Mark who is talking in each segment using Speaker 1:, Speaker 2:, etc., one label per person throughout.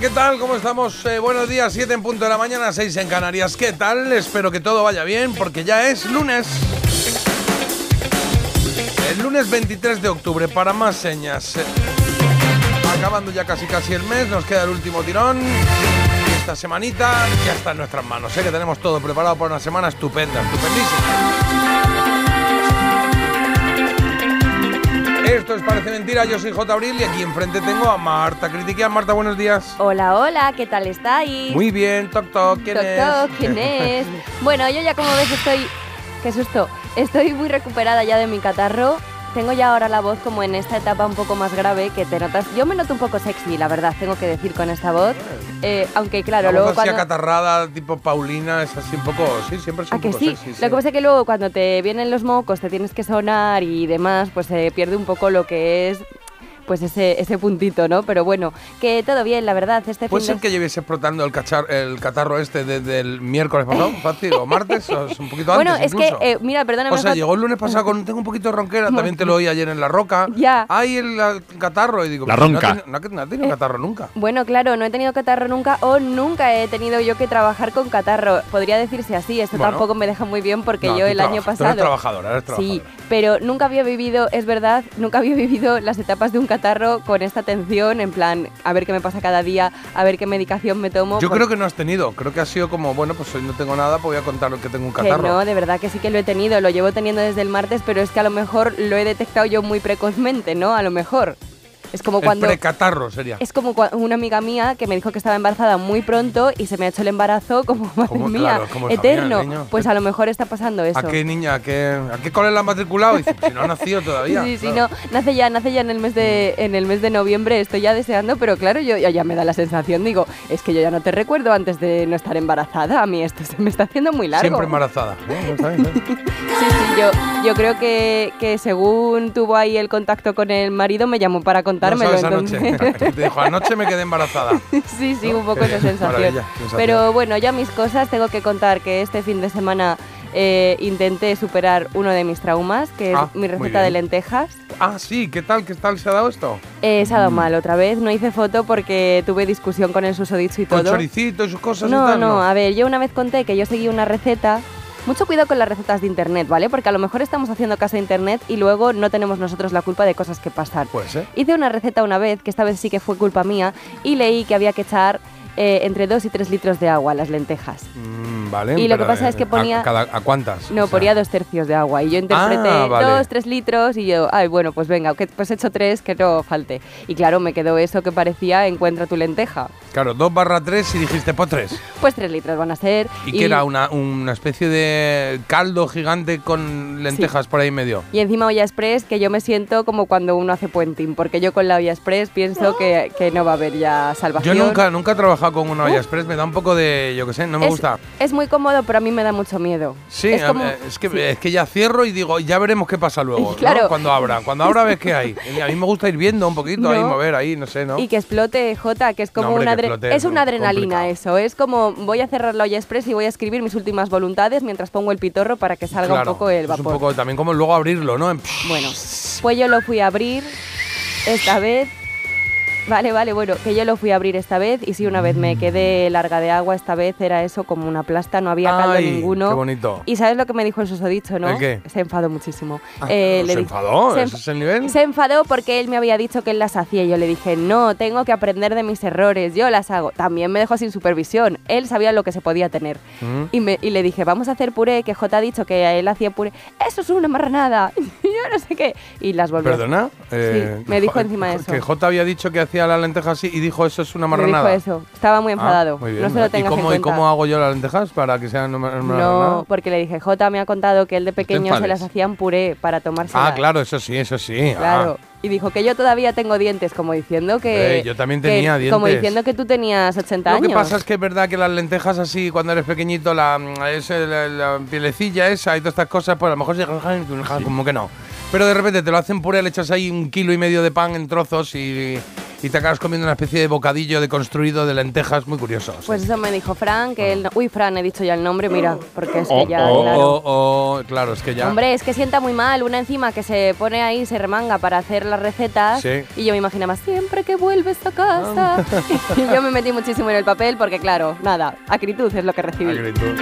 Speaker 1: ¿Qué tal? ¿Cómo estamos? Eh, buenos días, 7 en punto de la mañana, 6 en Canarias. ¿Qué tal? Espero que todo vaya bien porque ya es lunes. El lunes 23 de octubre, para más señas. Eh, Acabando ya casi casi el mes, nos queda el último tirón. Esta semanita ya está en nuestras manos. Sé que tenemos todo preparado para una semana estupenda, estupendísima. Esto es Parece Mentira, yo soy J. Abril y aquí enfrente tengo a Marta Critiquian. Marta, buenos días.
Speaker 2: Hola, hola, ¿qué tal estáis?
Speaker 1: Muy bien, toc toc, ¿quién
Speaker 2: Toc,
Speaker 1: es?
Speaker 2: toc, ¿quién es? bueno, yo ya como ves estoy... Qué susto. Estoy muy recuperada ya de mi catarro. Tengo ya ahora la voz como en esta etapa un poco más grave que te notas. Yo me noto un poco sexy, la verdad, tengo que decir con esta voz. Eh, aunque claro,
Speaker 1: La
Speaker 2: luego
Speaker 1: voz así
Speaker 2: cuando...
Speaker 1: acatarrada, tipo Paulina, es así un poco. Sí, siempre es un
Speaker 2: ¿A que
Speaker 1: poco
Speaker 2: sí?
Speaker 1: sexy,
Speaker 2: Lo que pasa es que luego cuando te vienen los mocos, te tienes que sonar y demás, pues se pierde un poco lo que es pues ese, ese puntito, ¿no? Pero bueno, que todo bien, la verdad, este
Speaker 1: ¿Puede
Speaker 2: fin
Speaker 1: ser
Speaker 2: de...
Speaker 1: que lleviese explotando el, cachar, el catarro este desde el miércoles pasado? ¿Fácil? ¿O martes? ¿O es un poquito antes?
Speaker 2: Bueno, es que, eh, mira, perdóname...
Speaker 1: O sea, llegó el lunes pasado con. Tengo un poquito de ronquera, también te lo oí ayer en la roca.
Speaker 2: Ya.
Speaker 1: Ay, el, el catarro. Y digo,
Speaker 3: La
Speaker 1: pues,
Speaker 3: ronca.
Speaker 1: No, no, no ha tenido catarro nunca.
Speaker 2: Bueno, claro, no he tenido catarro nunca o nunca he tenido yo que trabajar con catarro. Podría decirse así, esto
Speaker 1: Bueno.
Speaker 2: tampoco me deja muy bien porque
Speaker 1: No,
Speaker 2: yo el año
Speaker 1: trabajas, tú eres
Speaker 2: pasado...
Speaker 1: trabajadora, eres
Speaker 2: Sí,
Speaker 1: trabajadora.
Speaker 2: pero nunca había vivido, es verdad, nunca había vivido las etapas de un catarro con esta tensión, en plan, a ver qué me pasa cada día, a ver qué medicación me tomo.
Speaker 1: Yo
Speaker 2: por-
Speaker 1: creo que no has tenido. Creo que ha sido como, bueno, pues hoy no tengo nada, pues voy a contar que tengo un
Speaker 2: que
Speaker 1: catarro.
Speaker 2: no, de verdad que sí que lo he tenido, lo llevo teniendo desde el martes, pero es que a lo mejor lo he detectado yo muy precozmente, ¿no? A lo mejor. Es como cuando...
Speaker 1: precatarro sería.
Speaker 2: Es como una amiga mía que me dijo que estaba embarazada muy pronto y se me ha hecho el embarazo como, madre
Speaker 1: Como-
Speaker 2: mía,
Speaker 1: claro, como
Speaker 2: eterno. Pues a lo mejor está pasando eso.
Speaker 1: ¿A qué niña? ¿A qué, ¿A qué cole la han matriculado? Y dice, pues si no ha nacido todavía.
Speaker 2: Sí, sí,
Speaker 1: Claro.
Speaker 2: no, nace ya, nace ya en el mes de, en el mes de noviembre, estoy ya deseando, pero claro, yo ya, me da la sensación, digo, es que yo ya no te recuerdo antes de no estar embarazada, a mí esto se me está haciendo muy largo.
Speaker 1: Siempre embarazada. Bueno, está bien.
Speaker 2: Sí, sí, yo, yo creo que, que según tuvo ahí el contacto con el marido, me llamó para
Speaker 1: No
Speaker 2: contármelo.
Speaker 1: sabes anoche. Te dijo, anoche me quedé embarazada.
Speaker 2: Sí, sí,
Speaker 1: ¿No?
Speaker 2: un poco esa sensación. Pero bueno, ya mis cosas, tengo que contar que este fin de semana eh, intenté superar uno de mis traumas, que es
Speaker 1: Ah,
Speaker 2: mi receta de lentejas.
Speaker 1: Ah, sí, ¿qué tal? ¿Qué tal se ha dado esto?
Speaker 2: Eh, se ha dado mal otra vez, no hice foto porque tuve discusión con el susodicho y
Speaker 1: Con
Speaker 2: todo.
Speaker 1: choricito y sus cosas y
Speaker 2: No,
Speaker 1: tal.
Speaker 2: no, a ver, yo una vez conté que yo seguí una receta. Mucho cuidado con las recetas de internet, ¿vale? Porque a lo mejor estamos haciendo caso a internet y luego no tenemos nosotros la culpa de cosas que pasan.
Speaker 1: Puede ser.
Speaker 2: Hice una receta una vez, que esta vez sí que fue culpa mía, y leí que había que echar eh, entre 2 y 3 litros de agua las lentejas.
Speaker 1: Mm, vale.
Speaker 2: Y lo que pasa es que
Speaker 1: ¿a-
Speaker 2: ponía-
Speaker 1: ¿A, cada- a cuántas?
Speaker 2: No,
Speaker 1: O sea,
Speaker 2: ponía dos tercios de agua y yo interpreté
Speaker 1: Ah, vale.
Speaker 2: dos, tres litros y yo, ay, bueno, pues venga, que pues he hecho tres, que no falte. Y claro, me quedó eso que parecía encuentra tu lenteja.
Speaker 1: Claro, 2 barra 3 y dijiste, pues 3.
Speaker 2: Pues tres litros van a ser.
Speaker 1: ¿Y qué era? Una, una especie de caldo gigante con lentejas por ahí medio.
Speaker 2: Y encima olla express, que yo me siento como cuando uno hace puenting, porque yo con la olla express pienso que, que no va a haber ya
Speaker 1: Yo
Speaker 2: salvación.
Speaker 1: nunca, nunca he trabajado con una olla express, me da un poco de, yo qué sé, no me
Speaker 2: es,
Speaker 1: gusta.
Speaker 2: Es muy cómodo, pero a mí me da mucho miedo.
Speaker 1: Sí,
Speaker 2: es, como-
Speaker 1: eh, es que,
Speaker 2: sí.
Speaker 1: es que ya cierro y digo, ya veremos qué pasa luego, ¿no?
Speaker 2: Claro.
Speaker 1: Cuando abra. Cuando abra ves qué hay. A mí me gusta ir viendo un poquito, ahí mover, ahí, no sé, ¿no?
Speaker 2: Y que explote, Jota, que es como
Speaker 1: No, hombre,
Speaker 2: una,
Speaker 1: explote
Speaker 2: es
Speaker 1: es
Speaker 2: una adrenalina
Speaker 1: complicado.
Speaker 2: eso. Es como voy a cerrar la olla express y voy a escribir mis últimas voluntades mientras pongo el pitorro para que salga
Speaker 1: Claro,
Speaker 2: un poco el
Speaker 1: es
Speaker 2: vapor.
Speaker 1: un poco también como luego abrirlo, ¿no? En-
Speaker 2: Bueno, pues yo lo fui a abrir esta vez. Vale, vale, bueno, que yo lo fui a abrir esta vez y si una vez me quedé larga de agua, esta vez era eso como una plasta, no había caldo
Speaker 1: Ay,
Speaker 2: ninguno.
Speaker 1: qué bonito.
Speaker 2: Y ¿sabes lo que me dijo el susodicho, no?
Speaker 1: ¿El qué?
Speaker 2: Se enfadó muchísimo.
Speaker 1: Ah,
Speaker 2: Eh,
Speaker 1: ¿Se
Speaker 2: di-
Speaker 1: enfadó?
Speaker 2: se
Speaker 1: ¿Ese
Speaker 2: enf-
Speaker 1: es el nivel?
Speaker 2: se enfadó porque él me había dicho que él las hacía y yo le dije, no, tengo que aprender de mis errores, yo las hago. También me dejó sin supervisión, él sabía lo que se podía tener.
Speaker 1: Mm.
Speaker 2: Y, me- y le dije, vamos a hacer puré, que J ha dicho que él hacía puré. Eso es una marranada. Yo no sé qué. Y las volvió.
Speaker 1: ¿Perdona? Eh,
Speaker 2: me dijo
Speaker 1: Jo-
Speaker 2: encima eso.
Speaker 1: Que J había dicho que hacía la lenteja así y dijo eso es una
Speaker 2: Me dijo
Speaker 1: marranada.
Speaker 2: eso. Estaba muy
Speaker 1: Ah,
Speaker 2: enfadado.
Speaker 1: muy bien.
Speaker 2: no se lo
Speaker 1: ¿Y
Speaker 2: tengas
Speaker 1: cómo,
Speaker 2: en
Speaker 1: ¿Y cómo hago yo las lentejas para que sean una
Speaker 2: No,
Speaker 1: marranada?
Speaker 2: porque le dije, J me ha contado que él de pequeño se las hacía en puré para tomarse.
Speaker 1: Ah, claro, eso sí, eso sí. Ah,
Speaker 2: Claro. Y dijo que yo todavía tengo dientes, como diciendo que...
Speaker 1: Eh, yo también
Speaker 2: que-
Speaker 1: tenía
Speaker 2: Como
Speaker 1: dientes.
Speaker 2: diciendo que tú tenías 80
Speaker 1: Lo
Speaker 2: años.
Speaker 1: que pasa es que es verdad que las lentejas así, cuando eres pequeñito, la, es la, la pielecilla esa y todas estas cosas, pues a lo mejor se como que no. Pero de repente te lo hacen puré, le echas ahí un kilo y medio de pan en trozos y, y te acabas comiendo una especie de bocadillo deconstruido de lentejas muy curioso.
Speaker 2: Pues eso me dijo Fran, que él... no- Uy, Fran, he dicho ya el nombre, mira, porque es que
Speaker 1: O-
Speaker 2: ya,
Speaker 1: o-
Speaker 2: claro.
Speaker 1: o- o- claro, es que ya.
Speaker 2: Hombre, es que sienta muy mal una encima que se pone ahí, se remanga para hacer las recetas.
Speaker 1: Sí.
Speaker 2: Y yo me imaginaba, siempre que vuelves a casa. y yo me metí muchísimo en el papel porque, claro, nada, acritud es lo que recibí.
Speaker 1: Agritud.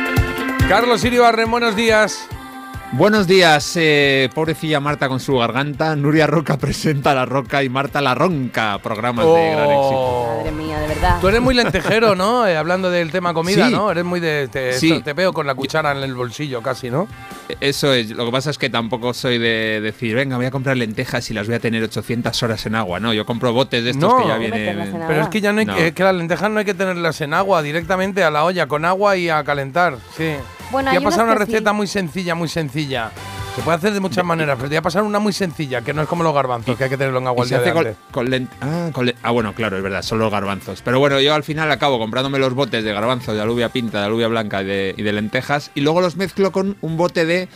Speaker 1: Carlos Iribarren, buenos días.
Speaker 4: Buenos días, eh, pobrecilla Marta con su garganta. Nuria Roca presenta La Roca y Marta La Ronca, programas de gran éxito.
Speaker 1: Oh.
Speaker 2: Madre mía, de verdad.
Speaker 1: Tú eres muy lentejero, ¿no? Eh, hablando del tema comida,
Speaker 4: Sí.
Speaker 1: ¿no? Eres muy de. Te,
Speaker 4: Sí.
Speaker 1: te veo con la cuchara en el bolsillo casi, ¿no?
Speaker 4: Eso es, lo que pasa es que tampoco soy de decir, venga, voy a comprar lentejas y las voy a tener 800 horas en agua. No, yo compro botes de estos
Speaker 1: No.
Speaker 4: que ya vienen.
Speaker 1: Pero es que ya no hay
Speaker 4: No.
Speaker 1: que, es que las lentejas no hay que tenerlas en agua, directamente a la olla, con agua y a calentar. Sí.
Speaker 2: Bueno,
Speaker 1: te voy a pasar una
Speaker 2: sí.
Speaker 1: receta muy sencilla, muy sencilla. Se puede hacer de muchas maneras, pero te voy a pasar una muy sencilla, que no es como los garbanzos, que hay que tenerlo en agua
Speaker 4: Y
Speaker 1: el
Speaker 4: se hace con,
Speaker 1: antes.
Speaker 4: con lent- ah, con le- ah, bueno, claro, es verdad, son los garbanzos. Pero bueno, yo al final acabo comprándome los botes de garbanzos, de alubia pinta, de alubia blanca y de, y de lentejas, y luego los mezclo con un bote de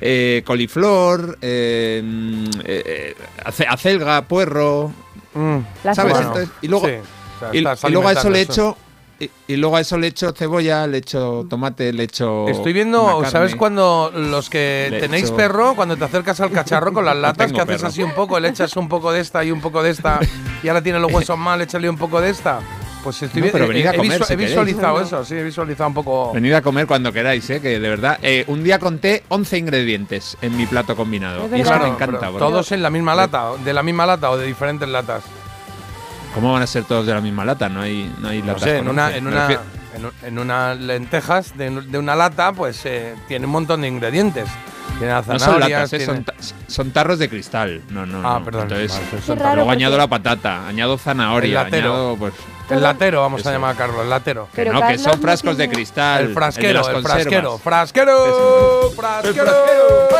Speaker 4: eh, coliflor, eh, mm, eh, ace- acelga, puerro,
Speaker 1: Mm.
Speaker 4: ¿sabes? Entonces, y luego,
Speaker 1: Sí, o sea,
Speaker 4: y, luego a eso le echo. Y, y luego a eso le echo cebolla, le echo tomate, le echo.
Speaker 1: Estoy viendo. ¿sabes cuando los que
Speaker 4: Le
Speaker 1: tenéis
Speaker 4: echo-
Speaker 1: perro, cuando te acercas al cacharro con las latas, que haces
Speaker 4: perro.
Speaker 1: así un poco, le echas un poco de esta y un poco de esta, y ahora tiene los huesos mal, échale un poco de esta? Pues estoy
Speaker 4: No, pero
Speaker 1: he-
Speaker 4: venid a
Speaker 1: he,
Speaker 4: comer, si
Speaker 1: he
Speaker 4: queréis.
Speaker 1: visualizado eso, sí, he visualizado un poco.
Speaker 4: Venid a comer cuando queráis, ¿eh? que de verdad. eh, un día conté 11 ingredientes en mi plato combinado.
Speaker 2: Es
Speaker 4: Y eso me encanta.
Speaker 1: todos en la misma lata, de la misma lata o de diferentes latas.
Speaker 4: ¿Cómo van a ser todos de la misma lata? No hay, no hay
Speaker 1: No sé, en una,
Speaker 4: 11.
Speaker 1: en una, en, lentejas de, de una lata, pues eh, tiene un montón de ingredientes. Tiene
Speaker 4: No son latas, ¿eh?
Speaker 1: tiene-
Speaker 4: son, ta- son tarros de cristal. No, no,
Speaker 1: Ah,
Speaker 4: no.
Speaker 1: perdón.
Speaker 4: Entonces,
Speaker 1: vale, pues
Speaker 2: raro,
Speaker 4: luego añado la patata, añado zanahoria,
Speaker 1: El latero.
Speaker 4: añado pues
Speaker 1: El latero, vamos
Speaker 4: Eso
Speaker 1: a llamar a. Carlos, el latero.
Speaker 4: que no, que son
Speaker 2: no
Speaker 4: frascos de cristal.
Speaker 1: El frasquero,
Speaker 4: de
Speaker 1: el, frasquero, frasquero, frasquero,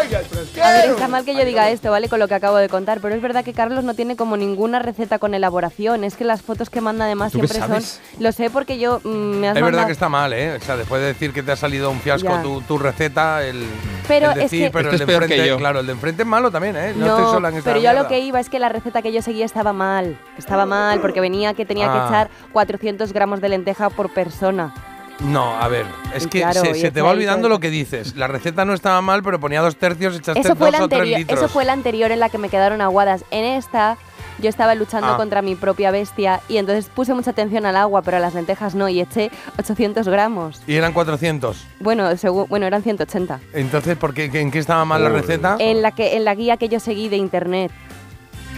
Speaker 1: Oiga, el frasquero.
Speaker 2: A ver, está mal que yo diga esto, ¿vale? Con lo que acabo de contar, pero es verdad que Carlos no tiene como ninguna receta con elaboración. Es que las fotos que manda además
Speaker 4: ¿Tú qué
Speaker 2: siempre son. Lo sé porque yo mm, me has
Speaker 1: Es verdad que está mal, ¿eh? O sea, después de decir que te ha salido un fiasco tu, tu receta, el,
Speaker 2: Pero
Speaker 1: el
Speaker 2: es que-
Speaker 1: pero el
Speaker 4: es
Speaker 1: de
Speaker 4: peor que
Speaker 1: enfrente,
Speaker 4: yo.
Speaker 1: claro, el de enfrente es malo también, ¿eh? No,
Speaker 2: No,
Speaker 1: estoy sola en esta
Speaker 2: pero yo a lo
Speaker 1: mierda.
Speaker 2: que iba es que la receta que yo seguía estaba mal. Estaba mal porque venía que tenía
Speaker 1: Ah.
Speaker 2: que echar 400 gramos de lenteja por persona.
Speaker 1: No, a ver, es
Speaker 2: Y
Speaker 1: que
Speaker 2: claro,
Speaker 1: se, te va olvidando lo que dices. La receta no estaba mal, pero ponía dos tercios, echaste
Speaker 2: Eso fue,
Speaker 1: dos
Speaker 2: la
Speaker 1: o tres
Speaker 2: anterior,
Speaker 1: litros.
Speaker 2: eso fue la anterior en la que me quedaron aguadas. En esta yo estaba luchando
Speaker 1: Ah.
Speaker 2: contra mi propia bestia y entonces puse mucha atención al agua, pero a las lentejas no y eché 800 gramos.
Speaker 1: Y eran 400.
Speaker 2: Bueno, bueno eran 180.
Speaker 1: Entonces, ¿por qué, ¿en qué estaba mal la receta?
Speaker 2: En la, que, en la guía que yo seguí de internet.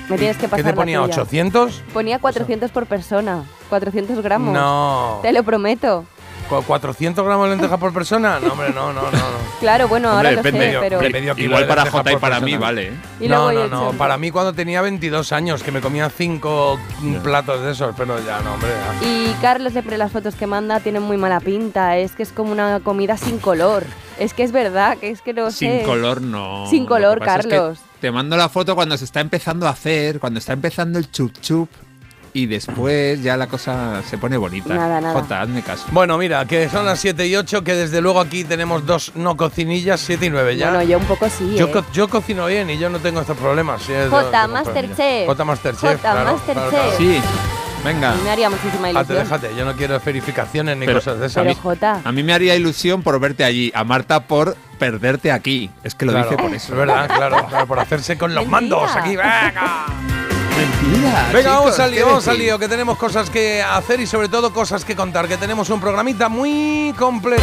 Speaker 2: Me tienes que
Speaker 1: ¿Qué te ponía?
Speaker 2: tuya.
Speaker 1: ¿800?
Speaker 2: Ponía 400 por persona. 400 gramos.
Speaker 1: No.
Speaker 2: Te lo prometo.
Speaker 1: ¿Cu- ¿400 gramos de lentejas por persona? No, hombre, no, no, no. no.
Speaker 2: Claro, bueno,
Speaker 4: Hombre,
Speaker 2: ahora lo
Speaker 4: depende.
Speaker 2: sé, pero...
Speaker 1: Medio kilo
Speaker 4: Igual para Jota y para mí, vale. ¿eh?
Speaker 2: Y
Speaker 1: no,
Speaker 2: yo
Speaker 1: no, no. Para mí cuando tenía 22 años, que me comía 5 platos de esos, pero ya no, hombre. ya.
Speaker 2: Y Carlos siempre las fotos que manda tienen muy mala pinta. Es que es como una comida sin color. Es que es verdad, que es que no
Speaker 4: Sin
Speaker 2: sé.
Speaker 4: color no.
Speaker 2: Sin
Speaker 4: Lo
Speaker 2: color,
Speaker 4: que pasa es que
Speaker 2: Carlos.
Speaker 4: te mando la foto cuando se está empezando a hacer, cuando está empezando el chup chup y después ya la cosa se pone bonita.
Speaker 2: Nada, nada.
Speaker 4: Jota, hazme caso.
Speaker 1: Bueno, mira, que son las 7 y 8, que desde luego aquí tenemos dos no cocinillas, 7 y 9 ya.
Speaker 2: Bueno, yo un poco sí.
Speaker 1: yo,
Speaker 2: ¿eh?
Speaker 1: co- yo cocino bien y yo no tengo estos problemas. sí,
Speaker 2: Jota, Masterchef.
Speaker 1: Jota Masterchef.
Speaker 2: Jota,
Speaker 1: claro,
Speaker 2: Masterchef.
Speaker 1: claro, claro.
Speaker 4: Sí, venga.
Speaker 2: A mí me haría muchísima
Speaker 1: Déjate,
Speaker 2: ilusión.
Speaker 1: déjate, yo no quiero verificaciones ni
Speaker 4: Pero-
Speaker 1: cosas de esas.
Speaker 2: Pero Jota,
Speaker 4: A mí me haría ilusión por verte allí, a Marta por perderte aquí. Es que lo
Speaker 1: Claro,
Speaker 4: dice por eso.
Speaker 1: Es verdad, claro, claro, por hacerse con los
Speaker 2: Mentira.
Speaker 1: mandos aquí. Venga, Venga vamos al lío,
Speaker 4: ¿qué
Speaker 1: vamos al lío, que tenemos cosas que hacer y sobre todo cosas que contar, que tenemos un programita muy completo.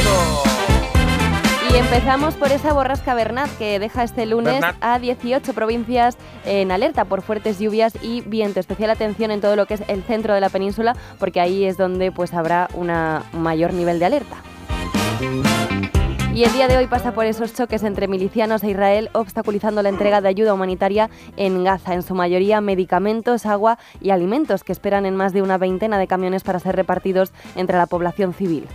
Speaker 2: Y empezamos por esa borrasca Bernat que deja este lunes
Speaker 1: Bernat.
Speaker 2: a 18 provincias en alerta por fuertes lluvias y viento. Especial atención en todo lo que es el centro de la península porque ahí es donde pues habrá una- un mayor nivel de alerta. Y el día de hoy pasa por esos choques entre milicianos e Israel, obstaculizando la entrega de ayuda humanitaria en Gaza, en su mayoría medicamentos, agua y alimentos que esperan en más de una veintena de camiones para ser repartidos entre la población civil.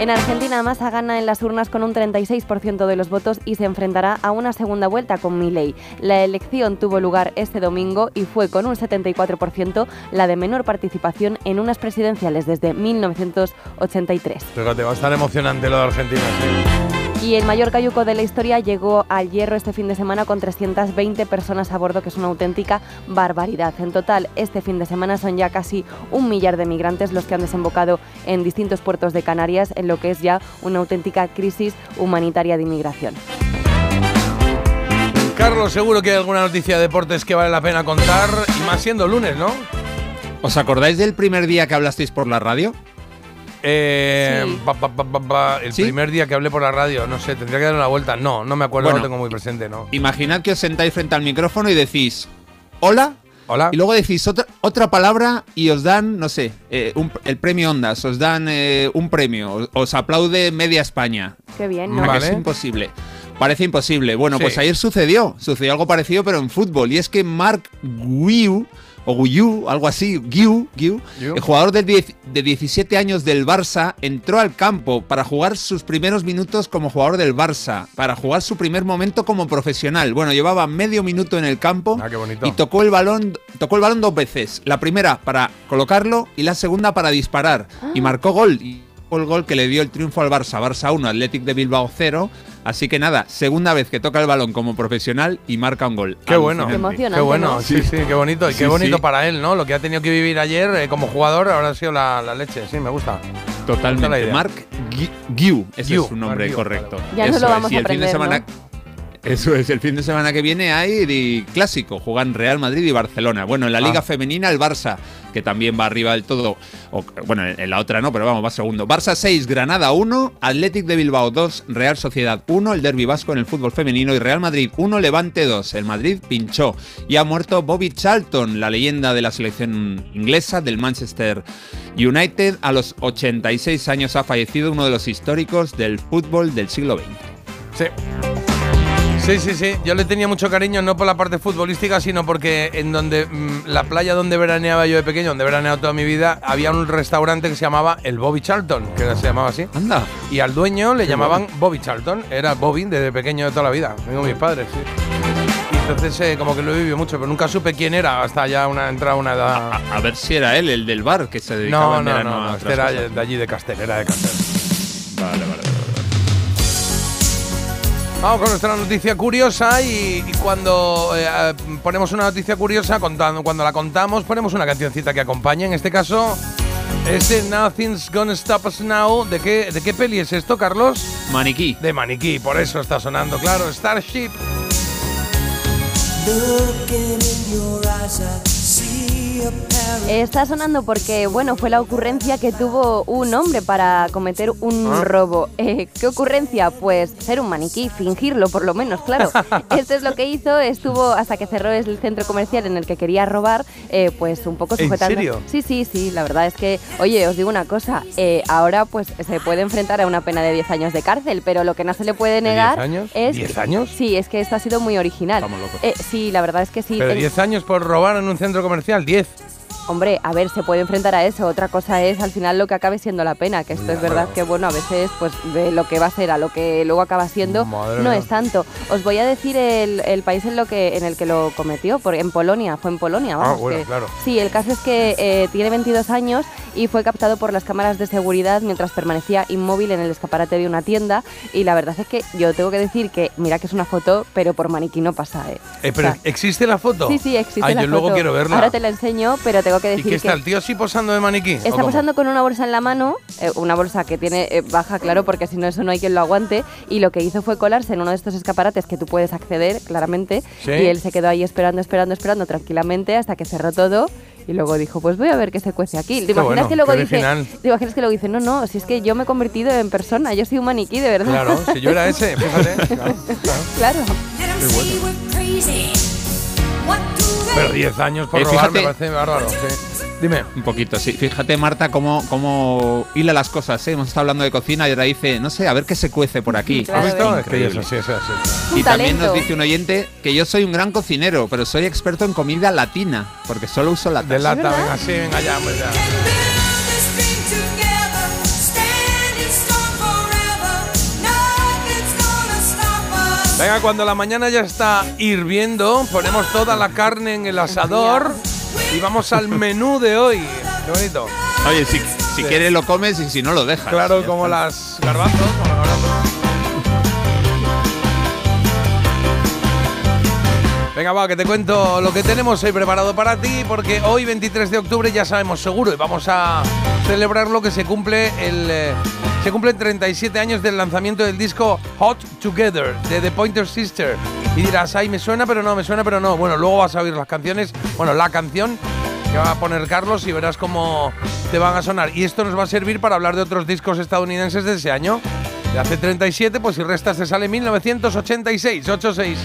Speaker 2: En Argentina, Massa gana en las urnas con un 36% de los votos y se enfrentará a una segunda vuelta con Milei. La elección tuvo lugar este domingo y fue con un 74% la de menor participación en unas presidenciales desde 1983.
Speaker 1: Fíjate, va a estar emocionante lo de Argentina, sí.
Speaker 2: Y el mayor cayuco de la historia llegó al Hierro este fin de semana con 320 personas a bordo, que es una auténtica barbaridad. En total, este fin de semana son ya casi un millar de migrantes los que han desembocado en distintos puertos de Canarias, en lo que es ya una auténtica crisis humanitaria de inmigración.
Speaker 1: Carlos, seguro que hay alguna noticia de deportes que vale la pena contar, y más siendo lunes, ¿no?
Speaker 4: ¿Os acordáis del primer día que hablasteis por la radio?
Speaker 1: Eh,
Speaker 2: Sí.
Speaker 1: pa, pa, pa, pa, pa, el
Speaker 4: ¿Sí?
Speaker 1: primer día que hablé por la radio, no sé, tendría que dar una vuelta. No, no me acuerdo,
Speaker 4: Bueno.
Speaker 1: no tengo muy presente, ¿no?
Speaker 4: Imaginad que os sentáis frente al micrófono y decís, hola,
Speaker 1: Hola.
Speaker 4: y luego decís otra, otra palabra y os dan, no sé, eh, un- el premio Ondas, os dan eh, un premio, os, os aplaude media España.
Speaker 2: Qué bien,
Speaker 4: ¿A
Speaker 2: ¿no?
Speaker 4: que
Speaker 1: Vale.
Speaker 4: Es imposible. Parece imposible. Bueno,
Speaker 1: Sí.
Speaker 4: pues ayer sucedió, sucedió algo parecido, pero en fútbol. Y es que Mark Guiu, o Guiu, algo así, Guiu, el jugador de, 10 de 17 años del Barça, entró al campo para jugar sus primeros minutos como jugador del Barça, para jugar su primer momento como profesional. Bueno, llevaba medio minuto en el campo
Speaker 1: Ah, qué bonito.
Speaker 4: y tocó el balón, tocó el balón dos veces. La primera para colocarlo y la segunda para disparar. Y marcó gol. Y fue el gol que le dio el triunfo al Barça. Barça 1, Athletic de Bilbao 0. Así que nada, segunda vez que toca el balón como profesional y marca un gol.
Speaker 1: Qué bueno.
Speaker 2: Qué
Speaker 4: Alucinante.
Speaker 2: emocionante,
Speaker 1: Qué bueno,
Speaker 2: ¿no?
Speaker 1: sí, sí, qué bonito. Y qué
Speaker 4: Sí,
Speaker 1: bonito
Speaker 4: sí.
Speaker 1: para él, ¿no? Lo que ha tenido que vivir ayer eh, como jugador ahora ha sido la, la leche. Sí, me gusta. Es
Speaker 4: Totalmente.
Speaker 1: idea.
Speaker 4: Mark Gui- Guiu, ese es su nombre correcto.
Speaker 2: Ya no
Speaker 4: Eso
Speaker 2: lo
Speaker 4: es.
Speaker 2: vamos
Speaker 4: Y
Speaker 2: a
Speaker 4: el fin de
Speaker 2: aprender.
Speaker 4: Eso es, el fin de semana que viene hay clásico, juegan Real Madrid y Barcelona. Bueno, en la Liga
Speaker 1: Ah.
Speaker 4: Femenina el Barça, que también va arriba del todo, o, bueno, en la otra no, pero vamos, va segundo. Barça 6, Granada 1, Athletic de Bilbao 2, Real Sociedad 1, el Derby Vasco en el fútbol femenino y Real Madrid 1, Levante 2. El Madrid pinchó y ha muerto Bobby Charlton, la leyenda de la selección inglesa del Manchester United. A los 86 años ha fallecido uno de los históricos del fútbol del siglo XX.
Speaker 1: Sí. Sí, sí, sí. Yo le tenía mucho cariño, no por la parte futbolística, sino porque en donde mm, la playa donde veraneaba yo de pequeño, donde he veraneado toda mi vida, había un restaurante que se llamaba el Bobby Charlton, que se llamaba así.
Speaker 4: Anda.
Speaker 1: Y al dueño le llamaban Bobby Charlton. Era Bobby desde pequeño de toda la vida. Vengo mis padres, sí. Y entonces eh, como que lo he vivido mucho, pero nunca supe quién era hasta ya una entrada una edad.
Speaker 4: A, a ver si era él, el del bar, que se dedicaba
Speaker 1: No,
Speaker 4: en
Speaker 1: no,
Speaker 4: verano
Speaker 1: no, no. Este era
Speaker 4: cosas.
Speaker 1: de allí de Castel, era de Castel.
Speaker 4: Vale, vale.
Speaker 1: Vamos con nuestra noticia curiosa y, y cuando eh, ponemos una noticia curiosa, contando, cuando la contamos, ponemos una cancioncita que acompañe. En este caso, este Nothing's Gonna Stop Us Now. ¿De qué, ¿De qué peli es esto, Carlos?
Speaker 4: Maniquí.
Speaker 1: De Maniquí, por eso está sonando, claro, Starship.
Speaker 2: Está sonando porque, bueno, fue la ocurrencia que tuvo un hombre para cometer un
Speaker 1: Ah.
Speaker 2: robo. Eh, ¿Qué ocurrencia? Pues ser un maniquí, fingirlo por lo menos, claro. Esto es lo que hizo, estuvo hasta que cerró el centro comercial en el que quería robar, eh, pues un poco
Speaker 1: ¿En
Speaker 2: sujetando.
Speaker 1: serio?
Speaker 2: Sí, sí, sí, la verdad es que, oye, os digo una cosa, eh, ahora pues se puede enfrentar a una pena de 10 años de cárcel, pero lo que no se le puede
Speaker 1: ¿De
Speaker 2: negar
Speaker 1: 10 años?
Speaker 2: es...
Speaker 1: ¿10 años?
Speaker 2: Sí, es que esto ha sido muy original.
Speaker 4: Estamos locos.
Speaker 2: Sí, la verdad es que sí.
Speaker 1: Pero
Speaker 2: Ten-
Speaker 1: 10 años por robar en un centro comercial, 10.
Speaker 2: Hombre, a ver, se puede enfrentar a eso. Otra cosa es al final lo que acabe siendo la pena, que esto es verdad que, bueno, a veces, pues de lo que va a ser a lo que luego acaba siendo,
Speaker 1: Madre
Speaker 2: no
Speaker 1: mía.
Speaker 2: es tanto. Os voy a decir el, el país en, lo que, en el que lo cometió, por, en Polonia, fue en Polonia, vamos.
Speaker 1: Ah, bueno,
Speaker 2: que-
Speaker 1: claro.
Speaker 2: Sí, el caso es que eh, tiene 22 años y fue captado por las cámaras de seguridad mientras permanecía inmóvil en el escaparate de una tienda. Y la verdad es que yo tengo que decir que, mira que es una foto, pero por maniquí no pasa, ¿eh?
Speaker 1: Eh, pero
Speaker 2: O sea,
Speaker 1: ¿existe la foto?
Speaker 2: Sí, sí, existe
Speaker 1: Ay,
Speaker 2: la
Speaker 1: yo luego quiero verla.
Speaker 2: Ahora te la enseño, pero tengo que
Speaker 1: ¿Y
Speaker 2: decir
Speaker 1: qué está
Speaker 2: que...
Speaker 1: el tío así posando de maniquí? ¿O
Speaker 2: Está posando con una bolsa en la mano, eh, una bolsa que tiene eh, baja, claro, porque si no eso no hay quien lo aguante, y lo que hizo fue colarse en uno de estos escaparates que tú puedes acceder, claramente,
Speaker 1: Sí.
Speaker 2: y él se quedó ahí esperando, esperando, esperando tranquilamente hasta que cerró todo. Y luego dijo, pues voy a ver qué se cuece aquí. ¿Te imaginas
Speaker 1: bueno,
Speaker 2: que luego dice, te imaginas que luego dice, no, no, si es que yo me he convertido en persona, yo soy un maniquí de verdad.
Speaker 1: Claro, si yo era ese, fíjate. claro, claro.
Speaker 2: Claro.
Speaker 1: Pero 10 años por
Speaker 4: Eh,
Speaker 1: robar me
Speaker 4: fíjate-
Speaker 1: parece bárbaro. sí. Dime.
Speaker 4: Un poquito, sí. Fíjate, Marta, cómo, cómo hila las cosas. ¿eh? Hemos estado hablando de cocina y ahora dice, no sé, a ver qué se cuece por aquí. Y también
Speaker 2: talento.
Speaker 4: nos dice un oyente que yo soy un gran cocinero, pero soy experto en comida latina, porque solo uso latas.
Speaker 1: De lata, venga, sí, venga ya, pues ya. Venga, cuando la mañana ya está hirviendo, ponemos toda la carne en el asador y vamos al menú de hoy. Qué bonito.
Speaker 4: Oye, si, si
Speaker 1: Sí.
Speaker 4: quieres lo comes y si no lo dejas.
Speaker 1: Claro, como las garbanzos. como los garbanzos. Venga, va, que te cuento lo que tenemos hoy preparado para ti, porque hoy, 23 de octubre, ya sabemos seguro, y vamos a celebrar lo que se cumple el. eh, se cumplen 37 años del lanzamiento del disco Hot Together de The Pointer Sister. Y dirás, ay, me suena, pero no, me suena, pero no. Bueno, luego vas a oír las canciones, bueno, la canción que va a poner Carlos y verás cómo te van a sonar. Y esto nos va a servir para hablar de otros discos estadounidenses de ese año. De hace 37, pues si restas te sale 1986, 86.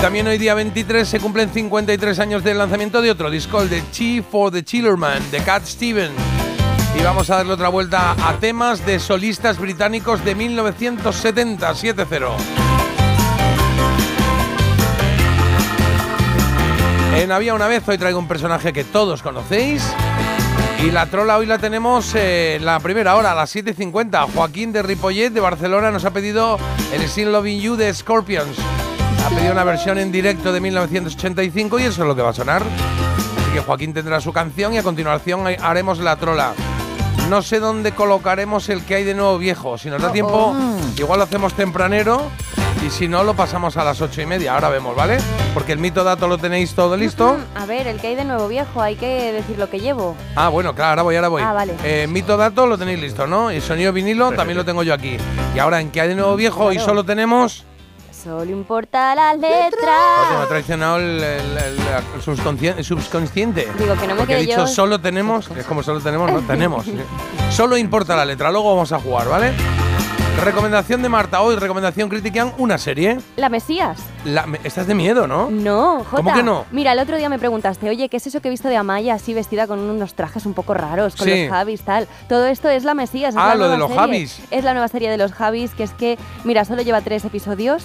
Speaker 1: También hoy día 23 se cumplen 53 años del lanzamiento de otro disco, el de Chi for the Chillerman, de Cat Stevens. Y vamos a darle otra vuelta a temas de solistas británicos de 1970, 7-0. En Había una vez, hoy traigo un personaje que todos conocéis. Y la trola hoy la tenemos eh, en la primera hora, a las 7.50. Joaquín de Ripollet, de Barcelona, nos ha pedido el Still Loving You de Scorpions. Ha pedido una versión en directo de 1985 y eso es lo que va a sonar. Así que Joaquín tendrá su canción y a continuación haremos la trola. No sé dónde colocaremos el que hay de nuevo viejo. Si nos da tiempo, igual lo hacemos tempranero y si no, lo pasamos a las ocho y media. Ahora vemos, ¿vale? Porque el mito dato lo tenéis todo listo.
Speaker 2: A ver, el que hay de nuevo viejo, hay que decir lo que llevo.
Speaker 1: Ah, bueno, claro, ahora voy, ahora voy.
Speaker 2: Ah, vale.
Speaker 1: Eh, mito dato lo tenéis listo, ¿no? Y sonido vinilo también lo tengo yo aquí. Y ahora en que hay de nuevo viejo y solo tenemos.
Speaker 2: Solo importa la
Speaker 1: Pues me ha
Speaker 2: letra.
Speaker 1: traicionado el, el- el- el subconsciente, el subconsciente.
Speaker 2: Digo, que no me
Speaker 1: Porque he
Speaker 2: quede
Speaker 1: dicho
Speaker 2: yo-
Speaker 1: solo tenemos, es como solo tenemos, no tenemos. solo importa la letra, luego vamos a jugar, ¿vale? Recomendación de Marta hoy, recomendación critican una serie.
Speaker 2: ¿La Mesías?
Speaker 1: La, me- de miedo, ¿no?
Speaker 2: No, Jota.
Speaker 1: ¿Cómo que no?
Speaker 2: Mira, el otro día me preguntaste, oye, ¿qué es eso que he visto de Amaya así vestida con unos trajes un poco raros, con
Speaker 1: Sí.
Speaker 2: los Javis, tal? Todo esto es la Mesías. es
Speaker 1: Ah,
Speaker 2: la
Speaker 1: lo de
Speaker 2: nueva
Speaker 1: los
Speaker 2: serie.
Speaker 1: Javis.
Speaker 2: Es la nueva serie de los Javis, que es que, mira, solo lleva tres episodios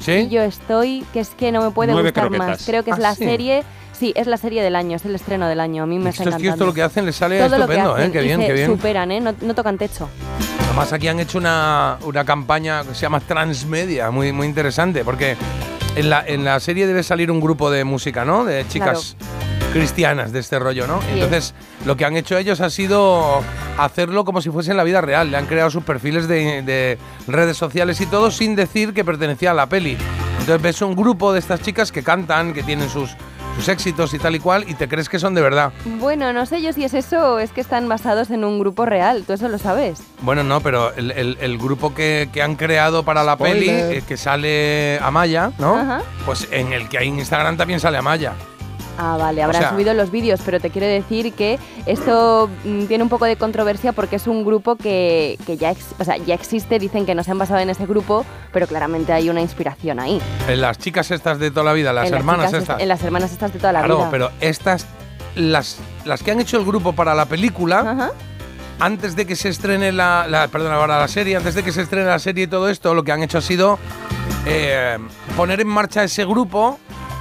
Speaker 2: y
Speaker 1: ¿Sí?
Speaker 2: yo estoy, que es que no me puede
Speaker 4: Nueve
Speaker 2: gustar
Speaker 4: croquetas.
Speaker 2: más. Creo que es
Speaker 1: Ah,
Speaker 2: la
Speaker 1: sí.
Speaker 2: serie, sí, es la serie del año, es el estreno del año. A mí me está
Speaker 1: Estos tíos
Speaker 2: encantando.
Speaker 1: todo lo que hacen les sale
Speaker 2: Todo lo que
Speaker 1: estupendo, ¿eh?
Speaker 2: hacen
Speaker 1: Qué
Speaker 2: y
Speaker 1: bien, qué bien.
Speaker 2: superan, ¿eh? No, no tocan techo.
Speaker 1: Además aquí han hecho una, una campaña que se llama Transmedia, muy, muy interesante, porque en la, en la serie debe salir un grupo de música, ¿no? De chicas cristianas de este rollo, ¿no? Entonces, lo que han hecho ellos ha sido hacerlo como si fuese en la vida real. Le han creado sus perfiles de, de redes sociales y todo sin decir que pertenecía a la peli. Entonces ves un grupo de estas chicas que cantan, que tienen sus, sus éxitos y tal y cual, y te crees que son de verdad.
Speaker 2: Bueno, no sé yo si es eso o es que están basados en un grupo real. ¿Tú eso lo sabes?
Speaker 1: Bueno, no, pero el, el- el grupo que, que han creado para la peli, eh, que sale Amaya, ¿no?
Speaker 2: Ajá.
Speaker 1: Pues en el que hay en Instagram también sale Amaya.
Speaker 2: Ah, vale, habrán
Speaker 1: sea-
Speaker 2: subido los vídeos, pero te quiero decir que esto mm, tiene un poco de controversia porque es un grupo que, que ya, ex- o sea, ya existe, dicen que no se han basado en ese grupo, pero claramente hay una inspiración ahí.
Speaker 1: En las chicas estas de toda la vida, las
Speaker 2: En
Speaker 1: hermanas
Speaker 2: chicas
Speaker 1: estas.
Speaker 2: En las hermanas estas de toda la
Speaker 1: claro,
Speaker 2: vida.
Speaker 1: pero estas, las, las que han hecho el grupo para la película,
Speaker 2: Ajá.
Speaker 1: antes de que se estrene la, la perdón, ahora la serie, antes de que se estrene la serie y todo esto, lo que han hecho ha sido eh, poner en marcha ese grupo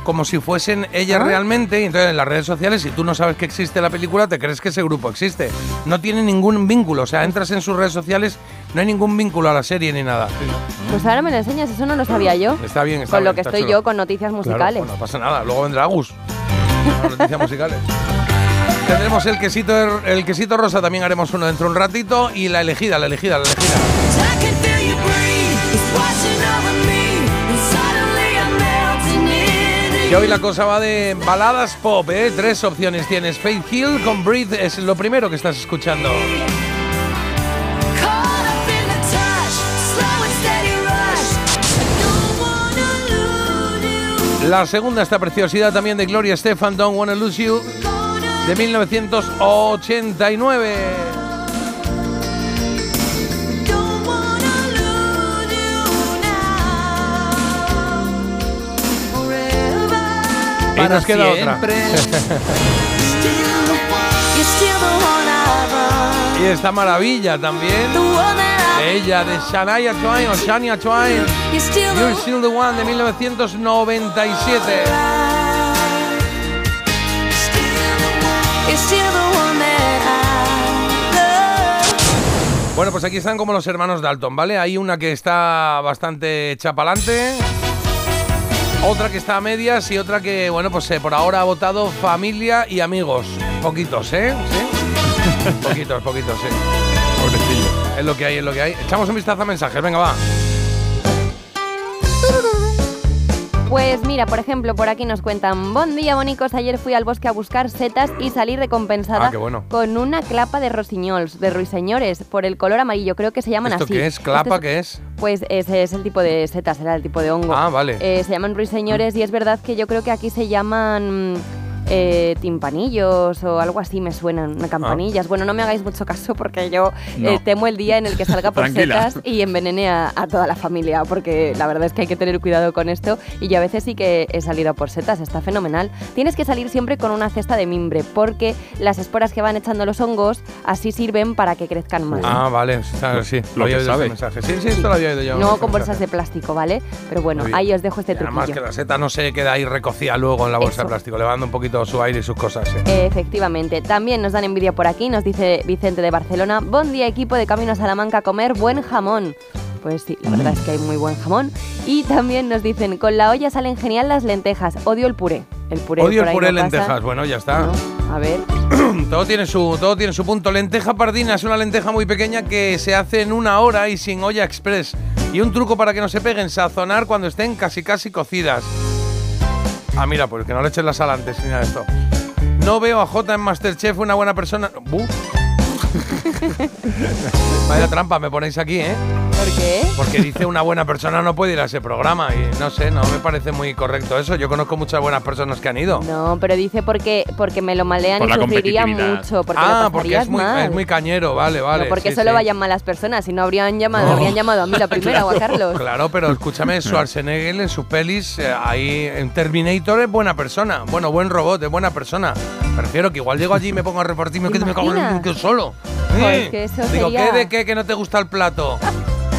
Speaker 1: como si fuesen ellas
Speaker 2: Ah.
Speaker 1: realmente, y entonces en las redes sociales, si tú no sabes que existe la película, te crees que ese grupo existe. No tiene ningún vínculo, o sea, entras en sus redes sociales, no hay ningún vínculo a la serie ni nada.
Speaker 2: Pues ahora me lo enseñas, eso no lo sabía yo.
Speaker 1: Está bien, está
Speaker 2: Con lo que estoy
Speaker 1: chulo.
Speaker 2: yo con noticias
Speaker 1: Claro,
Speaker 2: musicales.
Speaker 1: pues no pasa nada, luego vendrá Agus. Con Noticias musicales. Tendremos el quesito, el quesito rosa, también haremos uno dentro de un ratito. Y la elegida, la elegida, la elegida. Y hoy la cosa va de baladas pop, ¿eh? Tres opciones tienes. Faith Hill con Breathe es lo primero que estás escuchando. La segunda, esta preciosidad también de Gloria Estefan, Don't Wanna Lose You, de 1989. Y nos queda otra.
Speaker 4: siempre.
Speaker 5: You're still the one I run.
Speaker 1: Y esta maravilla también de ella, de Shania Twain o Shania Twain.
Speaker 5: You're still the
Speaker 1: One de 1997.
Speaker 5: You're still the one that I love.
Speaker 1: Bueno, pues aquí están como los hermanos Dalton, ¿vale? Hay una que está bastante chapalante, otra que está a medias y otra que, bueno, pues eh, por ahora ha votado familia y amigos. Poquitos, ¿eh? ¿Sí? poquitos, poquitos, sí. Es lo que hay, es lo que hay. Echamos un vistazo a mensajes, venga, va.
Speaker 2: Pues mira, por ejemplo, por aquí nos cuentan, buen día, bonicos, ayer fui al bosque a buscar setas y salí recompensada
Speaker 1: Ah, qué bueno.
Speaker 2: con una clapa de rosiñols, de ruiseñores, por el color amarillo, creo que se llaman
Speaker 1: ¿Esto
Speaker 2: así.
Speaker 1: qué es? ¿Clapa qué es?
Speaker 2: Pues ese es el tipo de setas, era el tipo de hongo.
Speaker 1: Ah, vale.
Speaker 2: Eh, se llaman ruiseñores y es verdad que yo creo que aquí se llaman eh, timpanillos o algo así me suenan, campanillas. Bueno, no me hagáis mucho caso porque yo
Speaker 4: No.
Speaker 2: eh, temo el día en el que salga por setas y envenene a, a toda la familia porque la verdad es que hay que tener cuidado con esto y yo a veces sí que he salido por setas, está fenomenal. Tienes que salir siempre con una cesta de mimbre porque las esporas que van echando los hongos así sirven para que crezcan más.
Speaker 1: Ah, vale, claro, sí.
Speaker 4: Lo
Speaker 1: había
Speaker 4: que
Speaker 1: oído mensaje. Sí, sí, esto lo había oído yo.
Speaker 2: no con bolsas de plástico, ¿vale? Pero bueno, ahí os dejo este
Speaker 1: Y Además que
Speaker 2: truquillo.
Speaker 1: la seta no se queda ahí recocida luego en la bolsa
Speaker 2: Eso.
Speaker 1: de plástico, le va dando un poquito su aire y sus cosas. sí.
Speaker 2: Efectivamente. También nos dan envidia por aquí, nos dice Vicente de Barcelona. Buen día equipo de Camino a Salamanca a comer buen jamón. Pues sí, la verdad es que hay muy buen jamón. Y también nos dicen, con la olla salen genial las lentejas. Odio el puré. El puré
Speaker 1: Odio el puré
Speaker 2: no pasa.
Speaker 1: lentejas. Bueno, ya está.
Speaker 2: ¿No? A ver.
Speaker 1: todo, tiene su, todo tiene su punto. Lenteja pardina es una lenteja muy pequeña que se hace en una hora y sin olla express. Y un truco para que no se peguen, sazonar cuando estén casi casi cocidas. Ah, mira, pues que no le eches la sal antes, mira esto. No veo a J en Masterchef una buena persona. ¡Bu! Vaya trampa me ponéis aquí, ¿eh?
Speaker 2: ¿Por qué?
Speaker 1: Porque dice una buena persona no puede ir a ese programa y no sé, no me parece muy correcto eso. Yo conozco muchas buenas personas que han ido.
Speaker 2: No, pero dice porque, porque me lo malean
Speaker 4: Por
Speaker 2: y
Speaker 4: la
Speaker 2: sufriría
Speaker 4: competitividad.
Speaker 2: mucho. Porque
Speaker 1: ah,
Speaker 2: lo
Speaker 1: porque es muy,
Speaker 2: mal.
Speaker 1: es muy cañero, vale, vale.
Speaker 2: no, porque
Speaker 1: sí,
Speaker 2: solo
Speaker 1: sí.
Speaker 2: vayan malas personas, si no habrían llamado, habrían llamado a mí la primera o a Carlos.
Speaker 1: Claro, pero escúchame, Schwarzenegger en sus pelis, eh, ahí en Terminator es buena persona. Bueno, buen robot, es buena persona. Me refiero que igual llego allí y me pongo a repartir y me
Speaker 2: ¿Te
Speaker 1: quedo me cago en que solo.
Speaker 2: Joder,
Speaker 1: Eh,
Speaker 2: que eso
Speaker 1: digo,
Speaker 2: sería-
Speaker 1: ¿qué de qué que no te gusta el plato?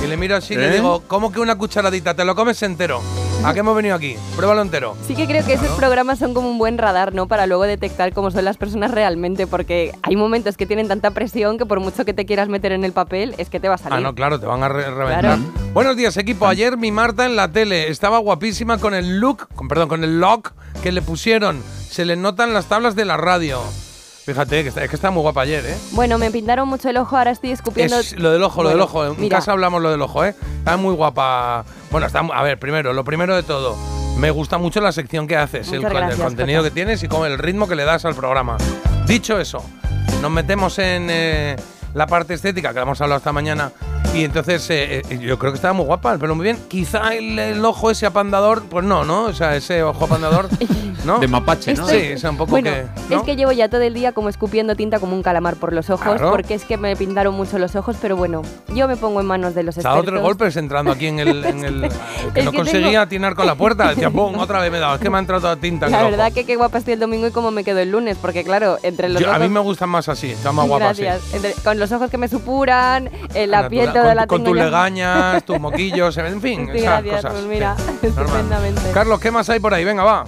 Speaker 1: Y le miro así y le
Speaker 4: ¿Eh?
Speaker 1: digo, ¿cómo que una cucharadita? ¿Te lo comes entero? ¿A qué hemos venido aquí? Pruébalo entero.
Speaker 2: Sí que creo que esos programas son como un buen radar, ¿no? Para luego detectar cómo son las personas realmente, porque hay momentos que tienen tanta presión que por mucho que te quieras meter en el papel, es que te va a salir.
Speaker 1: Ah, no, claro, te van a re- reventar.
Speaker 2: Claro.
Speaker 1: Buenos días, equipo. Ayer mi Marta en la tele estaba guapísima con el look, con, perdón, con el lock que le pusieron. Se le notan las tablas de la radio. Fíjate, que está, es que está muy guapa ayer, ¿eh?
Speaker 2: Bueno, me pintaron mucho el ojo, ahora estoy escupiendo...
Speaker 1: Es lo del ojo, lo del ojo. En
Speaker 2: mira,
Speaker 1: casa hablamos lo del ojo, ¿eh? Está muy guapa. Bueno, está. A ver, primero, lo primero de todo. Me gusta mucho la sección que haces, el, contenido
Speaker 2: Jota.
Speaker 1: que tienes y con el ritmo que le das al programa. Dicho eso, nos metemos en eh, la parte estética que hemos hablado esta mañana. Y entonces eh, eh, yo creo que estaba muy guapa, el pelo muy bien. Quizá el, el ojo ese apandador, pues no, ¿no? O sea, ese ojo apandador, ¿no?
Speaker 4: De mapache, ¿no?
Speaker 1: Sí, es un poco
Speaker 2: Bueno,
Speaker 1: que. ¿no?
Speaker 2: es que llevo ya todo el día como escupiendo tinta como un calamar por los ojos,
Speaker 1: Claro.
Speaker 2: porque es que me pintaron mucho los ojos, pero bueno, yo me pongo en manos de los
Speaker 1: ha dado
Speaker 2: expertos.
Speaker 1: tres golpes entrando aquí en el. En el que no
Speaker 2: que
Speaker 1: conseguía
Speaker 2: tengo-
Speaker 1: atinar con la puerta. Decía, pum, otra vez me he dado. Es que me ha entrado toda tinta en
Speaker 2: La verdad que qué guapa estoy el domingo y cómo me quedo el lunes, porque claro, entre los
Speaker 1: Yo- a mí me gustan más así, está más guapa así.
Speaker 2: Gracias. Entre- con los ojos que me supuran, eh, la
Speaker 1: Natura- con,
Speaker 2: la
Speaker 1: tus legañas, tus moquillos, en fin,
Speaker 2: Sí,
Speaker 1: esas
Speaker 2: gracias,
Speaker 1: cosas.
Speaker 2: pues mira,
Speaker 1: Sí, normal.
Speaker 2: estupendamente.
Speaker 1: Carlos, ¿qué más hay por ahí? Venga, va.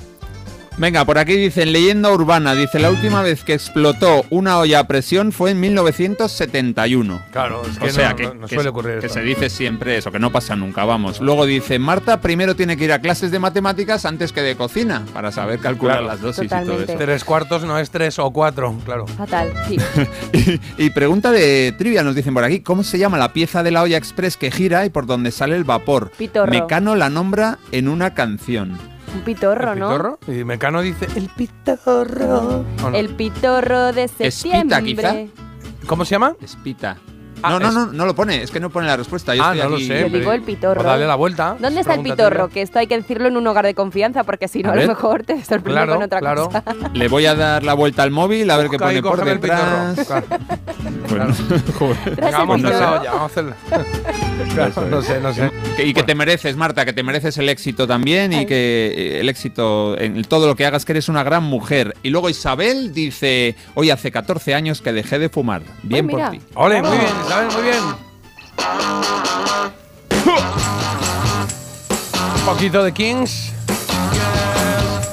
Speaker 4: Venga, por aquí dicen leyenda urbana. Dice la última vez que explotó una olla a presión fue en 1971.
Speaker 1: Claro, es que
Speaker 4: o sea,
Speaker 1: no,
Speaker 4: que,
Speaker 1: no- no
Speaker 4: que
Speaker 1: suele
Speaker 4: se-
Speaker 1: ocurrir
Speaker 4: que
Speaker 1: esto.
Speaker 4: se dice siempre eso, que no pasa nunca, vamos. Luego dice, Marta primero tiene que ir a clases de matemáticas antes que de cocina, para saber calcular
Speaker 1: Claro.
Speaker 4: las dosis y
Speaker 2: Totalmente.
Speaker 4: todo eso.
Speaker 1: Tres cuartos no es tres o cuatro, claro.
Speaker 2: Fatal, sí.
Speaker 4: y, y pregunta de trivia, nos dicen por aquí, ¿cómo se llama la pieza de la olla express que gira y por donde sale el vapor?
Speaker 2: Pitorro.
Speaker 4: Mecano la nombra en una canción.
Speaker 2: Un pitorro,
Speaker 1: ¿El
Speaker 2: ¿no?
Speaker 1: pitorro? Y Mecano dice, el pitorro. ¿O no?
Speaker 2: El pitorro de
Speaker 4: Espita,
Speaker 2: septiembre.
Speaker 4: quizá.
Speaker 1: ¿Cómo se llama?
Speaker 4: Espita.
Speaker 1: Ah,
Speaker 4: no, no, no, no lo pone, es que no pone la respuesta. Yo
Speaker 1: ah,
Speaker 4: estoy
Speaker 1: no lo sé.
Speaker 2: Yo digo el pitorro.
Speaker 1: Pues dale la vuelta.
Speaker 2: ¿Dónde está el pitorro? Que esto hay que decirlo en un hogar de confianza, porque si no,
Speaker 4: A
Speaker 2: a, lo mejor te sorprende
Speaker 1: Claro,
Speaker 2: con otra
Speaker 1: claro.
Speaker 2: cosa.
Speaker 4: Le voy a dar la vuelta al móvil a ver qué pone
Speaker 1: y
Speaker 4: por
Speaker 1: el
Speaker 4: detrás.
Speaker 1: pitorro. Claro.
Speaker 4: Bueno, joder.
Speaker 2: El
Speaker 1: vamos a hacerla. Claro, no sé, no sé.
Speaker 4: Que- y que te mereces, Marta, que te mereces el éxito también y que eh, el éxito en todo lo que hagas, que eres una gran mujer. Y luego Isabel dice, hoy hace 14 años que dejé de fumar. Bien por ti.
Speaker 1: Ole, muy bien, Isabel, muy bien. Un poquito de Kings.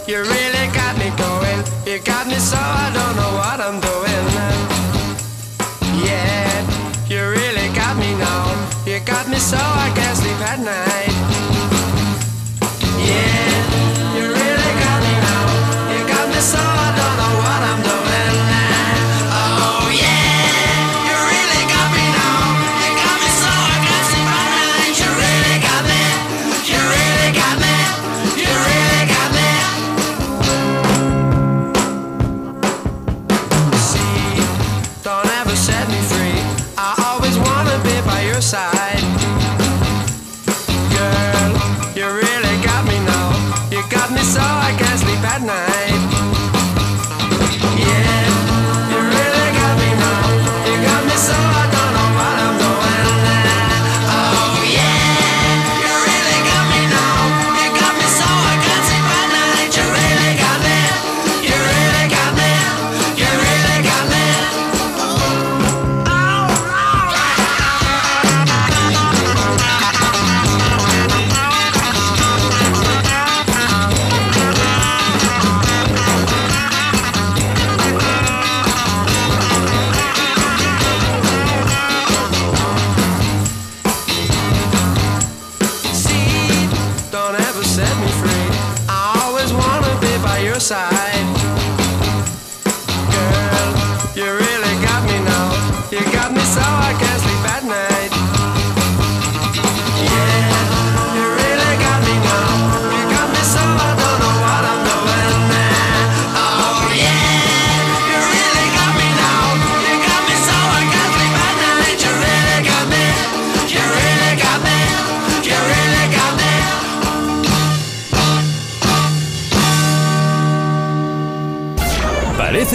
Speaker 6: You really got me going. You got me so I don't know what I'm doing.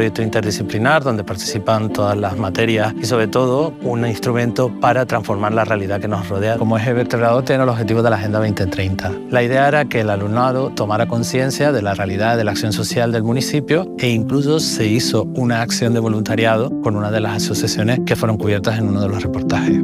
Speaker 7: Proyecto interdisciplinar donde participan todas las materias y sobre todo un instrumento para transformar la realidad que nos rodea. Como eje vertebrador tiene los objetivos de la Agenda 2030. La idea era que el alumnado tomara conciencia de la realidad de la acción social del municipio e incluso se hizo una acción de voluntariado con una de las asociaciones que fueron cubiertas en uno de los reportajes.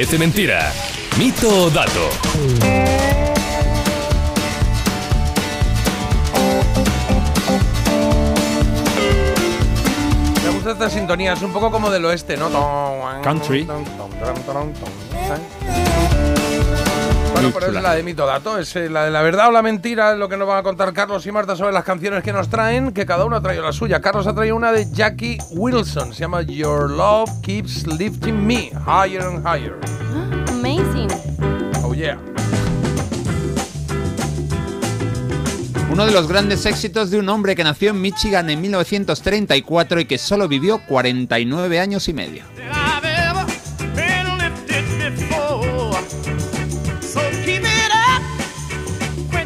Speaker 3: Parece mentira. Mito o dato.
Speaker 1: Me gusta esta sintonía, es un poco como del oeste, ¿no?
Speaker 4: Country.
Speaker 1: Bueno, pero es la de mito dato, es eh, la de la verdad o la mentira, es lo que nos van a contar Carlos y Marta sobre las canciones que nos traen, que cada uno ha traído la suya. Carlos ha traído una de Jackie Wilson, se llama Your Love Keeps Lifting Me, Higher and Higher.
Speaker 2: Amazing.
Speaker 1: Oh yeah.
Speaker 4: Uno de los grandes éxitos de un hombre que nació en Michigan en 1934 y que solo vivió 49 años y medio.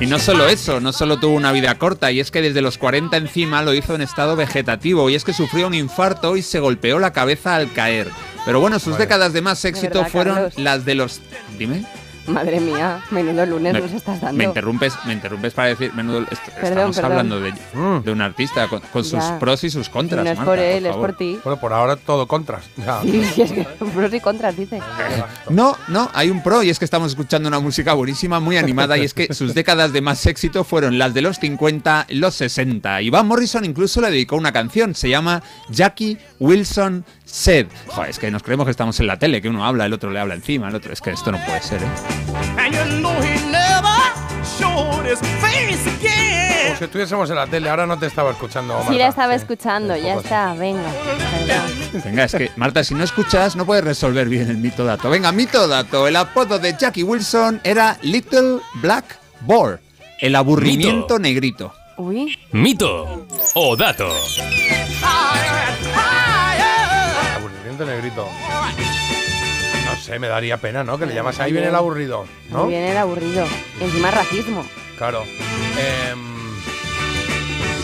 Speaker 4: Y no solo eso, no solo tuvo una vida corta, y es que desde los 40 encima lo hizo en estado vegetativo, y es que sufrió un infarto y se golpeó la cabeza al caer. Pero bueno, sus décadas de más éxito fueron las de los... Dime.
Speaker 2: Madre mía, menudo lunes
Speaker 4: Me,
Speaker 2: nos estás dando.
Speaker 4: me interrumpes, me interrumpes para decir, menudo, est-
Speaker 2: Perdón,
Speaker 4: estamos
Speaker 2: perdón.
Speaker 4: hablando de, de un artista con, con sus pros y sus contras.
Speaker 2: no es
Speaker 4: Marta,
Speaker 2: por él, es por ti.
Speaker 1: Bueno, por ahora todo contras. Ya.
Speaker 2: Sí, sí, es que pros y contras, dice.
Speaker 4: No, no, hay un pro y es que estamos escuchando una música buenísima, muy animada y es que sus décadas de más éxito fueron las de los 50, los 60. Y Van Morrison incluso le dedicó una canción, se llama Jackie Wilson Joder, es que nos creemos que estamos en la tele, que uno habla, el otro le habla encima, el otro, es que esto no puede ser, ¿eh?
Speaker 6: And you know he never showed his face again.
Speaker 1: Como si estuviésemos en la tele, ahora no te estaba escuchando.
Speaker 2: Sí
Speaker 1: Marta.
Speaker 2: la estaba escuchando, ya está, venga.
Speaker 4: Venga, es que Marta, si no escuchas, no puedes resolver bien el mito dato. Venga, mito dato. El apodo de Jackie Wilson era Little Black Boar, el aburrimiento negrito.
Speaker 2: Uy,
Speaker 3: Mito o dato.
Speaker 1: Negrito. No sé, me daría pena, ¿no? Que le llamas ahí viene el aburrido, ¿no?
Speaker 2: bien el aburrido. Encima racismo.
Speaker 1: Claro. Em,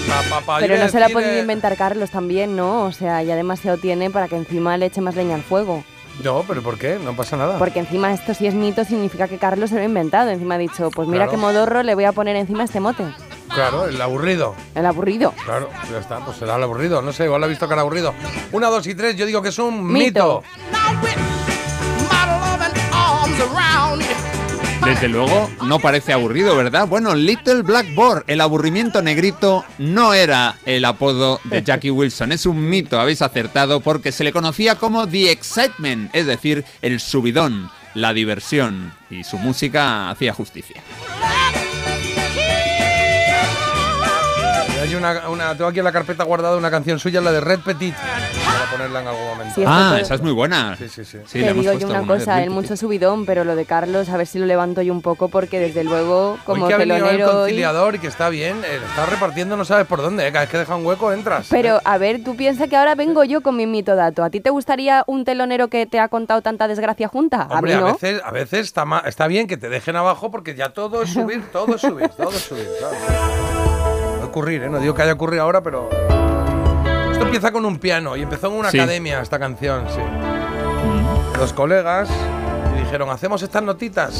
Speaker 1: pa- pa- pa-
Speaker 2: Pero no se la ha
Speaker 1: decir,
Speaker 2: podido
Speaker 1: eh,
Speaker 2: inventar Carlos también, ¿no? O sea, ya demasiado tiene para que encima le eche más leña al fuego.
Speaker 1: No, pero ¿por qué? No pasa nada.
Speaker 2: Porque encima esto si es mito significa que Carlos se lo ha inventado. Encima ha dicho, pues mira
Speaker 1: Claro.
Speaker 2: qué modorro le voy a poner encima este mote.
Speaker 1: Claro, el aburrido.
Speaker 2: El aburrido.
Speaker 1: Claro, ya está, pues será el aburrido. No sé, igual lo ha visto cara aburrido. Una, dos y tres, yo digo que es un
Speaker 2: Mito.
Speaker 4: Desde luego, no parece aburrido, ¿verdad? Bueno, Little Black Boar, el aburrimiento negrito, no era el apodo de Jackie Wilson. Es un mito, habéis acertado, porque se le conocía como The Excitement, es decir, el subidón, la diversión. Y su música hacía justicia.
Speaker 1: Hay una, una- tengo aquí en la carpeta guardada una canción suya, la de Red Petit. Para ponerla en algún momento.
Speaker 2: Sí,
Speaker 4: Ah, esa es muy buena.
Speaker 1: Sí, sí, sí.
Speaker 4: Sí,
Speaker 2: Te digo yo una cosa,
Speaker 4: Little
Speaker 2: mucho subidón, pero lo de Carlos, a ver si lo levanto yo un poco, porque desde luego, como
Speaker 1: Hoy que ha venido el
Speaker 2: telonero
Speaker 1: conciliador y que está bien, eh, está repartiendo no sabes por dónde, eh, cada vez que deja un hueco entras.
Speaker 2: Pero, a ver, tú piensas que ahora vengo yo con mi mito dato. ¿A ti te gustaría un telonero que te ha contado tanta desgracia junta?
Speaker 1: Hombre,
Speaker 2: a mí
Speaker 1: a
Speaker 2: no.
Speaker 1: veces, a veces está, ma- está bien que te dejen abajo porque ya todo es subir, todo es subir, todo es subir. Claro. Ocurrir, ¿eh? no digo que haya ocurrido ahora, pero... Esto empieza con un piano y empezó en una
Speaker 4: Sí.
Speaker 1: academia esta canción, sí. Los colegas y dijeron, hacemos estas notitas.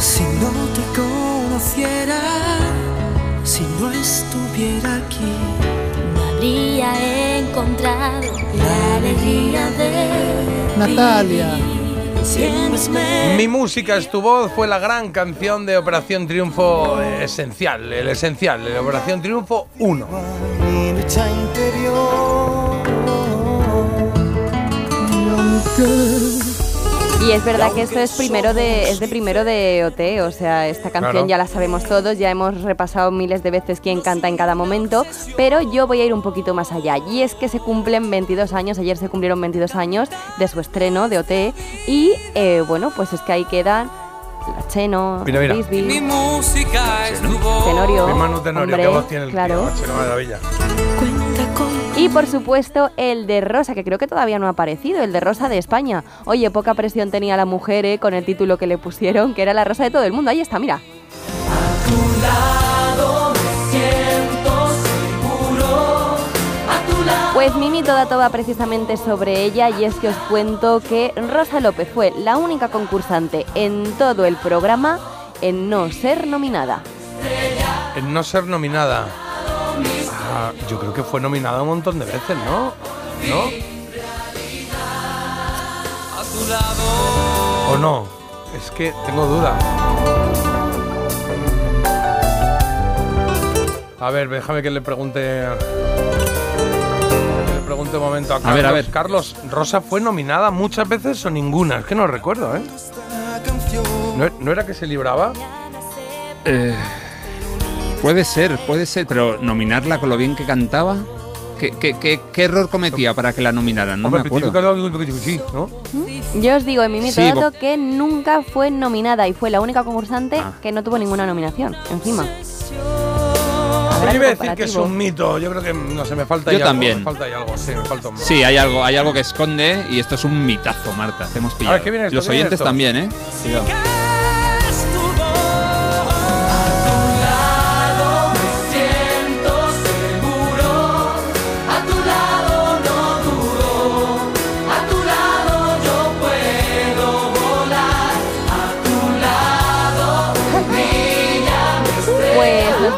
Speaker 8: Si no te conociera, si no estuviera aquí, no habría encontrado la alegría de
Speaker 4: Natalia.
Speaker 1: Mi música es tu voz fue la gran canción de Operación Triunfo eh, esencial, el esencial, de Operación Triunfo 1.
Speaker 2: Y es verdad que esto es primero de es de primero de OT, o sea, esta canción
Speaker 1: Claro.
Speaker 2: ya la sabemos todos, ya hemos repasado miles de veces quién canta en cada momento, pero yo voy a ir un poquito más allá. Y es que se cumplen 22 años, ayer se cumplieron 22 años de su estreno de OT y eh, bueno, pues es que ahí quedan la Cheno,
Speaker 1: Mira, mira.
Speaker 8: Mi música es tu voz.
Speaker 2: Tenorio,
Speaker 1: Mi Tenorio,
Speaker 2: hombre,
Speaker 1: qué voz tiene el
Speaker 2: claro.
Speaker 1: tío, maravilla.
Speaker 8: Cuenta con
Speaker 2: Y por supuesto el de Rosa, que creo que todavía no ha aparecido, el de Rosa de España. Oye, poca presión tenía la mujer eh, con el título que le pusieron, que era la Rosa de todo el mundo. Ahí está, mira. Pues mi mito dato va precisamente sobre ella y es que os cuento que Rosa López fue la única concursante en todo el programa en no ser nominada.
Speaker 1: En no ser nominada. Ah, yo creo que fue nominada un montón de veces, ¿no? ¿No?
Speaker 8: a.
Speaker 1: ¿O no? Es que tengo duda. A ver, déjame que le pregunte. que Le pregunte un momento a Carlos.
Speaker 4: ver, a ver.
Speaker 1: Carlos, ¿Rosa fue nominada muchas veces o ninguna? Es que no recuerdo, ¿eh? ¿No, no era que se libraba?
Speaker 4: Eh, puede ser, puede ser, pero nominarla con lo bien que cantaba. ¿Qué, qué- qué- qué error cometía para que la nominaran? No me acuerdo.
Speaker 1: sí, ¿no?
Speaker 2: Yo os digo en mi
Speaker 4: Sí,
Speaker 2: mito dato
Speaker 4: bo-
Speaker 2: que nunca fue nominada y fue la única concursante
Speaker 4: Ah.
Speaker 2: que no tuvo ninguna nominación encima.
Speaker 1: Yo iba a decir que es un mito. Yo creo que no se me falta
Speaker 4: Yo
Speaker 1: ahí algo,
Speaker 4: también.
Speaker 1: me falta algo, sí, me falta un-
Speaker 4: Sí, hay algo, hay algo que esconde y esto es un mitazo, Marta. Te hemos pillado.
Speaker 1: ¿qué viene esto?
Speaker 4: Los
Speaker 1: ¿Qué viene
Speaker 4: oyentes
Speaker 1: esto?
Speaker 4: también, ¿eh?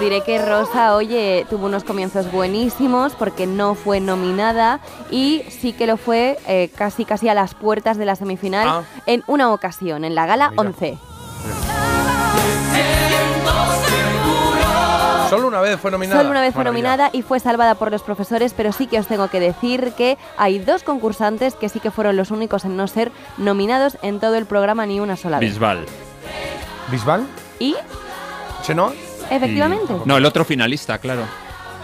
Speaker 2: Diré que Rosa, oye, tuvo unos comienzos buenísimos porque no fue nominada y sí que lo fue eh, casi casi a las puertas de la semifinal
Speaker 1: Ah.
Speaker 2: en una ocasión, en la gala 11.
Speaker 1: Solo una vez fue nominada.
Speaker 2: Solo una vez fue
Speaker 1: Maravilla.
Speaker 2: nominada y fue salvada por los profesores, pero sí que os tengo que decir que hay dos concursantes que sí que fueron los únicos en no ser nominados en todo el programa ni una sola vez.
Speaker 4: Bisbal.
Speaker 1: ¿Bisbal?
Speaker 2: Y,
Speaker 1: ¿Chenoa?
Speaker 2: Efectivamente,
Speaker 4: No, el otro finalista, claro.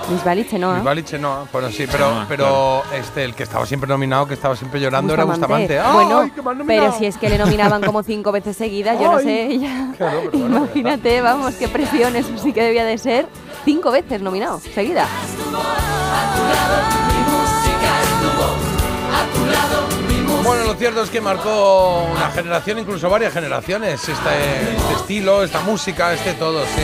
Speaker 2: Bisbal y Chenoa.
Speaker 1: Bisbal y Chenoa. Bueno, sí, pero,
Speaker 4: Chenoa,
Speaker 1: pero este, el que estaba siempre nominado, que estaba siempre llorando, era
Speaker 2: Bustamante.
Speaker 1: Bustamante. ¡Ay,
Speaker 2: Bueno, pero si es que le nominaban como cinco veces seguidas, yo no sé.
Speaker 1: Claro, pero bueno,
Speaker 2: Imagínate, vamos, qué presión, eso sí que debía de ser cinco veces nominado, seguida.
Speaker 1: Bueno, lo cierto es que marcó una generación, incluso varias generaciones, este, este estilo, esta música, este todo, sí.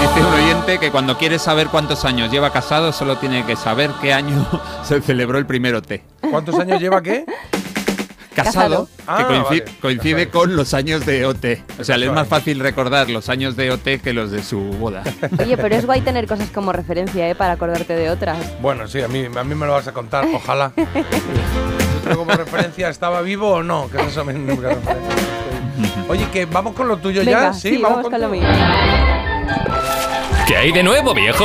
Speaker 4: Dice un oyente que cuando quiere saber cuántos años lleva casado, solo tiene que saber qué año se celebró el primero té.
Speaker 1: ¿Cuántos años lleva qué?
Speaker 4: Casado,
Speaker 1: Ah,
Speaker 4: que coincide,
Speaker 1: vale.
Speaker 4: coincide con los años de OT. O sea, le es más fácil recordar los años de OT que los de su boda.
Speaker 2: Oye, pero es guay tener cosas como referencia, ¿eh? Para acordarte de otras.
Speaker 1: Bueno, sí, a mí, a mí me lo vas a contar, ojalá. Como referencia, ¿estaba vivo o no? Que eso me nunca referencia. Oye, que vamos con lo tuyo
Speaker 2: Venga,
Speaker 1: ya,
Speaker 2: sí, vamos con lo mío.
Speaker 3: ¿Qué hay de nuevo, viejo?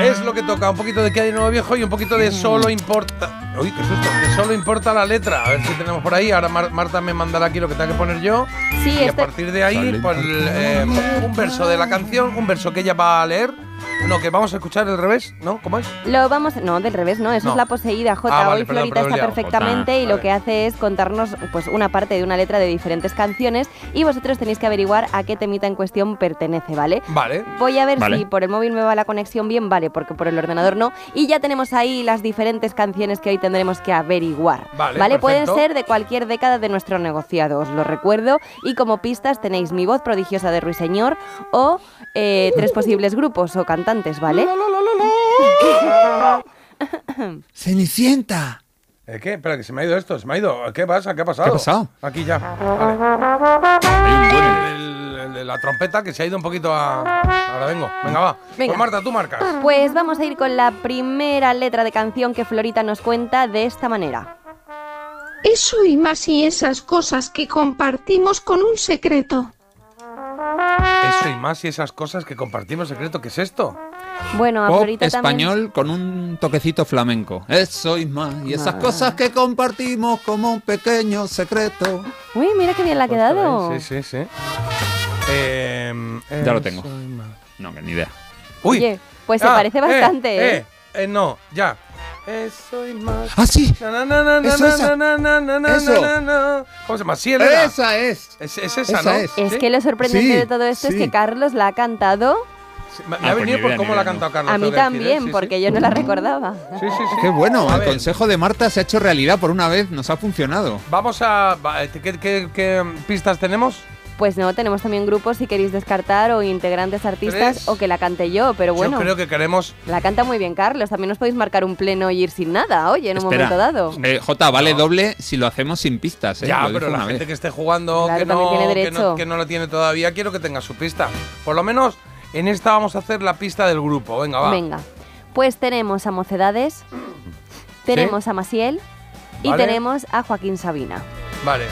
Speaker 1: Es lo que toca, un poquito de que hay de nuevo viejo y un poquito de solo importa. Uy, qué susto, que solo importa la letra. A ver si tenemos por ahí. Ahora Mar- Marta me mandará aquí lo que tenga que poner yo.
Speaker 2: Sí,
Speaker 1: y a
Speaker 2: este-
Speaker 1: partir de ahí, pues, eh, un verso de la canción, un verso que ella va a leer. No, que vamos a escuchar el revés, ¿no? ¿Cómo es?
Speaker 2: Lo vamos, no, del revés, no, eso
Speaker 1: No.
Speaker 2: es la poseída J.
Speaker 1: Ah, vale,
Speaker 2: Hoy
Speaker 1: perdón,
Speaker 2: Florita
Speaker 1: perdón,
Speaker 2: está
Speaker 1: liado.
Speaker 2: perfectamente
Speaker 1: Ah,
Speaker 2: y lo
Speaker 1: vale.
Speaker 2: que hace es contarnos pues una parte de una letra de diferentes canciones y vosotros tenéis que averiguar a qué temita en cuestión pertenece, ¿vale?
Speaker 1: Vale.
Speaker 2: Voy a ver
Speaker 4: Vale.
Speaker 2: si por el móvil me va la conexión bien, vale, porque por el ordenador no. Y ya tenemos ahí las diferentes canciones que hoy tendremos que averiguar.
Speaker 1: Vale,
Speaker 2: Pueden
Speaker 1: perfecto.
Speaker 2: ser de cualquier década de nuestro negociado, os lo recuerdo. Y como pistas tenéis mi voz prodigiosa de Ruiseñor o eh, tres posibles grupos o cantantes, ¿vale?
Speaker 4: ¡Cenicienta!
Speaker 1: ¿Eh, ¿Qué? Espera, que se me ha ido esto. Se me ha ido. ¿Qué pasa? ¿Qué ha pasado?
Speaker 4: ¿Qué ha pasado?
Speaker 1: Aquí ya. Vale. El, el de la trompeta que se ha ido un poquito a. Ahora vengo. Venga, va.
Speaker 2: Venga.
Speaker 1: Pues Marta, tú marcas.
Speaker 2: Pues vamos a ir con la primera letra de canción que Florita nos cuenta de esta manera.
Speaker 9: Eso y más y esas cosas que compartimos con un secreto.
Speaker 1: Eso y más y esas cosas que compartimos secreto. ¿Qué es esto?
Speaker 2: Bueno,
Speaker 4: Pop
Speaker 2: Florita también.
Speaker 4: español con un toquecito flamenco. Eso y más. Y esas
Speaker 2: Ah.
Speaker 4: cosas que compartimos como un pequeño secreto.
Speaker 2: Uy, mira qué bien la ha quedado.
Speaker 1: Sí, sí, sí. Eh,
Speaker 4: Ya lo tengo. No, que ni idea.
Speaker 1: Uy.
Speaker 2: Oye, pues se
Speaker 1: Ah,
Speaker 2: parece
Speaker 1: eh,
Speaker 2: bastante, ¿eh?
Speaker 1: eh, eh, no, ya. Eso y más.
Speaker 4: ¡Ah, sí!
Speaker 1: Na, na, na, na, na,
Speaker 4: Eso, Eso.
Speaker 1: ¿Cómo se llama? Sí, Elena.
Speaker 4: ¡Esa es!
Speaker 1: Es, es esa,
Speaker 4: Esa
Speaker 1: ¿no?
Speaker 4: es.
Speaker 2: Es
Speaker 1: ¿Sí?
Speaker 2: que lo sorprendente
Speaker 4: Sí,
Speaker 2: de todo esto es que Carlos la ha cantado.
Speaker 1: Sí, Me, me
Speaker 4: Ah,
Speaker 1: ha
Speaker 4: pues
Speaker 1: venido
Speaker 4: ni
Speaker 1: por
Speaker 4: idea,
Speaker 1: cómo la ha cantado Carlos.
Speaker 2: A mí
Speaker 1: decir,
Speaker 2: también,
Speaker 1: ¿eh? Sí,
Speaker 2: porque
Speaker 1: sí.
Speaker 2: yo no la recordaba.
Speaker 1: Sí, sí, sí.
Speaker 4: ¡Qué bueno!
Speaker 1: A
Speaker 4: El
Speaker 1: ver,
Speaker 4: consejo de Marta se ha hecho realidad por una vez. Nos ha funcionado.
Speaker 1: Vamos a. eh, ¿Qué, qué- qué pistas tenemos?
Speaker 2: Pues no, tenemos también grupos si queréis descartar o integrantes artistas
Speaker 1: Tres.
Speaker 2: o que la cante yo, pero bueno.
Speaker 1: Yo creo que queremos.
Speaker 2: La canta muy bien Carlos, también os podéis marcar un pleno y ir sin nada, oye, en un
Speaker 4: Espera.
Speaker 2: momento dado.
Speaker 4: Eh, J, vale doble si lo hacemos sin pistas. ¿eh?
Speaker 1: Ya,
Speaker 4: Lo
Speaker 1: pero la gente
Speaker 4: vez.
Speaker 1: que esté jugando
Speaker 2: Claro,
Speaker 1: que, no,
Speaker 2: tiene
Speaker 1: que, no, que no la tiene todavía, quiero que tenga su pista. Por lo menos en esta vamos a hacer la pista del grupo. Venga, va.
Speaker 2: Venga, pues tenemos a Mocedades, tenemos a Masiel Y
Speaker 1: ¿vale?
Speaker 2: tenemos a Joaquín Sabina.
Speaker 1: Vale.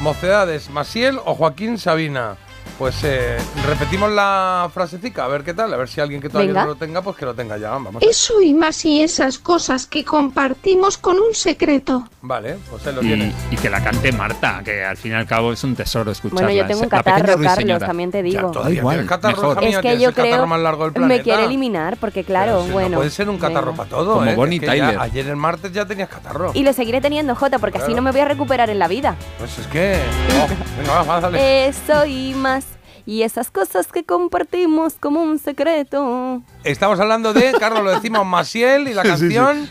Speaker 1: Mocedades, Masiel o Joaquín Sabina. Pues eh, repetimos la frasecita, a ver qué tal, a ver si alguien que todavía
Speaker 9: Venga.
Speaker 1: no lo tenga, pues que lo tenga ya. Vamos.
Speaker 9: Eso y más y esas cosas que compartimos con un secreto.
Speaker 1: Vale, pues él lo
Speaker 4: Y,
Speaker 1: tiene.
Speaker 4: y que la cante Marta, que al fin y al cabo es un tesoro escucharla.
Speaker 2: Bueno, yo tengo un catarro. Carlos, también te digo.
Speaker 4: Da igual,
Speaker 1: catarro,
Speaker 4: mejor.
Speaker 1: hija mía,
Speaker 2: Es que yo
Speaker 1: el catarro
Speaker 2: creo
Speaker 1: más largo del
Speaker 2: me
Speaker 1: planeta.
Speaker 2: quiere eliminar porque claro,
Speaker 1: Si
Speaker 2: bueno.
Speaker 1: No puede ser un catarro
Speaker 2: venga.
Speaker 1: para todo,
Speaker 4: Como
Speaker 1: ¿eh?
Speaker 4: Bonnie
Speaker 1: ya
Speaker 4: Tyler.
Speaker 1: ayer el martes ya tenías catarro.
Speaker 2: Y lo seguiré teniendo, Jota, porque así no me voy a recuperar en la vida.
Speaker 1: Pues es que. oh, venga, va, dale.
Speaker 2: Eso y más. Y esas cosas que compartimos como un secreto.
Speaker 1: Estamos hablando de, Carlos, lo decimos Masiel y la
Speaker 4: Sí, sí.
Speaker 1: canción.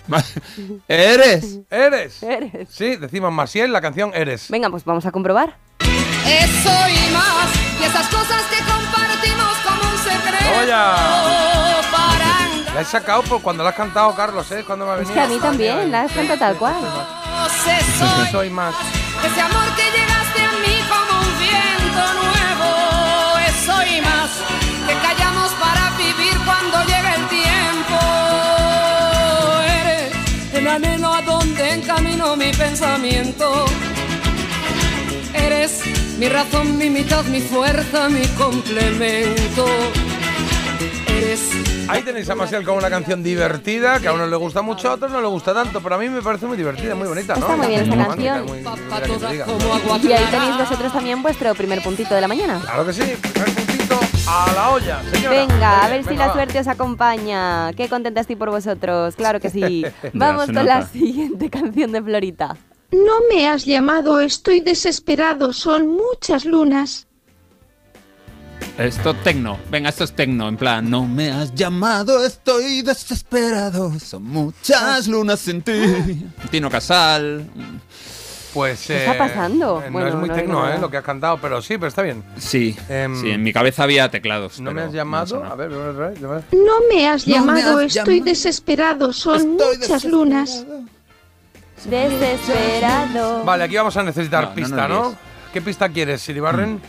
Speaker 4: ¿Eres?
Speaker 1: ¿Eres?
Speaker 2: Eres.
Speaker 1: Sí, decimos Masiel, la canción Eres.
Speaker 2: Venga, pues vamos a comprobar.
Speaker 8: Eso y más, y esas cosas que compartimos como un secreto.
Speaker 1: ¡Oya!
Speaker 8: Para
Speaker 1: La he sacado por cuando la has cantado, Carlos, ¿eh? Cuando me ha
Speaker 2: Es
Speaker 1: venido.
Speaker 2: que a mí también, la has cantado tal cual.
Speaker 8: soy
Speaker 1: Soy más.
Speaker 8: ese amor que llegaste anhelo a donde encamino mi pensamiento. Eres mi razón, mi mitad, mi fuerza, mi complemento. Eres
Speaker 1: Ahí tenéis a Masiel con una canción divertida, que a uno le gusta mucho, a otros no le gusta tanto, pero a mí me parece muy divertida, muy bonita, ¿no?
Speaker 2: Está muy bien esta
Speaker 1: romántica,
Speaker 2: canción.
Speaker 1: muy- diga.
Speaker 2: Y ahí tenéis vosotros también vuestro primer puntito de la mañana.
Speaker 1: Claro que sí, primer puntito a la olla, señora.
Speaker 2: Venga, a ver si
Speaker 1: venga,
Speaker 2: la
Speaker 1: va.
Speaker 2: suerte os acompaña. Qué contenta estoy por vosotros. Claro que sí. Vamos con la siguiente canción de Florita.
Speaker 9: No me has llamado, estoy desesperado, son muchas lunas.
Speaker 4: Esto tecno. Venga, esto es tecno. En plan, no me has llamado, estoy desesperado. Son muchas lunas en ti. Tino Casal.
Speaker 1: Pues.
Speaker 2: ¿Qué está pasando?
Speaker 1: eh, no
Speaker 2: Bueno,
Speaker 1: es muy
Speaker 2: no
Speaker 1: tecno, ¿eh? Lo que has cantado, pero sí, pero está bien.
Speaker 4: Sí.
Speaker 1: Em,
Speaker 4: sí, en mi cabeza había teclados.
Speaker 1: No me has llamado.
Speaker 4: sonaba.
Speaker 1: a ver, a ver, a ver, a ver.
Speaker 9: No me has
Speaker 4: No me
Speaker 9: llamado,
Speaker 4: has
Speaker 9: estoy
Speaker 4: llamado.
Speaker 9: desesperado, son muchas lunas.
Speaker 2: Desesperado.
Speaker 1: Vale, aquí vamos a necesitar
Speaker 4: No, no
Speaker 1: pista, ¿no? ¿Qué pista quieres, Siribarren?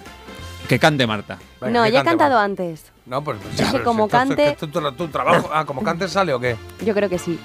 Speaker 4: Que cante Marta.
Speaker 1: Venga,
Speaker 2: No, ya he cantado
Speaker 1: va.
Speaker 2: antes.
Speaker 1: No, pues. pues
Speaker 2: Es que
Speaker 1: pero
Speaker 2: como
Speaker 1: si esto-
Speaker 2: cante-
Speaker 1: esto es tu, tu trabajo. Ah, como cante sale o qué?
Speaker 2: Yo creo que sí.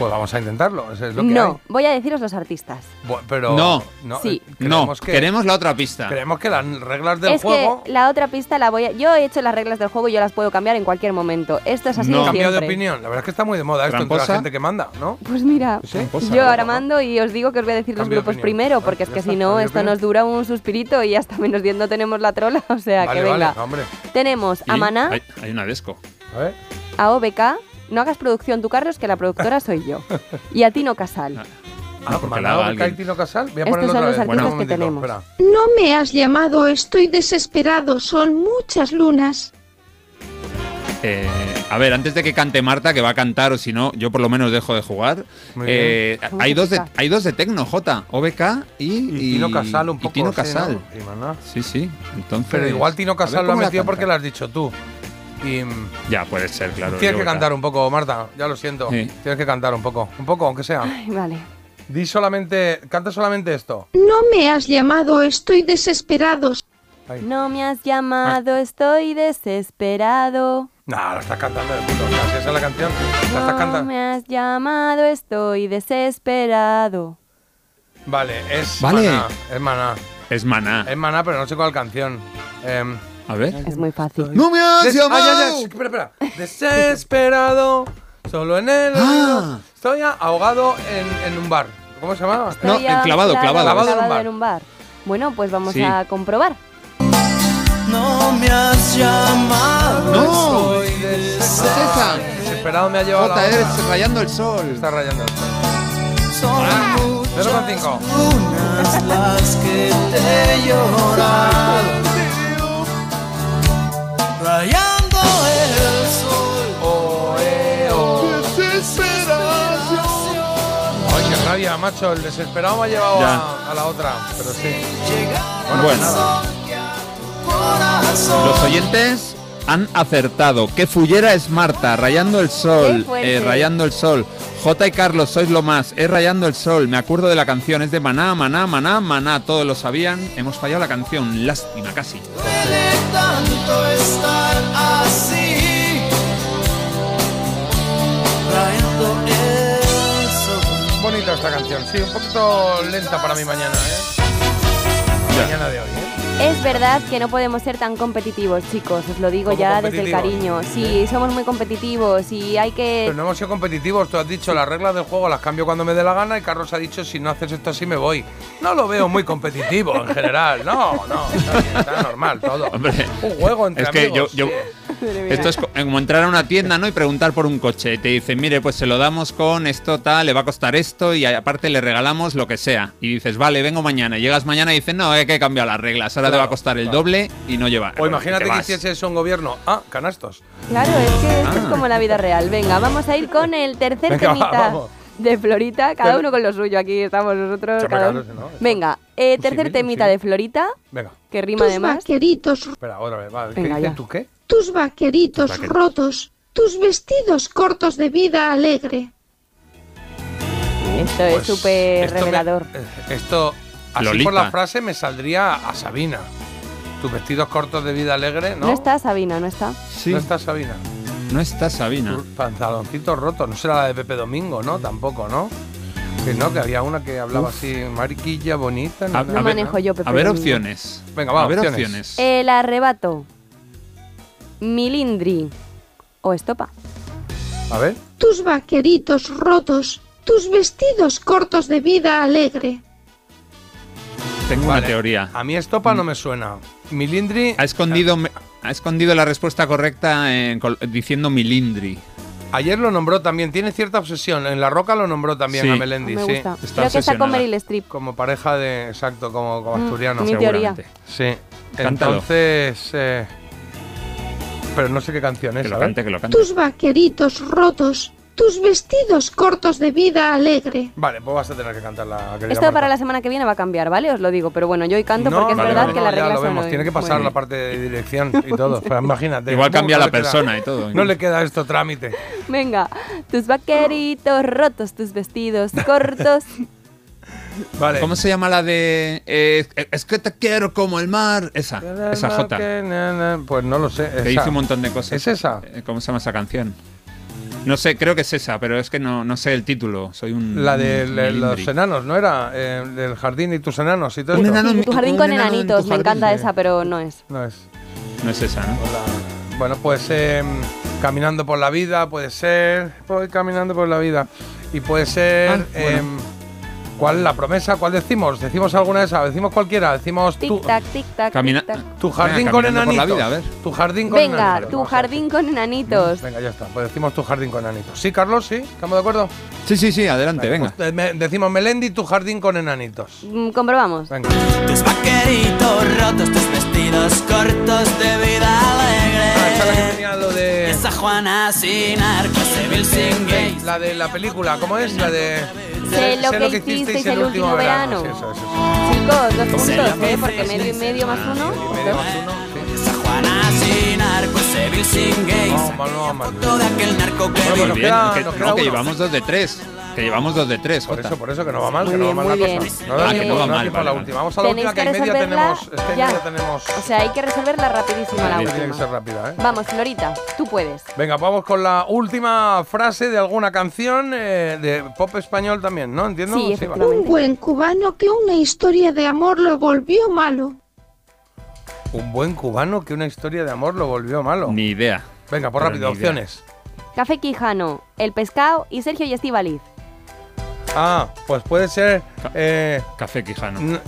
Speaker 1: Pues vamos a intentarlo. Eso es lo que
Speaker 2: No, voy a deciros los artistas.
Speaker 1: hay. Bu- Pero.
Speaker 4: No.
Speaker 2: Sí.
Speaker 1: eh,
Speaker 4: No,
Speaker 1: que,
Speaker 4: queremos la otra pista.
Speaker 1: Creemos que las reglas del
Speaker 2: es
Speaker 1: juego.
Speaker 2: que la otra pista la voy a... Yo he hecho las reglas del juego y yo las puedo cambiar en cualquier momento. Esto es así
Speaker 1: No.
Speaker 2: de
Speaker 1: cambiado de opinión. La verdad es que está muy de moda esto entre la gente que manda, ¿no?
Speaker 2: Pues mira,
Speaker 1: Sí.
Speaker 2: yo ahora mando y os digo que os voy a decir los
Speaker 1: Cambio
Speaker 2: grupos primero, porque es que
Speaker 1: está,
Speaker 2: si no, esto
Speaker 1: opinión.
Speaker 2: nos dura un suspirito y hasta menos 10 no tenemos la trola, o sea
Speaker 1: vale,
Speaker 2: que venga.
Speaker 1: vale, hombre.
Speaker 2: Tenemos a Maná,
Speaker 4: Hay, hay una disco.
Speaker 1: A ver.
Speaker 2: a OBK, no hagas producción tú, Carlos, que la productora soy yo, y a Tino Casal.
Speaker 1: Ah,
Speaker 4: porque
Speaker 1: Maná,
Speaker 4: la haga
Speaker 1: Beca y
Speaker 4: alguien.
Speaker 1: Tino Casal. Voy a
Speaker 2: Estos
Speaker 1: ponerlo
Speaker 2: son
Speaker 1: otra
Speaker 2: los
Speaker 1: vez.
Speaker 2: artistas
Speaker 1: un
Speaker 2: que tenemos.
Speaker 1: espera.
Speaker 9: No me has llamado, estoy desesperado, son muchas lunas.
Speaker 4: Eh, a ver, antes de que cante Marta, que va a cantar, o si no, yo por lo menos dejo de jugar. Eh, hay, dos de, hay dos de Tecno, J, OBK y,
Speaker 1: Y Tino Casal un
Speaker 4: y
Speaker 1: poco.
Speaker 4: Tino
Speaker 1: sí,
Speaker 4: Casal.
Speaker 1: Y.
Speaker 4: Sí, sí. Entonces,
Speaker 1: Pero igual Tino Casal lo ha metido porque lo has dicho tú. Y
Speaker 4: Ya, puede ser, claro.
Speaker 1: tienes que cantar un poco, Marta. Ya lo siento.
Speaker 4: Sí.
Speaker 1: Tienes que cantar un poco. Un poco, aunque sea.
Speaker 2: Ay, vale.
Speaker 1: Di solamente. Canta solamente esto.
Speaker 9: No me has llamado, estoy desesperado.
Speaker 1: Ahí.
Speaker 2: No me has llamado, estoy desesperado.
Speaker 1: No, lo estás cantando de puto. Esa es la canción. La estás
Speaker 2: No
Speaker 1: cantando.
Speaker 2: me has llamado, estoy desesperado.
Speaker 1: Vale, es
Speaker 4: Vale.
Speaker 1: Maná. Es Maná.
Speaker 4: Es Maná.
Speaker 1: Es Maná, pero no sé cuál canción. Em,
Speaker 4: A ver.
Speaker 2: Es muy fácil.
Speaker 4: ¡No me has
Speaker 1: des-
Speaker 4: llamado!
Speaker 1: Ah, ya, ya. Espera, espera. Desesperado. Solo en el.
Speaker 4: Ah.
Speaker 1: Estoy ahogado en, en un bar. ¿Cómo se llamaba?
Speaker 4: No,
Speaker 2: Estoy
Speaker 4: el clavado,
Speaker 2: anclado,
Speaker 4: clavado.
Speaker 1: Clavado en un
Speaker 2: clavado
Speaker 1: bar.
Speaker 2: en un bar. Bueno, pues vamos
Speaker 4: Sí.
Speaker 2: a comprobar.
Speaker 8: No me has llamado.
Speaker 4: ¡No!
Speaker 8: estoy
Speaker 1: Desesperado me ha llevado
Speaker 4: J,
Speaker 1: la
Speaker 4: eres rayando el sol.
Speaker 1: Está rayando.
Speaker 8: Son
Speaker 1: Ah,
Speaker 8: muchas
Speaker 1: 0,5.
Speaker 8: lunas las que te he llorado. Rayando el sol.
Speaker 1: Oh, eh, oh. Ay, qué rabia, macho. El desesperado me ha llevado a, a la otra. Pero sí.
Speaker 4: Bueno,
Speaker 1: pues nada.
Speaker 4: Los oyentes han acertado. Que fullera es Marta, rayando el sol. eh, rayando el sol. J y Carlos, sois lo más. Es rayando el sol. Me acuerdo de la canción. Es de Maná, Maná, Maná, Maná. Todos lo sabían. Hemos fallado la canción. Lástima, casi.
Speaker 8: Duele tanto estar así. Rayando el sol.
Speaker 1: Bonita esta canción. Sí, un poquito lenta para mi mañana, ¿eh? Mañana de hoy, ¿eh?
Speaker 2: Es verdad que no podemos ser tan competitivos, chicos, os lo digo
Speaker 1: ¿Cómo
Speaker 2: ya desde el cariño. Sí, somos muy competitivos y hay que...
Speaker 1: Pero no hemos sido competitivos. Tú has dicho las reglas del juego las cambio cuando me dé la gana y Carlos ha dicho si no haces esto así me voy. No lo veo muy competitivo en general. No, no, está bien, está normal todo.
Speaker 4: Hombre,
Speaker 1: Un juego entre
Speaker 4: es que yo,
Speaker 1: amigos.
Speaker 4: yo esto es co- como entrar a una tienda, ¿no? Y preguntar por un coche. Te dicen, mire, pues se lo damos con esto tal, le va a costar esto y aparte le regalamos lo que sea. Y dices, vale, vengo mañana. Y llegas mañana y dicen, no, hay que cambiar las reglas. Ahora te va a costar el
Speaker 1: claro.
Speaker 4: doble y no lleva.
Speaker 1: O imagínate
Speaker 4: Te
Speaker 1: que hiciese eso un gobierno. Ah, canastos.
Speaker 2: Claro, es que esto es
Speaker 4: Ah.
Speaker 2: como la vida real. Venga, vamos a ir con el tercer
Speaker 1: Venga, va,
Speaker 2: temita
Speaker 1: vamos.
Speaker 2: De Florita. Cada uno con lo suyo. Aquí estamos nosotros. Cada uno. Venga, eh, tercer temita de Florita,
Speaker 1: Venga,
Speaker 2: que rima
Speaker 9: Tus
Speaker 2: además.
Speaker 9: vaqueritos,
Speaker 1: espera, otra vez. Va. ¿Qué
Speaker 2: Venga, ya.
Speaker 1: tú qué?
Speaker 9: tus vaqueritos
Speaker 1: Vaqueritos.
Speaker 9: rotos, tus vestidos cortos de vida alegre.
Speaker 2: Esto es
Speaker 1: Pues,
Speaker 2: súper
Speaker 1: me-
Speaker 2: revelador.
Speaker 1: eh, esto, así
Speaker 4: Lolita.
Speaker 1: por la frase, me saldría a Sabina. Tus vestidos cortos de vida alegre, ¿no?
Speaker 2: ¿No? está Sabina, no está.
Speaker 4: Sí,
Speaker 1: No está Sabina.
Speaker 4: No está Sabina.
Speaker 1: Tus pantaloncitos rotos. No será la de Pepe Domingo, ¿no? Tampoco, ¿no? Que no, que había una que hablaba así, mariquilla, bonita.
Speaker 4: A,
Speaker 2: No
Speaker 4: a ver,
Speaker 2: manejo yo Pepe
Speaker 4: a ver
Speaker 2: Domingo.
Speaker 4: opciones.
Speaker 1: Venga, va,
Speaker 4: a ver
Speaker 1: opciones.
Speaker 4: opciones.
Speaker 2: El arrebato, milindri o estopa.
Speaker 1: A ver.
Speaker 9: Tus vaqueritos rotos, tus vestidos cortos de vida alegre.
Speaker 4: Tengo
Speaker 1: Vale.
Speaker 4: una teoría.
Speaker 1: A mí estopa no me suena. Milindri.
Speaker 4: Ha escondido, me- ha escondido la respuesta correcta en diciendo milindri.
Speaker 1: Ayer lo nombró también, tiene cierta obsesión. En La Roca lo nombró también
Speaker 4: Sí.
Speaker 1: a Melendi,
Speaker 2: me
Speaker 1: sí.
Speaker 2: gusta.
Speaker 4: Está
Speaker 2: Creo que está con. Meryl Streep.
Speaker 1: Como pareja de. Exacto, como, como
Speaker 2: Mm,
Speaker 1: asturiano.
Speaker 2: mi teoría.
Speaker 4: Seguramente.
Speaker 1: Sí.
Speaker 4: Cántalo.
Speaker 1: Entonces. eh, pero no sé qué canción es.
Speaker 4: Que lo cante, que lo cante.
Speaker 9: Tus vaqueritos rotos, tus vestidos cortos de vida alegre.
Speaker 1: Vale, pues vas a tener que cantarla. querida
Speaker 2: Esto
Speaker 1: Marta.
Speaker 2: para la semana que viene va a cambiar, ¿vale? Os lo digo. Pero bueno, yo hoy canto
Speaker 1: No,
Speaker 2: porque es
Speaker 1: vale,
Speaker 2: verdad
Speaker 1: vale,
Speaker 2: que
Speaker 1: no,
Speaker 2: las
Speaker 1: ya
Speaker 2: reglas
Speaker 1: lo vemos.
Speaker 2: hoy.
Speaker 1: Tiene que pasar
Speaker 2: Muy
Speaker 1: la parte de dirección y todo. Pero imagínate.
Speaker 4: Igual
Speaker 1: ¿cómo
Speaker 4: cambia la
Speaker 1: le queda-
Speaker 4: persona y todo.
Speaker 1: No le queda esto trámite.
Speaker 2: Venga, tus vaqueritos rotos, tus vestidos cortos.
Speaker 1: Vale.
Speaker 4: ¿Cómo se llama la de eh, Es que te quiero como el mar? Esa, esa J.
Speaker 1: Que Pues no lo sé.
Speaker 4: Que
Speaker 1: esa.
Speaker 4: dice un montón de cosas.
Speaker 1: ¿Es esa?
Speaker 4: Eh, ¿Cómo se llama esa canción? No sé, creo que es esa, pero es que no, no sé el título. Soy un.
Speaker 1: La de
Speaker 4: un
Speaker 1: le- los enanos, ¿no era? Eh, del jardín y tus enanos y todo
Speaker 4: Un enano
Speaker 2: tu jardín
Speaker 4: un
Speaker 2: con
Speaker 4: enano en tu
Speaker 2: enanitos, me encanta
Speaker 4: sí.
Speaker 2: esa, pero no es.
Speaker 1: No es.
Speaker 4: No es esa, ¿no?
Speaker 1: Hola. Bueno, pues eh, caminando por la vida, puede ser. Voy caminando por la vida. Y puede ser.
Speaker 4: Ah, bueno.
Speaker 1: em, ¿Cuál es la promesa? ¿Cuál decimos? ¿Decimos alguna de esas? ¿Decimos cualquiera? ¿Decimos tu,
Speaker 2: Tic tac, tic tac.
Speaker 4: Camina-
Speaker 2: tic, tac.
Speaker 1: tu jardín
Speaker 4: Venga,
Speaker 1: con enanitos?
Speaker 4: vida, a ver.
Speaker 1: Tu jardín con
Speaker 2: Venga,
Speaker 1: enanitos.
Speaker 2: tu
Speaker 1: Vamos a ver.
Speaker 2: jardín con enanitos.
Speaker 1: Venga, ya está. Pues decimos tu jardín con enanitos. ¿Sí, Carlos? ¿Sí? ¿Estamos de acuerdo?
Speaker 4: Sí, sí, sí, adelante, venga.
Speaker 1: Pues, eh, decimos Melendi, tu jardín con enanitos.
Speaker 2: Mm, Comprobamos.
Speaker 1: Venga.
Speaker 6: Tus vaqueritos rotos, tus vestidos cortos de vida
Speaker 1: Ah,
Speaker 6: alegre.
Speaker 1: tenía lo de.
Speaker 6: Esa Juana sin arcos, Seville sin gays.
Speaker 1: La de la película, ¿cómo es? La de.
Speaker 2: Sé lo que hicisteis el último verano.
Speaker 1: Sí, eso, eso, eso.
Speaker 2: Chicos, dos puntos, ¿eh? Porque medio y medio más uno.
Speaker 1: Medio más uno, No, mal, no, mal.
Speaker 6: Todo aquel narco que
Speaker 1: Bueno,
Speaker 4: bien,
Speaker 1: queda-
Speaker 4: que, no,
Speaker 1: queda
Speaker 4: que llevamos dos de tres. Que llevamos dos de tres,
Speaker 1: Por
Speaker 4: Jota.
Speaker 1: eso, por eso que no va mal,
Speaker 2: Muy
Speaker 1: que no va mal la
Speaker 2: bien.
Speaker 1: cosa. No da
Speaker 2: Ah, que
Speaker 1: tiempo,
Speaker 2: no
Speaker 1: tiempo a la última. Vamos a la
Speaker 2: Tenéis
Speaker 1: última, que
Speaker 2: que
Speaker 1: en media
Speaker 2: resolverla
Speaker 1: tenemos. Es que en media tenemos.
Speaker 2: O sea, hay que resolverla rapidísima la
Speaker 1: Tiene que
Speaker 2: última.
Speaker 1: ser rápida, ¿eh?
Speaker 2: Vamos, Florita, tú puedes.
Speaker 1: Venga, vamos con la última frase de alguna canción eh, de pop español también, ¿no? ¿Entiendo?
Speaker 2: Sí, efectivamente.
Speaker 9: Un buen cubano que una historia de amor lo volvió malo.
Speaker 1: Un buen cubano que una historia de amor lo volvió malo.
Speaker 4: Ni idea.
Speaker 1: Venga, por
Speaker 4: Pero
Speaker 1: rápido,
Speaker 4: ni idea.
Speaker 1: opciones.
Speaker 2: Café Quijano, El Pescado y Sergio y Estivaliz.
Speaker 1: Ah, pues puede ser. Eh,
Speaker 4: Café Quijano.
Speaker 1: n-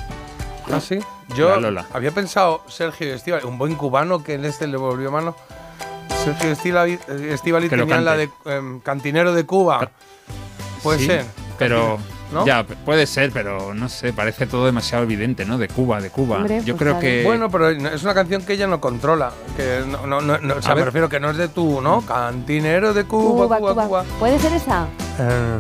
Speaker 1: ¿Ah, sí? Yo
Speaker 4: La Lola.
Speaker 1: había pensado Sergio Estivali, un buen cubano que en este le volvió malo. Sergio Estivali, Estivali
Speaker 4: Que lo
Speaker 1: tenía la de
Speaker 4: cante.
Speaker 1: em, Cantinero de Cuba. Puede
Speaker 4: Sí,
Speaker 1: ser.
Speaker 4: Pero.
Speaker 1: ¿No?
Speaker 4: Ya, puede ser, pero no sé, parece todo demasiado evidente, ¿no? De Cuba, de Cuba.
Speaker 2: Hombre,
Speaker 4: Yo
Speaker 2: pues
Speaker 4: creo
Speaker 2: claro.
Speaker 4: que.
Speaker 1: Bueno, pero es una canción que ella no controla. Que no, no, no, no- o sea, me refiero que no es de tú, ¿no? Cantinero de Cuba,
Speaker 2: Cuba,
Speaker 1: Cuba,
Speaker 2: Cuba.
Speaker 1: Cuba.
Speaker 2: ¿Puede ser esa?
Speaker 1: Eh,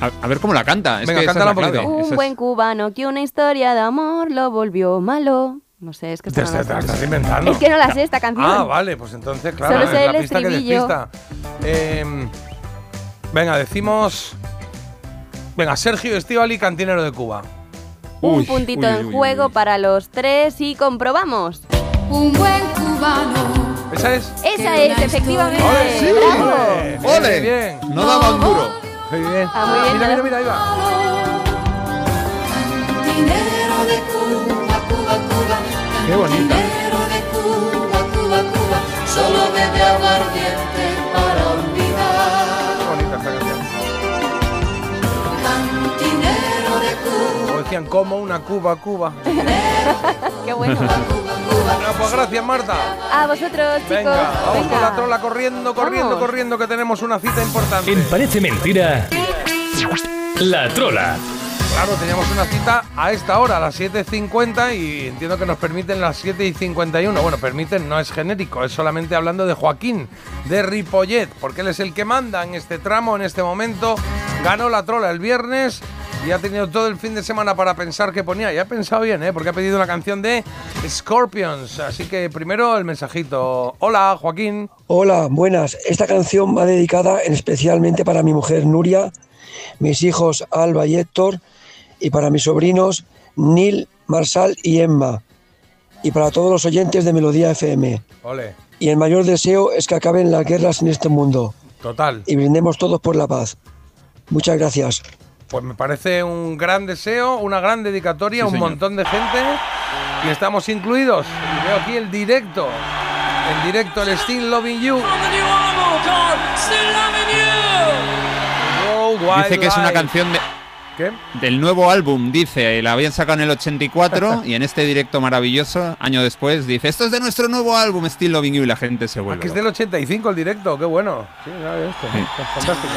Speaker 4: a, a ver cómo la canta. Es
Speaker 1: Venga,
Speaker 4: que es
Speaker 1: cántala un poquito.
Speaker 2: Un
Speaker 4: es-
Speaker 2: buen cubano que una historia de amor lo volvió malo. No sé, es que
Speaker 1: te, te- te estás inventando.
Speaker 2: Es que no la sé esta canción.
Speaker 1: Ah, vale, pues entonces, claro,
Speaker 2: Solo
Speaker 1: es
Speaker 2: sé
Speaker 1: la
Speaker 2: el
Speaker 1: pista que despista. Eh, venga, decimos. Venga, Sergio Estivali, cantinero de Cuba.
Speaker 4: Uy, un
Speaker 2: puntito
Speaker 4: uy,
Speaker 2: en
Speaker 4: uy,
Speaker 2: juego para los tres y comprobamos.
Speaker 8: Un buen cubano.
Speaker 1: ¿Esa es?
Speaker 2: Esa es, efectivamente.
Speaker 1: ¡Ole! Sí.
Speaker 2: ¡Bravo!
Speaker 4: ¡Ole!
Speaker 1: Bien.
Speaker 4: No daba un duro.
Speaker 1: Muy bien.
Speaker 2: Ah, muy bien.
Speaker 1: Mira, mira, mira, ahí va. Cantinero de Cuba, Cuba, Cuba. Qué bonita.
Speaker 8: Cantinero de Cuba, Cuba, Cuba. Solo bebe aguardiente para
Speaker 1: un decían, como una Cuba, Cuba.
Speaker 2: Qué bueno.
Speaker 1: Bueno, pues gracias, Marta.
Speaker 2: A vosotros, chicos.
Speaker 1: Venga, vamos con la trola corriendo, corriendo,
Speaker 2: Vamos.
Speaker 1: corriendo, que tenemos una cita importante.
Speaker 3: En Parece Mentira, la trola.
Speaker 1: Claro, teníamos una cita a esta hora, a las 7.50, y entiendo que nos permiten las 7.51. Bueno, permiten, no es genérico, es solamente hablando de Joaquín, de Ripollet, porque él es el que manda en este tramo, en este momento. Ganó la trola el viernes y ha tenido todo el fin de semana para pensar qué ponía. Y ha pensado bien, ¿eh? porque ha pedido una canción de Scorpions. Así que primero el mensajito. Hola, Joaquín.
Speaker 10: Hola, buenas. Esta canción va dedicada en especialmente para mi mujer Nuria, mis hijos Alba y Héctor, y para mis sobrinos Neil, Marsal y Emma, y para todos los oyentes de Melodía FM.
Speaker 1: Ole,
Speaker 10: Y el mayor deseo es que acaben las guerras en este mundo
Speaker 1: total.
Speaker 10: y brindemos todos por la paz. Muchas gracias.
Speaker 1: Pues me parece un gran deseo, una gran dedicatoria,
Speaker 10: Sí,
Speaker 1: un
Speaker 10: señor.
Speaker 1: montón de gente y estamos incluidos. Y veo aquí el directo, el directo, el Still Loving You.
Speaker 4: Dice que es una canción de,
Speaker 1: ¿Qué?
Speaker 4: del nuevo álbum, dice, la habían sacado en el 84 y en este directo maravilloso, año después, dice, esto es de nuestro nuevo álbum, Still Loving You, y la gente se vuelve.
Speaker 1: Aquí es del 85 el directo, qué bueno. Sí, esto.
Speaker 4: Sí.
Speaker 1: Está fantástico.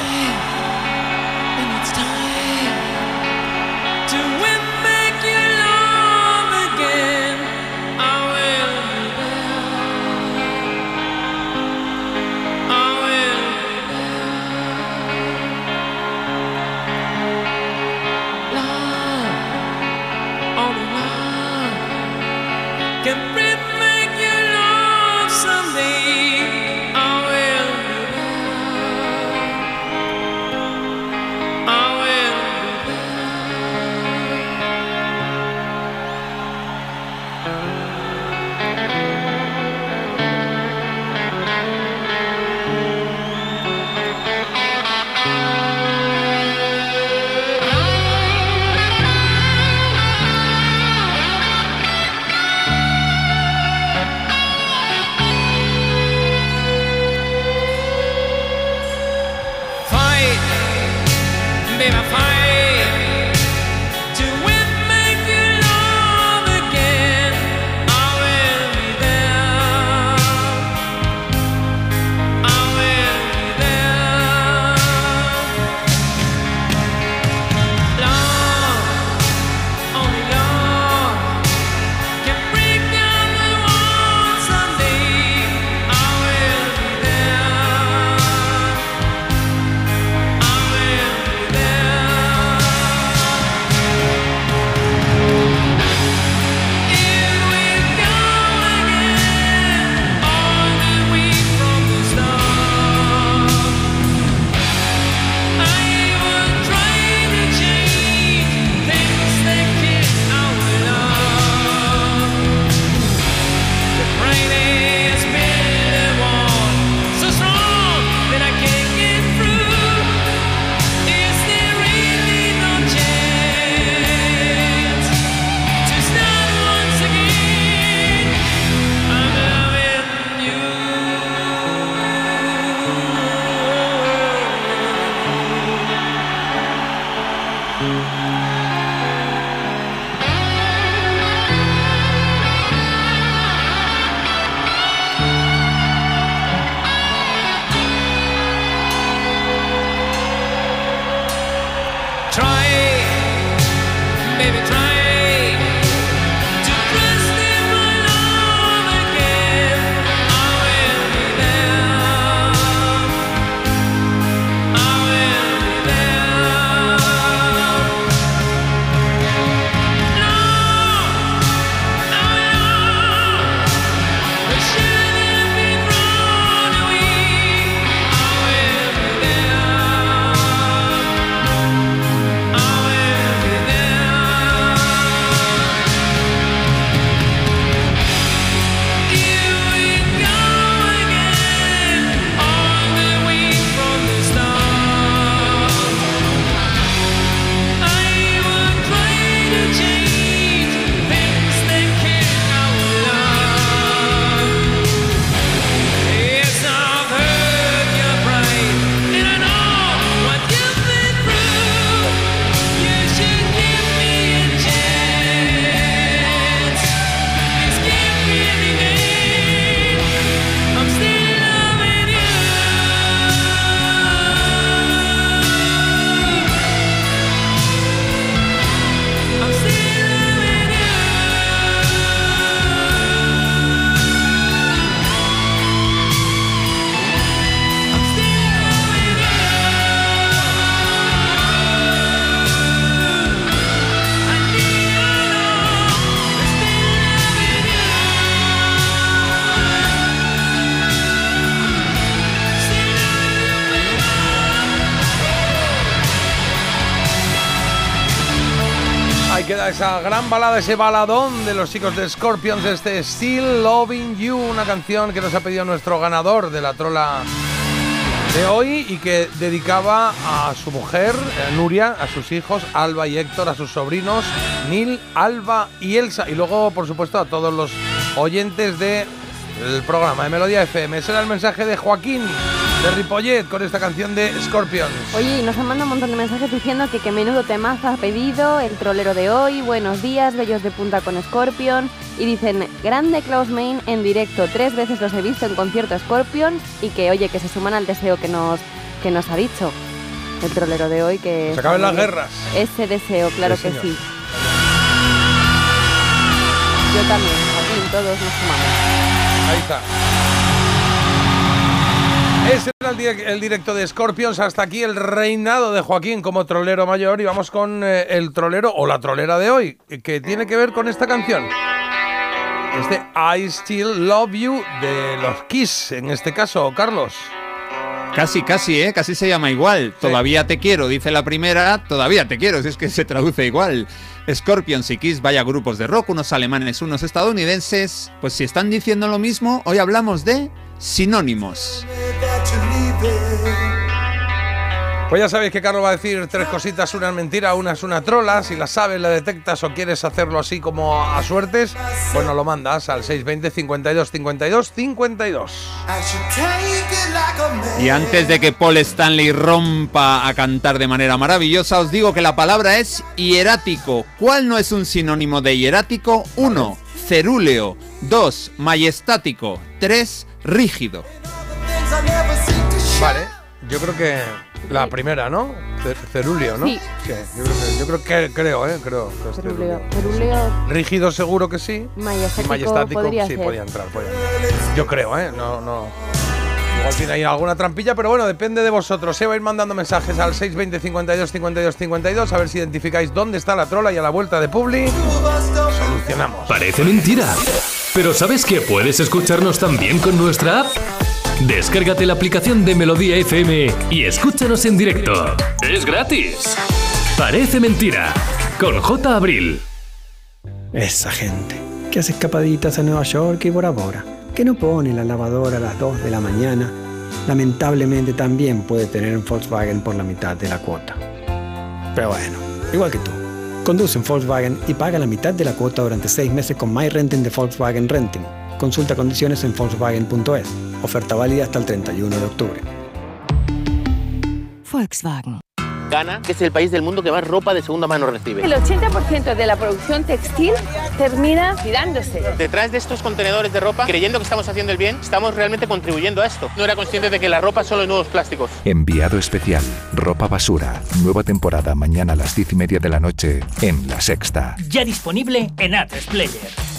Speaker 1: Gran balada, ese baladón de los chicos de Scorpions, este Still Loving You, una canción que nos ha pedido nuestro ganador de la trola de hoy y que dedicaba a su mujer, eh, Nuria, a sus hijos, Alba y Héctor, a sus sobrinos, Nil, Alba y Elsa, y luego, por supuesto, a todos los oyentes del programa de Melodía FM. Ese era el mensaje de Joaquín de Ripollet con esta canción de Scorpions.
Speaker 2: Oye, y nos han mandado un montón de mensajes diciendo que qué menudo temazo ha pedido, el trolero de hoy, buenos días, bellos de punta con Scorpion. Y dicen, grande Klaus Main en directo, tres veces los he visto en concierto Scorpion y que, oye, que se suman al deseo que nos, que nos ha dicho el trolero de hoy. Que
Speaker 1: Se acaben las guerras.
Speaker 2: Ese deseo, claro
Speaker 1: Sí,
Speaker 2: que
Speaker 1: señor.
Speaker 2: sí. Yo también, Joaquín, todos nos sumamos.
Speaker 1: Ahí está. Ese era el, direc- el directo de Scorpions. Hasta aquí el reinado de Joaquín como trolero mayor. Y vamos con eh, el trolero o la trolera de hoy, que tiene que ver con esta canción. Es de I Still Love You de los Kiss, en este caso, Carlos.
Speaker 4: Casi, casi, ¿eh? Casi se llama igual. Todavía te quiero, dice la primera, todavía te quiero, si es que se traduce igual. Scorpions y Kiss, vaya grupos de rock, unos alemanes, unos estadounidenses. Pues si están diciendo lo mismo, hoy hablamos de sinónimos.
Speaker 1: Pues ya sabéis que Carlos va a decir tres cositas, una es mentira, una es una trola. Si la sabes, la detectas o quieres hacerlo así como a suertes, pues nos lo mandas al 620 52 52 52.
Speaker 4: Y antes de que Paul Stanley rompa a cantar de manera maravillosa, os digo que la palabra es hierático. ¿Cuál no es un sinónimo de hierático? 1. Cerúleo. 2. Majestático. 3. Rígido.
Speaker 1: Vale, yo creo que la primera, ¿no? Ce- Cerulio, ¿no?
Speaker 2: Sí.
Speaker 1: yo creo que, yo creo que creo, ¿eh? Creo que es cerulio. Rígido seguro que sí.
Speaker 2: majestático,
Speaker 1: majestático
Speaker 2: podría
Speaker 1: sí
Speaker 2: ser.
Speaker 1: podía entrar, podía entrar. Yo creo, ¿eh? No, no. Igual tiene ahí alguna trampilla, pero bueno, depende de vosotros. Se va a ir mandando mensajes al 620 52 52 52 a ver si identificáis dónde está la trola y a la vuelta de Publi solucionamos.
Speaker 3: Parece mentira. Pero ¿sabes que puedes escucharnos también con nuestra app? Descárgate la aplicación de Melodía FM y escúchanos en directo. Es gratis. Parece mentira. Con J. Abril.
Speaker 10: Esa gente que hace escapaditas a Nueva York y Bora Bora, que no pone la lavadora a las 2 de la mañana, lamentablemente también puede tener un Volkswagen por la mitad de la cuota. Pero bueno, igual que tú. Conduce un Volkswagen y paga la mitad de la cuota durante 6 meses con My Renting de Volkswagen Renting. Consulta condiciones en Volkswagen.es. Oferta válida hasta el 31 de octubre.
Speaker 11: Volkswagen. Ghana, que es el país del mundo que más ropa de segunda mano recibe.
Speaker 12: El 80% de la producción textil termina tirándose.
Speaker 11: Detrás de estos contenedores de ropa, creyendo que estamos haciendo el bien, estamos realmente contribuyendo a esto. No era consciente de que la ropa solo es nuevos plásticos.
Speaker 13: Enviado especial. Ropa basura. Nueva temporada mañana a las 10 y media de la noche en La Sexta.
Speaker 14: Ya disponible en A3 Player.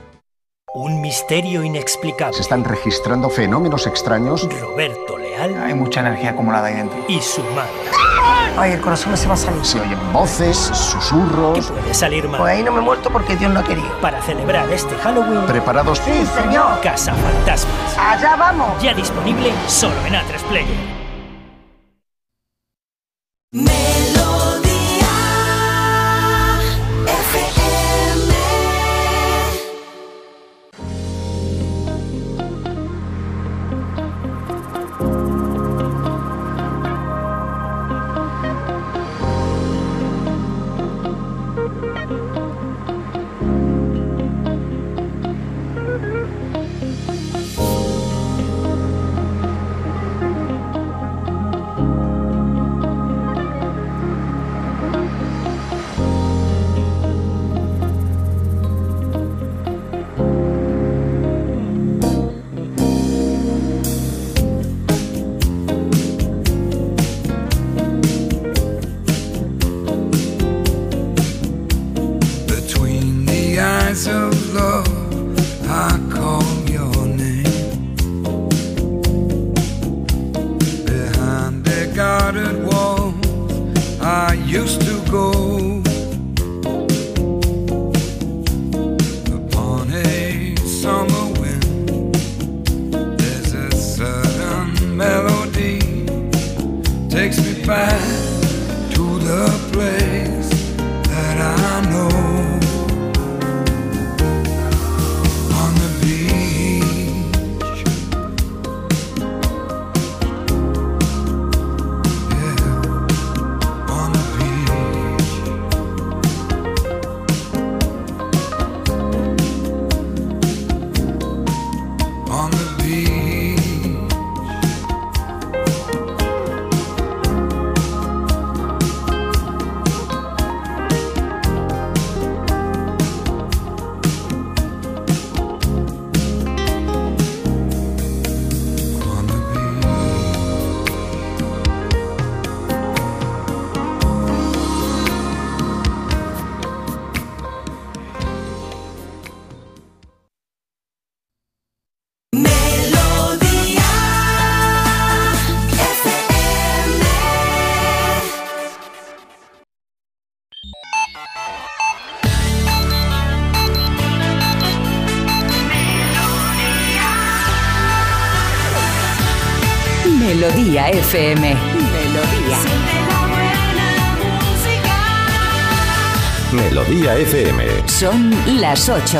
Speaker 14: Un misterio inexplicable.
Speaker 15: Se están registrando fenómenos extraños.
Speaker 14: Roberto Leal
Speaker 15: Hay mucha energía acumulada ahí dentro.
Speaker 14: y su madre.
Speaker 15: Ay, el corazón me se va a salir. Se oyen voces, susurros.
Speaker 14: ¿Qué puede salir mal?
Speaker 15: Pues ahí no me he muerto porque Dios no ha querido.
Speaker 14: Para celebrar este Halloween,
Speaker 15: ¿Preparados?
Speaker 16: Sí, señor.
Speaker 14: Casa Fantasmas.
Speaker 16: Allá vamos.
Speaker 14: Ya disponible solo en A3 Player.
Speaker 17: FM. Melodía.
Speaker 18: Melodía FM.
Speaker 17: Son las 8.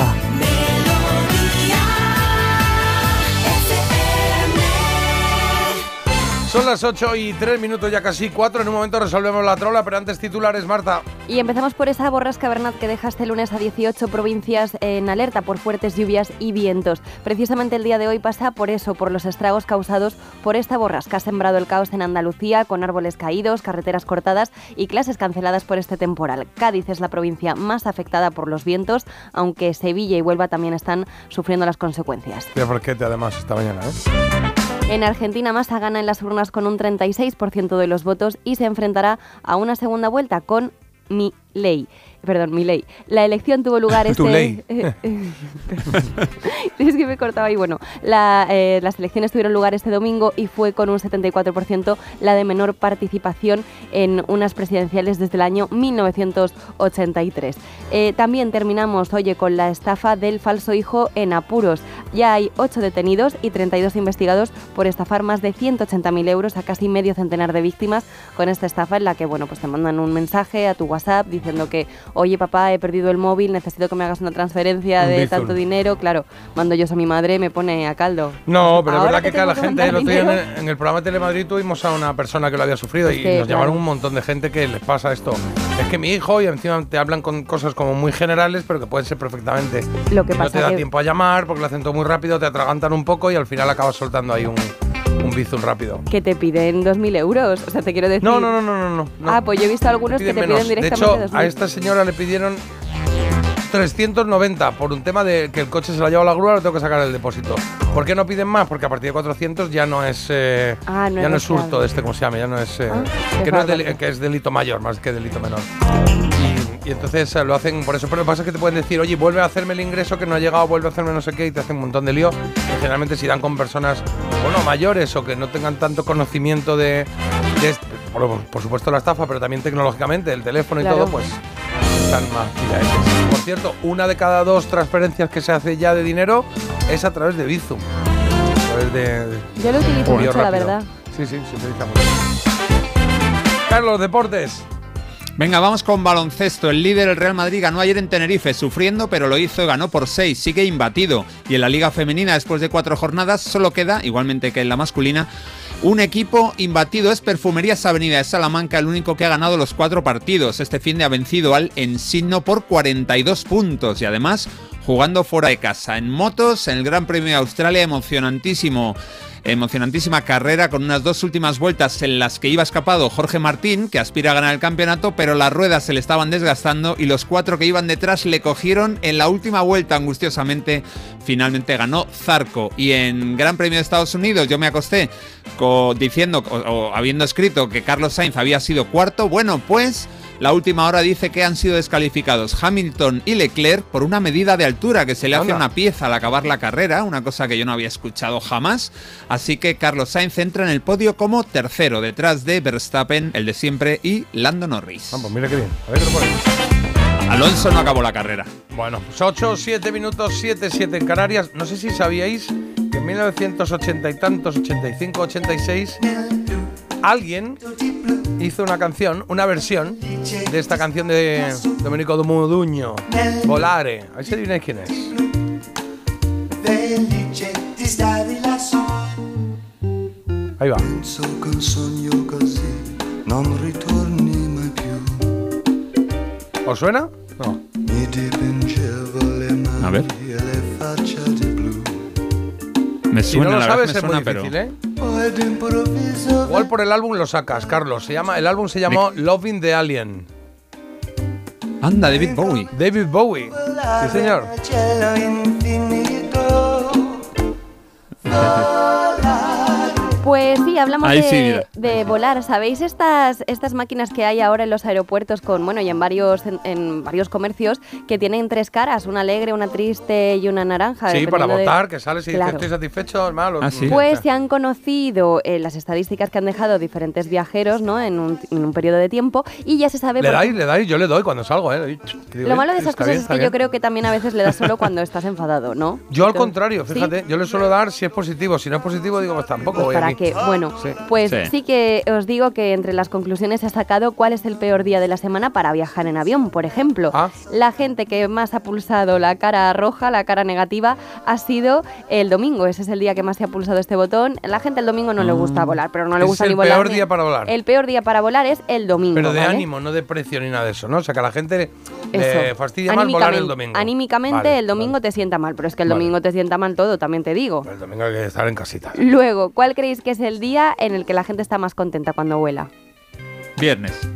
Speaker 1: Son las 8 y 3 minutos, ya casi 4. En un momento resolvemos la trola, pero antes titulares, Marta.
Speaker 2: Y empezamos por esa borrasca Bernat que deja este lunes a 18 provincias en alerta por fuertes lluvias y vientos. Precisamente el día de hoy pasa por eso, por los estragos causados por esta borrasca. Ha sembrado el caos en Andalucía con árboles caídos, carreteras cortadas y clases canceladas por este temporal. Cádiz es la provincia más afectada por los vientos, aunque Sevilla y Huelva también están sufriendo las consecuencias.
Speaker 1: Qué forquete, además, esta mañana, ¿eh?
Speaker 2: En Argentina, Massa gana en las urnas con un 36% de los votos y se enfrentará a una segunda vuelta con mi ley. Perdón, mi ley. La elección tuvo lugar este.
Speaker 1: Tu ley.
Speaker 2: es que me cortaba ahí. Bueno, la, eh, las elecciones tuvieron lugar este domingo y fue con un 74% la de menor participación en unas presidenciales desde el año 1983. Eh, también terminamos, oye, con la estafa del falso hijo en apuros. Ya hay 8 detenidos y 32 investigados por estafar más de 180.000 euros a casi medio centenar de víctimas con esta estafa en la que, bueno, pues te mandan un mensaje a tu WhatsApp diciendo que, oye papá, he perdido el móvil, necesito que me hagas una transferencia
Speaker 1: Un
Speaker 2: de tanto dinero. Claro, mando yo a mi madre, me pone a caldo.
Speaker 1: No, pero es verdad que
Speaker 2: que
Speaker 1: gente, el otro día en el, en el programa de Telemadrid tuvimos a una persona que lo había sufrido
Speaker 2: Es
Speaker 1: y
Speaker 2: que,
Speaker 1: nos
Speaker 2: claro.
Speaker 1: llamaron un montón de gente que les pasa esto. Es que mi hijo, y encima te hablan con cosas como muy generales, pero que pueden ser perfectamente.
Speaker 2: Lo que
Speaker 1: Y no te da
Speaker 2: que-
Speaker 1: tiempo a llamar porque lo hacen todo muy rápido, te atragantan un poco y al final acabas soltando ahí un, un bizum rápido.
Speaker 2: Que te piden 2.000 euros. O sea, te quiero decir.
Speaker 1: No, no, no, no, no. no.
Speaker 2: Ah, pues yo he visto algunos que te
Speaker 1: menos.
Speaker 2: piden
Speaker 1: De
Speaker 2: directamente
Speaker 1: hecho,
Speaker 2: 2.000.
Speaker 1: a esta señora le pidieron 390 por un tema de que el coche se lo ha llevado la grúa, le tengo que sacar el depósito. ¿Por qué no piden más? Porque a partir de 400 ya no es eh,
Speaker 2: Ah, no
Speaker 1: ya no es hurto de este, ¿cómo se llama? Ya no es eh,
Speaker 2: Ah,
Speaker 1: que, no es que delito mayor más que delito menor. Y, y entonces eh, lo hacen por eso, pero lo que pasa es que te pueden decir, oye, vuelve a hacerme el ingreso que no ha llegado, vuelve a hacerme no sé qué, y te hacen un montón de lío. Y generalmente si dan con personas, bueno, mayores o que no tengan tanto conocimiento de, de por, por supuesto la estafa, pero también tecnológicamente, el teléfono y
Speaker 2: Claro.
Speaker 1: todo, pues están más pillaetes. Por cierto, una de cada dos transferencias que se hace ya de dinero es a través de Bizum. A través de, de-
Speaker 2: Yo lo utilizo mucho, la verdad.
Speaker 1: Sí, sí, se utiliza mucho. Carlos, deportes.
Speaker 4: Venga, vamos con baloncesto. El líder, el Real Madrid, ganó ayer en Tenerife, sufriendo, pero lo hizo ganó por 6. Sigue imbatido. Y en la Liga Femenina, después de cuatro jornadas, solo queda, igualmente que en la masculina, un equipo imbatido. Es Perfumerías Avenida de Salamanca, el único que ha ganado los cuatro partidos. Este fin de ha vencido al Ensigno por 42 puntos. Y además, jugando fuera de casa. En motos, en el Gran Premio de Australia, emocionantísimo. Emocionantísima carrera con unas dos últimas vueltas en las que iba escapado Jorge Martín, que aspira a ganar el campeonato, pero las ruedas se le estaban desgastando y los cuatro que iban detrás le cogieron en la última vuelta angustiosamente. Finalmente ganó Zarco. Y en Gran Premio de Estados Unidos yo me acosté co- diciendo o, o habiendo escrito que Carlos Sainz había sido cuarto. Bueno, pues la última hora dice que han sido descalificados Hamilton y Leclerc por una medida de altura que se le hace
Speaker 1: Anda.
Speaker 4: una pieza al acabar la carrera, una cosa que yo no había escuchado jamás. Así que Carlos Sainz entra en el podio como tercero, detrás de Verstappen, el de siempre, y Lando Norris.
Speaker 1: Vamos, mira qué bien. A ver qué pone.
Speaker 4: Alonso no acabó la carrera.
Speaker 1: Bueno, pues 8, 7 minutos, 7, 7 en Canarias. No sé si sabíais que en 1980 y tantos, 85, 86, alguien hizo una canción, una versión de esta canción de Domenico Moduño, Volare. A ver si adivináis quién es. Ahí va. ¿Os suena? No.
Speaker 4: A ver.
Speaker 6: e.
Speaker 4: Me
Speaker 1: Si no
Speaker 4: suena,
Speaker 1: lo
Speaker 4: la
Speaker 1: sabes
Speaker 4: verdad
Speaker 1: es muy
Speaker 4: suena, pero...
Speaker 1: difícil, ¿eh? Igual por el álbum lo sacas, Carlos. Se llama, el álbum se llamó Loving the Alien.
Speaker 4: Anda, David Bowie.
Speaker 1: David Bowie. Sí, señor.
Speaker 2: hablamos
Speaker 4: Ahí
Speaker 2: de,
Speaker 4: sí,
Speaker 2: volar. ¿Sabéis estas, estas máquinas que hay ahora en los aeropuertos con, bueno, y en varios, en, en varios comercios que tienen tres caras, una alegre, una triste y una naranja?
Speaker 1: Sí, para
Speaker 2: de-
Speaker 1: votar, que sales y dices,
Speaker 2: Claro.
Speaker 1: estoy satisfecho, es malo.
Speaker 2: Pues se han conocido eh, las estadísticas que han dejado diferentes viajeros ¿no? en, un, en un periodo de tiempo y ya se sabe...
Speaker 1: Le dais, le dais, yo le doy cuando salgo, ¿eh? Digo,
Speaker 2: Lo malo de
Speaker 1: "Eh,
Speaker 2: esas cosas
Speaker 1: bien,
Speaker 2: es que
Speaker 1: bien".
Speaker 2: yo creo que también a veces le das solo cuando estás enfadado, ¿no?
Speaker 1: Yo al contrario,
Speaker 2: ¿Sí?
Speaker 1: fíjate, yo le suelo dar si es positivo, si no es positivo digo, pues tampoco
Speaker 2: Pues
Speaker 1: voy
Speaker 2: para
Speaker 1: aquí.
Speaker 2: qué. Bueno,
Speaker 1: Sí.
Speaker 2: pues sí. que os digo que entre las conclusiones se ha sacado cuál es el peor día de la semana para viajar en avión. Por ejemplo,
Speaker 1: Ah.
Speaker 2: la gente que más ha pulsado la cara roja, la cara negativa, ha sido el domingo. Ese es el día que más se ha pulsado este botón. La gente el domingo no le gusta volar, pero no le
Speaker 1: Mm.
Speaker 2: Gusta
Speaker 1: el
Speaker 2: ni volar.
Speaker 1: peor
Speaker 2: ni-
Speaker 1: día para volar.
Speaker 2: El peor día para volar es el domingo.
Speaker 1: Pero de
Speaker 2: ¿vale?
Speaker 1: ánimo, no de precio ni nada de eso, ¿no? O sea, que a la gente le, fastidia más volar el domingo.
Speaker 2: Anímicamente
Speaker 1: Vale,
Speaker 2: el domingo te sienta mal, pero es que el
Speaker 1: Vale.
Speaker 2: domingo te sienta mal todo, también te digo.
Speaker 1: El domingo hay que estar en casita.
Speaker 2: Luego, ¿cuál creéis que es el día en el que la gente está más contenta cuando vuela?
Speaker 4: Viernes.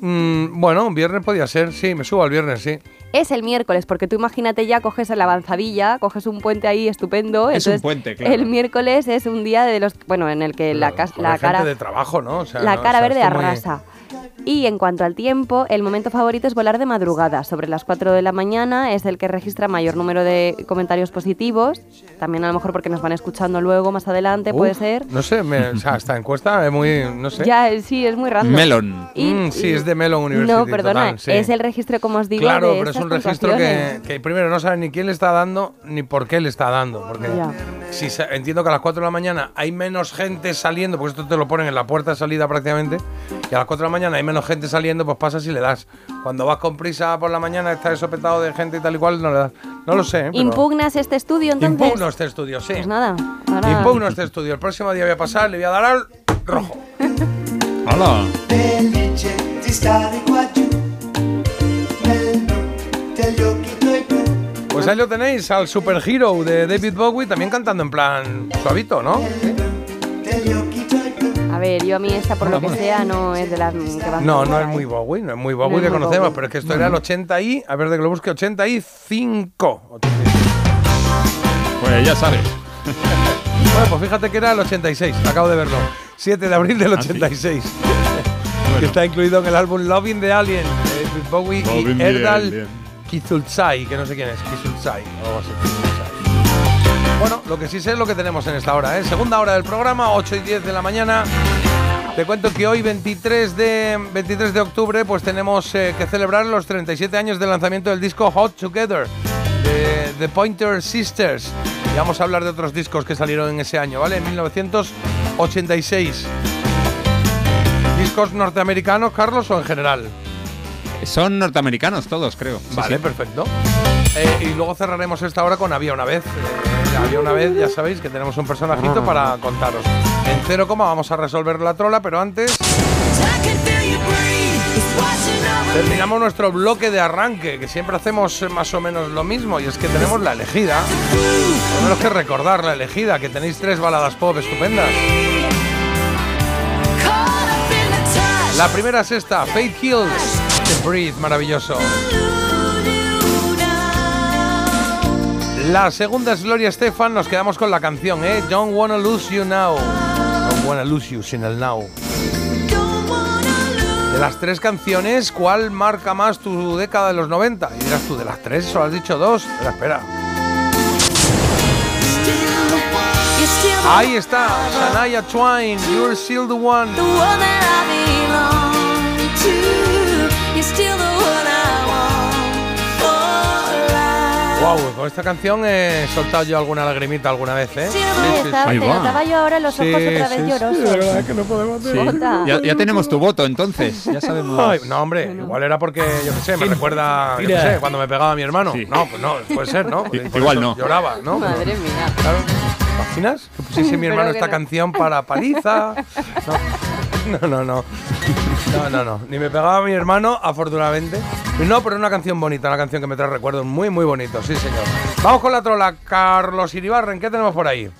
Speaker 1: Mm, bueno, un viernes podía ser, sí, me subo al viernes, sí.
Speaker 2: Es el miércoles, porque tú imagínate ya, coges la avanzadilla, coges un puente ahí estupendo.
Speaker 1: Es un puente, claro.
Speaker 2: El miércoles es un día de los, bueno, en el que la, la cara,
Speaker 1: de trabajo, ¿no? O sea,
Speaker 2: la
Speaker 1: no,
Speaker 2: cara
Speaker 1: o sea,
Speaker 2: verde
Speaker 1: muy-
Speaker 2: arrasa. Y en cuanto al tiempo, el momento favorito es volar de madrugada. Sobre las 4 de la mañana es el que registra mayor número de comentarios positivos. También a lo mejor porque nos van escuchando luego, más adelante, puede
Speaker 1: Uf,
Speaker 2: ser.
Speaker 1: No sé, me- o sea, esta encuesta es muy, no sé.
Speaker 2: Ya, sí, es muy random.
Speaker 4: Melon.
Speaker 2: Y-
Speaker 1: Mm, sí, es de Melon University.
Speaker 2: No, perdona,
Speaker 1: total, sí.
Speaker 2: es el registro, como os digo,
Speaker 1: Claro,
Speaker 2: de
Speaker 1: pero es un registro que, que primero no sabe ni quién le está dando ni por qué le está dando. Porque
Speaker 2: Ya.
Speaker 1: si entiendo que a las 4 de la mañana hay menos gente saliendo, porque esto te lo ponen en la puerta de salida prácticamente, y a las 4 de la mañana hay menos gente saliendo, pues pasa si le das. Cuando vas con prisa por la mañana, está eso petado de gente y tal y cual, no le das. No lo sé. ¿eh? Pero-
Speaker 2: ¿Impugnas este estudio entonces?
Speaker 1: Impugno este estudio, sí.
Speaker 2: Pues nada. ahora-
Speaker 1: Impugno este estudio. El próximo día voy a pasar, le voy a dar al rojo.
Speaker 6: Blu
Speaker 1: Pues ahí lo tenéis, al Super Hero de David Bowie, también cantando en plan suavito, ¿no?
Speaker 2: A ver, yo a mí esta, por lo que sea, no es de las que van
Speaker 1: No, no es muy Bowie, no es muy Bowie
Speaker 2: No
Speaker 1: que
Speaker 2: muy
Speaker 1: conocemos,
Speaker 2: Bowie.
Speaker 1: pero es que esto era el 80 y, a ver de que lo busque, 85.
Speaker 4: Pues ya sabes.
Speaker 1: Bueno, pues fíjate que era el 86, acabo de verlo. 7 de abril del
Speaker 4: Ah, sí.
Speaker 1: 86. Que está incluido en el álbum Loving the Alien, de Bowie
Speaker 4: Loving
Speaker 1: y Erdal. Kizulzai, que no sé quién es, Kizulzai. o algo así, Kizulzai. Bueno, lo que sí sé es lo que tenemos en esta hora, ¿eh? Segunda hora del programa, 8 y 10 de la mañana. Te cuento que hoy, 23 de, 23 de octubre, pues tenemos eh, que celebrar los 37 años del lanzamiento del disco Hot Together de The Pointer Sisters. Y vamos a hablar de otros discos que salieron en ese año, ¿vale? En 1986. ¿Discos norteamericanos, Carlos, o en general?
Speaker 4: Son norteamericanos todos, creo. Sí,
Speaker 1: Vale,
Speaker 4: sí.
Speaker 1: perfecto. Eh, y luego cerraremos esta hora con Había una vez. Eh, había una vez, ya sabéis que tenemos un personajito para contaros. En cero coma vamos a resolver la trola, pero antes terminamos nuestro bloque de arranque, que siempre hacemos más o menos lo mismo, y es que tenemos la elegida. Menos que recordar la elegida, que tenéis tres baladas pop estupendas. La primera es esta, Faith Hills, The Breathe, maravilloso. La segunda es Gloria Estefan, nos quedamos con la canción, ¿eh? Don't Wanna Lose You Now. Don't Wanna Lose You sin el now. De las tres canciones, ¿cuál marca más tu década de los 90? Y dirás tú, de las tres, solo has dicho dos. Espera, espera. Ahí está, Shania Twain, You're Still the One. Wow, con esta canción he soltado yo alguna lagrimita alguna vez, ¿eh?
Speaker 2: Sí, está- te notaba yo ahora los ojos
Speaker 1: Sí,
Speaker 2: otra vez
Speaker 1: sí, sí,
Speaker 2: llorosos.
Speaker 1: de verdad que no podemos
Speaker 4: Sí. Ya, ya tenemos tu voto, entonces. Ya sabemos.
Speaker 1: Ay, no, hombre, igual era porque, yo qué sé, me recuerda, yo qué sé, cuando me pegaba mi hermano.
Speaker 4: Sí.
Speaker 1: No, pues no, puede ser, ¿no?
Speaker 4: Igual no.
Speaker 1: Lloraba, ¿no?
Speaker 2: Madre mía.
Speaker 1: Claro. ¿Te imaginas que pusiese mi hermano esta
Speaker 2: no.
Speaker 1: canción para paliza? No, no, no. No, no, no. no. Ni me pegaba mi hermano, afortunadamente. No, pero una canción bonita, una canción que me trae recuerdos muy, muy bonitos, sí, señor. Vamos con la trola. Carlos Iribarren, ¿qué tenemos por ahí?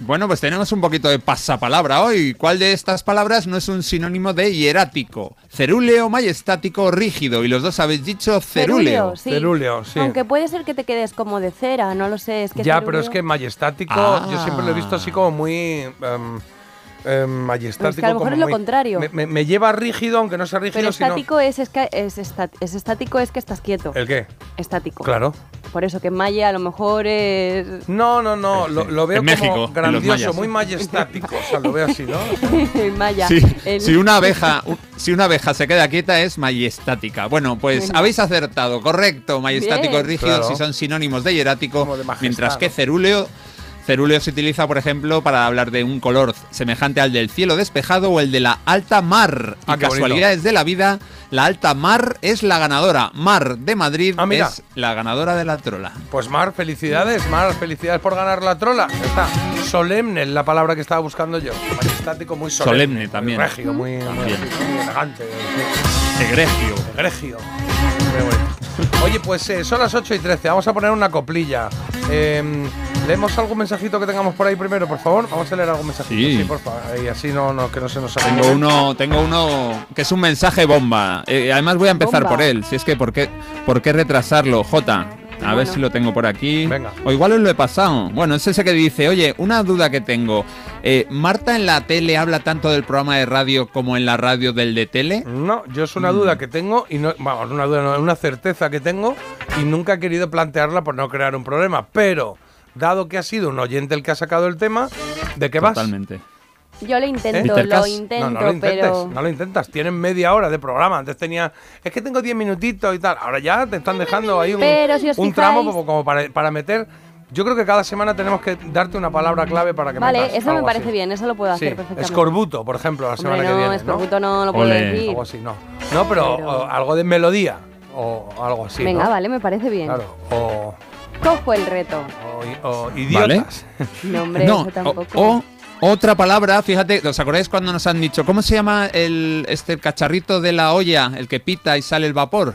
Speaker 4: Bueno, pues tenemos un poquito de pasapalabra hoy. ¿Cuál de estas palabras no es un sinónimo de hierático? Cerúleo, majestático, rígido. Y los dos habéis dicho cerúleo.
Speaker 2: sí.
Speaker 1: Cerúleo, sí.
Speaker 2: Aunque puede ser que te quedes como de cera, no lo sé. Es que
Speaker 1: ya,
Speaker 2: cerúleo-
Speaker 1: pero es que majestático,
Speaker 4: Ah.
Speaker 1: yo siempre lo he visto así como muy. em, eh, majestático.
Speaker 2: Que a lo mejor
Speaker 1: como
Speaker 2: es lo
Speaker 1: muy-
Speaker 2: contrario.
Speaker 1: Me, me- me lleva rígido, aunque no sea rígido,
Speaker 2: Pero
Speaker 1: sino.
Speaker 2: estático es, es, que- es, es estático es que estás quieto.
Speaker 1: ¿El qué?
Speaker 2: Estático.
Speaker 1: Claro.
Speaker 2: Por eso que Maya a lo mejor es.
Speaker 1: No, no, no, lo, lo veo
Speaker 4: En
Speaker 1: como
Speaker 4: México,
Speaker 1: grandioso,
Speaker 4: mayas.
Speaker 1: muy majestático. O sea, lo veo así, ¿no?
Speaker 2: Maya.
Speaker 4: Sí,
Speaker 2: El-
Speaker 4: si una abeja, un- si una abeja se queda quieta es majestática. Bueno, pues
Speaker 2: Bueno.
Speaker 4: habéis acertado, correcto. Majestático
Speaker 2: Bien.
Speaker 4: y rígido
Speaker 1: Claro.
Speaker 4: si son sinónimos de hierático,
Speaker 1: majestad,
Speaker 4: mientras que
Speaker 1: ¿no?
Speaker 4: Cerúleo se utiliza, por ejemplo, para hablar de un color semejante al del cielo despejado o el de la alta mar.
Speaker 1: Ah,
Speaker 4: y
Speaker 1: qué bonito.
Speaker 4: casualidades de la vida, la alta mar es la ganadora. Mar de Madrid
Speaker 1: Ah,
Speaker 4: es la ganadora de la trola.
Speaker 1: Pues Mar, felicidades, Mar, felicidades por ganar la trola. Está. Solemne es la palabra que estaba buscando yo. Majestático, muy solemne.
Speaker 4: Solemne
Speaker 1: muy
Speaker 4: también.
Speaker 1: regio, muy, muy
Speaker 4: También.
Speaker 1: así, muy elegante.
Speaker 4: Egregio.
Speaker 1: Egregio. Muy. Oye, pues eh, son las 8 y 13. Vamos a poner una coplilla. Eh, ¿Leemos algún mensajito que tengamos por ahí primero, por favor? Vamos a leer algún mensajito.
Speaker 4: Sí.
Speaker 1: por favor. Y así no, no, que no se nos
Speaker 4: Tengo uno, tengo uno que es un mensaje bomba. Eh, además voy a empezar
Speaker 2: Bomba.
Speaker 4: por él. Si es que, ¿por qué, por qué retrasarlo? J. A ver si lo tengo por aquí.
Speaker 1: Venga.
Speaker 4: O igual os lo he pasado. Bueno, es ese que dice, oye, una duda que tengo. Eh, ¿Marta en la tele habla tanto del programa de radio como en la radio del de tele?
Speaker 1: No, yo es una
Speaker 4: Mm.
Speaker 1: duda que tengo y no, vamos, una duda, no, una certeza que tengo y nunca he querido plantearla por no crear un problema. Pero, dado que ha sido un oyente el que ha sacado el tema, ¿de qué vas?
Speaker 4: Totalmente.
Speaker 2: Yo lo intento,
Speaker 4: ¿Intercas?
Speaker 2: lo intento,
Speaker 1: no, no lo intentes,
Speaker 2: pero.
Speaker 1: no lo intentas. Tienen media hora de programa. Antes tenía, es que tengo 10 minutitos y tal. Ahora ya te están dejando ahí un,
Speaker 2: Pero si os
Speaker 1: un tramo
Speaker 2: fijáis-
Speaker 1: como, como para, para meter. Yo creo que cada semana tenemos que darte una palabra clave para que
Speaker 2: Vale,
Speaker 1: metas
Speaker 2: eso me parece
Speaker 1: así.
Speaker 2: bien, eso lo puedo
Speaker 1: Sí,
Speaker 2: hacer perfectamente.
Speaker 1: escorbuto, por ejemplo, la semana
Speaker 2: Hombre,
Speaker 1: que
Speaker 2: no,
Speaker 1: viene.
Speaker 2: escorbuto no lo puedo
Speaker 4: Ole.
Speaker 2: decir.
Speaker 1: Algo así, no. No, pero,
Speaker 2: Pero-
Speaker 1: o algo de melodía o algo así.
Speaker 2: Venga,
Speaker 1: ¿no?
Speaker 2: vale, me parece bien.
Speaker 1: Claro. O,
Speaker 2: Cojo el reto.
Speaker 1: o- o idiotas.
Speaker 2: No, hombre,
Speaker 4: no,
Speaker 2: eso tampoco.
Speaker 4: o, o otra palabra, fíjate, ¿os acordáis cuando nos han dicho cómo se llama el este cacharrito de la olla, el que pita y sale el vapor?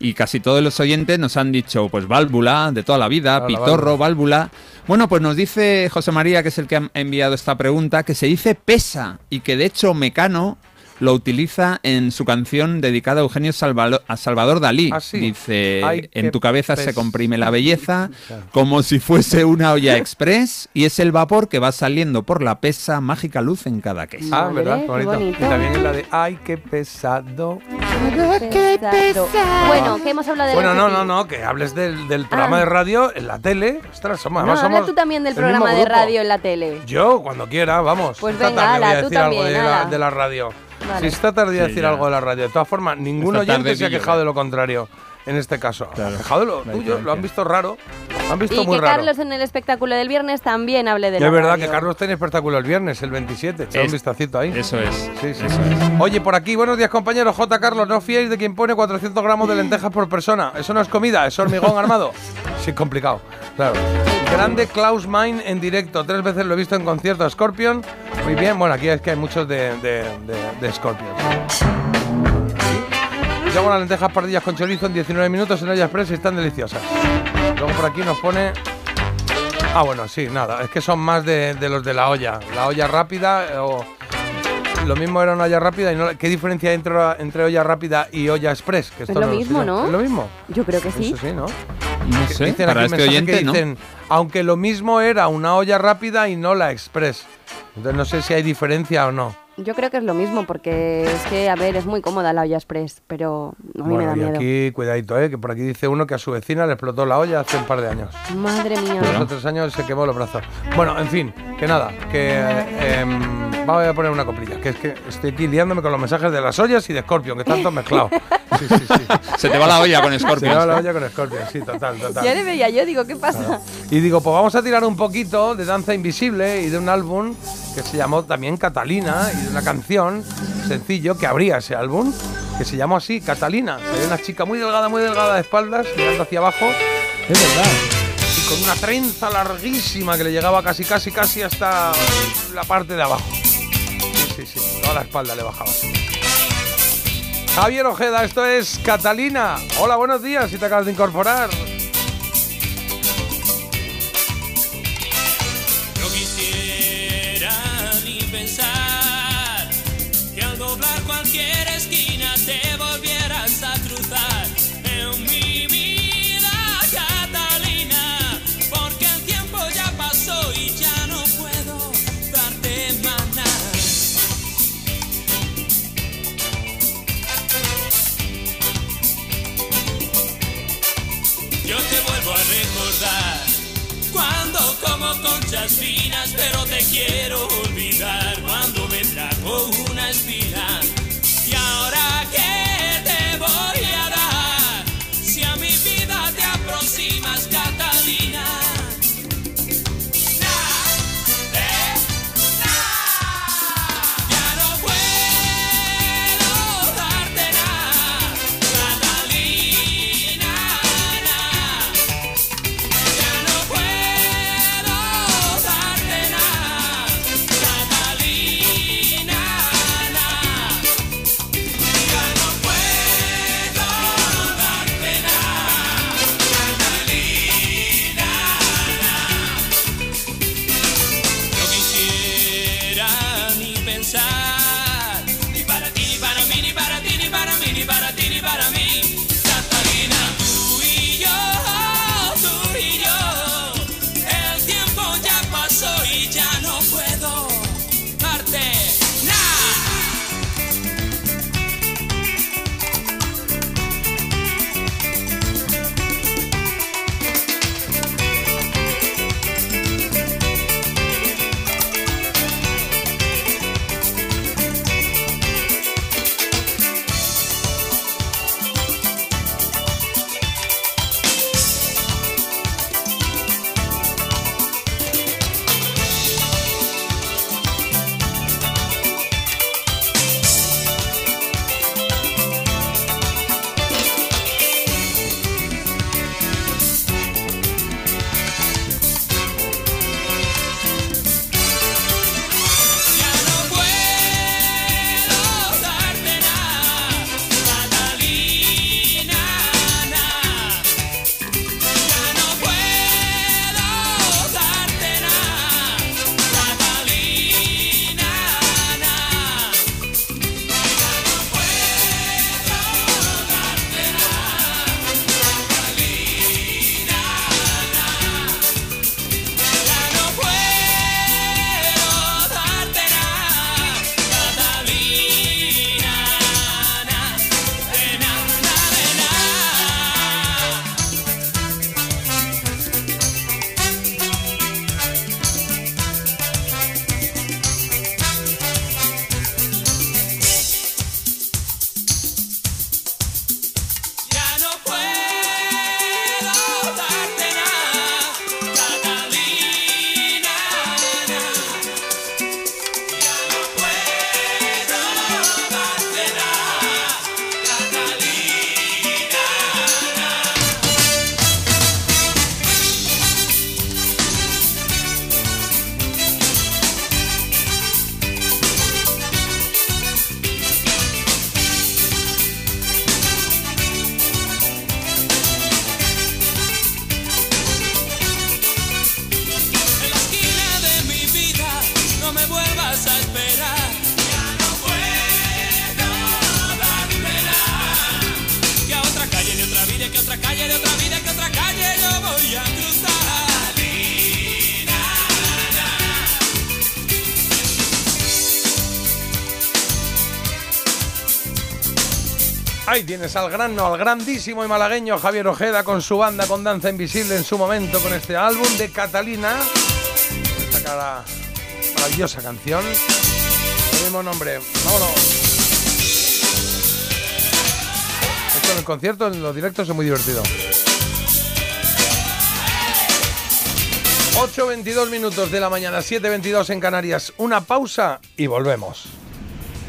Speaker 4: Y casi todos los oyentes nos han dicho, pues válvula, de toda la vida,
Speaker 1: la
Speaker 4: pitorro, válvula. Bueno, pues nos dice José María, que es el que ha enviado esta pregunta, que se dice pesa y que de hecho Mecano lo utiliza en su canción dedicada a Eugenio Salvalo- a Salvador Dalí.
Speaker 1: Ah, sí.
Speaker 4: Dice,
Speaker 1: Ay, qué
Speaker 4: en tu cabeza se comprime la belleza, como si fuese una olla express y es el vapor que va saliendo por la pesa, mágica luz en cada queso.
Speaker 1: Ah, ¿verdad? Qué
Speaker 2: qué
Speaker 1: bonito.
Speaker 2: bonito.
Speaker 1: Y también es la de Ay, qué pesado.
Speaker 2: Exacto. Bueno, que hemos hablado de
Speaker 1: Bueno, no, no, no, que hables del, del programa
Speaker 2: Ah.
Speaker 1: de radio en la tele. Ostras, somos,
Speaker 2: No,
Speaker 1: somos
Speaker 2: tú también del programa de radio en la tele.
Speaker 1: Yo, cuando quiera, vamos.
Speaker 2: Pues
Speaker 1: Esta
Speaker 2: venga,
Speaker 1: tarde voy a
Speaker 2: tú
Speaker 1: decir algo
Speaker 2: también,
Speaker 1: de la,
Speaker 2: ala.
Speaker 1: de la radio.
Speaker 2: Vale.
Speaker 1: Si esta tarde a
Speaker 4: Sí,
Speaker 1: decir
Speaker 4: ya.
Speaker 1: algo de la radio. De todas formas, ningún
Speaker 4: Esta
Speaker 1: oyente se ha quejado de lo contrario en este caso.
Speaker 4: Claro,
Speaker 1: Ha quejado de lo tuyo, lo han visto raro. Lo han visto
Speaker 2: Y
Speaker 1: muy
Speaker 2: que
Speaker 1: raro.
Speaker 2: Carlos en el espectáculo del viernes también hable de la
Speaker 1: es verdad
Speaker 2: radio.
Speaker 1: que Carlos tiene espectáculo el viernes, el 27. Echa un vistacito ahí.
Speaker 4: Eso es.
Speaker 1: Sí, sí.
Speaker 4: eso es.
Speaker 1: Oye, por aquí, buenos días compañeros. J. Carlos, no fiéis de quien pone 400 gramos de lentejas por persona. Eso no es comida, es hormigón armado. Sí, complicado, claro. Grande Klaus Main en directo. Tres veces lo he visto en concierto de Scorpion. Muy bien, bueno, aquí es que hay muchos de, de, de- de Scorpion. Hago las lentejas pardillas con chorizo en 19 minutos en olla express y están deliciosas. Luego por aquí nos pone Ah, bueno, sí, nada. Es que son más de, de los de la olla. La olla rápida eh, o. Lo mismo era una olla rápida y no. ¿Qué diferencia hay entre, entre olla rápida y olla express? Que
Speaker 2: Es
Speaker 1: esto
Speaker 2: lo
Speaker 1: no
Speaker 2: mismo. ¿no?
Speaker 1: ¿Es lo mismo?
Speaker 2: Yo creo que sí.
Speaker 1: Eso sí, ¿no?
Speaker 4: No sé,
Speaker 1: Dicen
Speaker 4: para este oyente,
Speaker 1: que
Speaker 4: ¿no?
Speaker 1: dicen, aunque lo mismo era una olla rápida y no la express. Entonces no sé si hay diferencia o no.
Speaker 2: Yo creo que es lo mismo, porque es que, a ver, es muy cómoda la olla express, pero a mí me
Speaker 1: Bueno,
Speaker 2: da
Speaker 1: y
Speaker 2: miedo.
Speaker 1: aquí, cuidadito, ¿eh? que por aquí dice uno que a su vecina le explotó la olla hace un par de años.
Speaker 2: Madre mía.
Speaker 1: Dos o tres años se quemó los brazos. Bueno, en fin, que nada, que eh, em, voy a poner una coplilla, que es que estoy aquí liándome con los mensajes de las ollas y de Scorpion, que están todos mezclados. Sí, sí, sí.
Speaker 4: Se te va la olla con
Speaker 1: Se
Speaker 4: Scorpion.
Speaker 1: me va la olla con Scorpion, sí, total, total.
Speaker 2: Ya le veía yo, digo, ¿qué pasa?
Speaker 1: Y digo, pues vamos a tirar un poquito de Danza Invisible y de un álbum que se llamó también Catalina y de una canción sencillo que abría ese álbum, que se llamó así, Catalina. Hay una chica muy delgada, muy delgada de espaldas, mirando hacia abajo. Es verdad. Y con una trenza larguísima que le llegaba casi, casi, casi hasta la parte de abajo. Sí, sí, sí, toda la espalda le bajaba. Javier Ojeda, esto es Catalina. Hola, buenos días, si te acabas de incorporar.
Speaker 6: Conchas finas, pero te quiero olvidar cuando me trajo una espina. Y ahora que te voy a
Speaker 1: tienes al grano, al grandísimo y malagueño Javier Ojeda con su banda con Danza Invisible en su momento con este álbum de Catalina. Esta cara maravillosa canción. El mismo nombre. Vámonos. Esto en el concierto, en los directos es muy divertido. 8.22 minutos de la mañana, 7.22 en Canarias. Una pausa y volvemos.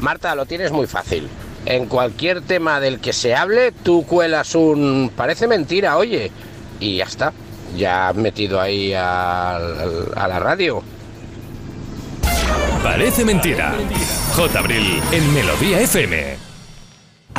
Speaker 18: Marta, lo tienes muy fácil. En cualquier tema del que se hable, tú cuelas un... Parece mentira, oye. Y ya está. Ya has metido ahí al- a la radio.
Speaker 3: Parece mentira. J. Abril en Melodía FM.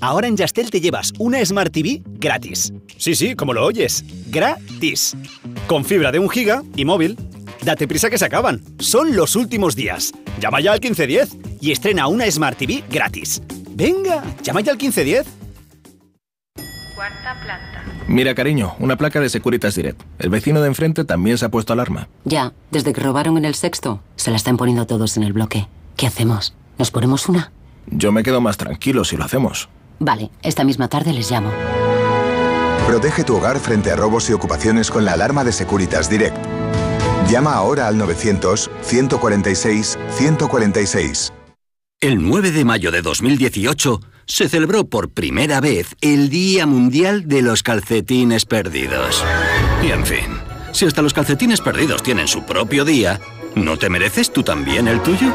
Speaker 19: Ahora en Yastel te llevas una Smart TV gratis. Sí, sí, como lo oyes. Gratis. Con fibra de un giga y móvil. Date prisa que se acaban. Son los últimos días. Llama ya al 1510 y estrena una Smart TV gratis.
Speaker 20: Venga, llama ya al 1510.
Speaker 21: Cuarta planta.
Speaker 22: Mira, cariño, una placa de Securitas Direct. El vecino de enfrente también se ha puesto alarma.
Speaker 23: Ya, desde que robaron en el sexto, se la están poniendo todos en el bloque. ¿Qué hacemos? ¿Nos ponemos una?
Speaker 22: Yo me quedo más tranquilo si lo hacemos.
Speaker 23: Vale, esta misma tarde les llamo.
Speaker 24: Protege tu hogar frente a robos y ocupaciones con la alarma de Securitas Direct. Llama ahora al 900-146-146.
Speaker 19: El 9 de mayo de 2018 se celebró por primera vez el Día Mundial de los Calcetines Perdidos. Y en fin, si hasta los calcetines perdidos tienen su propio día, ¿no te mereces tú también el tuyo?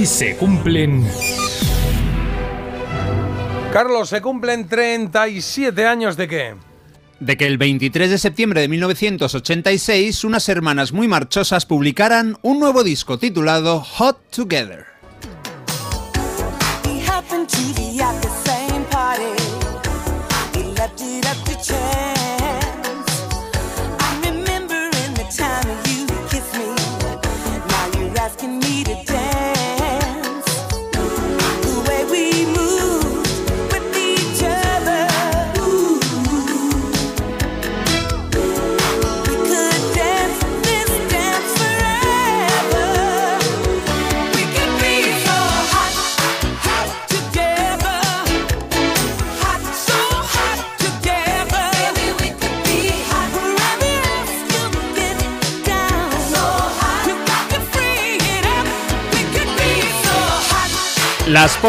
Speaker 3: Hoy se cumplen...
Speaker 1: Carlos, se cumplen 37 años de qué?
Speaker 4: de que el 23 de septiembre de 1986 unas hermanas muy marchosas publicaran un nuevo disco titulado Hot Together.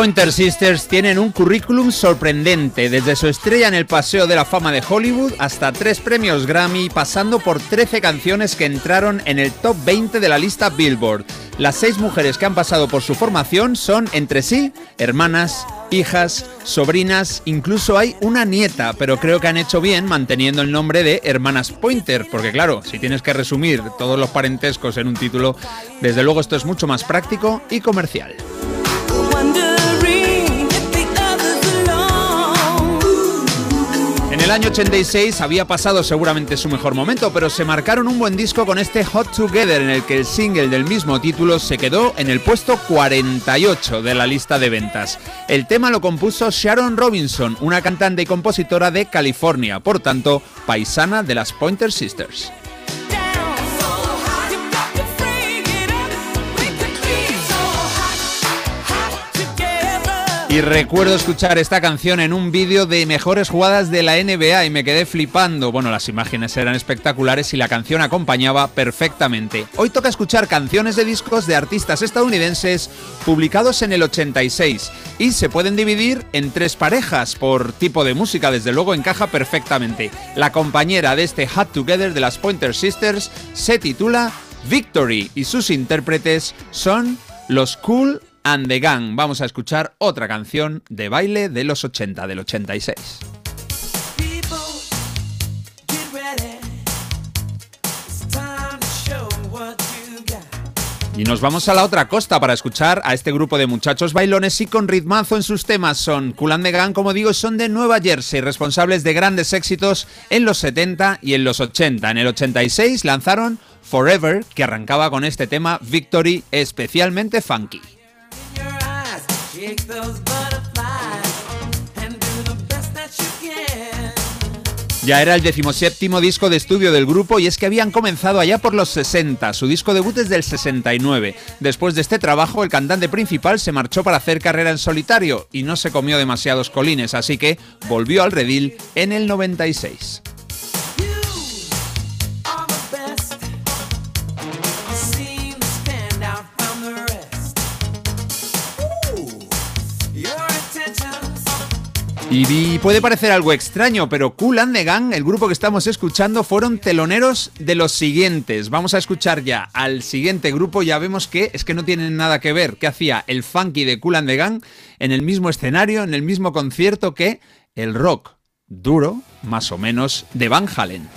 Speaker 4: Pointer Sisters tienen un currículum sorprendente, desde su estrella en el Paseo de la Fama de Hollywood hasta tres premios Grammy, pasando por 13 canciones que entraron en el top 20 de la lista Billboard. Las seis mujeres que han pasado por su formación son entre sí hermanas, hijas, sobrinas, incluso hay una nieta, pero creo que han hecho bien manteniendo el nombre de Hermanas Pointer, porque claro, si tienes que resumir todos los parentescos en un título, desde luego esto es mucho más práctico y comercial. El año 86 había pasado seguramente su mejor momento, pero se marcaron un buen disco con este Hot Together en el que el single del mismo título se quedó en el puesto 48 de la lista de ventas. El tema lo compuso Sharon Robinson, una cantante y compositora de California, por tanto, paisana de las Pointer Sisters. Y recuerdo escuchar esta canción en un vídeo de mejores jugadas de la NBA y me quedé flipando. Bueno, las imágenes eran espectaculares y la canción acompañaba perfectamente. Hoy toca escuchar canciones de discos de artistas estadounidenses publicados en el 86 y se pueden dividir en tres parejas por tipo de música, desde luego encaja perfectamente. La compañera de este Hot Together de las Pointer Sisters se titula Victory y sus intérpretes son los Cool and the Gang. Vamos a escuchar otra canción de baile de los 80, del 86. Y nos vamos a la otra costa para escuchar a este grupo de muchachos bailones y con ritmazo en sus temas. Son Kool and the Gang, como digo, son de Nueva Jersey, responsables de grandes éxitos en los 70 y en los 80. En el 86 lanzaron Forever, que arrancaba con este tema Victory especialmente funky. Ya era el decimoséptimo disco de estudio del grupo y es que habían comenzado allá por los 60. Su disco debut es del 69. Después de este trabajo, el cantante principal se marchó para hacer carrera en solitario y no se comió demasiados colines, así que volvió al redil en el 96. Y puede parecer algo extraño, pero Kool and the Gang, el grupo que estamos escuchando, fueron teloneros de los siguientes. Vamos a escuchar ya al siguiente grupo, ya vemos que es que no tienen nada que ver. ¿Qué hacía el funky de Kool and the Gang en el mismo escenario, en el mismo concierto que el rock duro, más o menos, de Van Halen?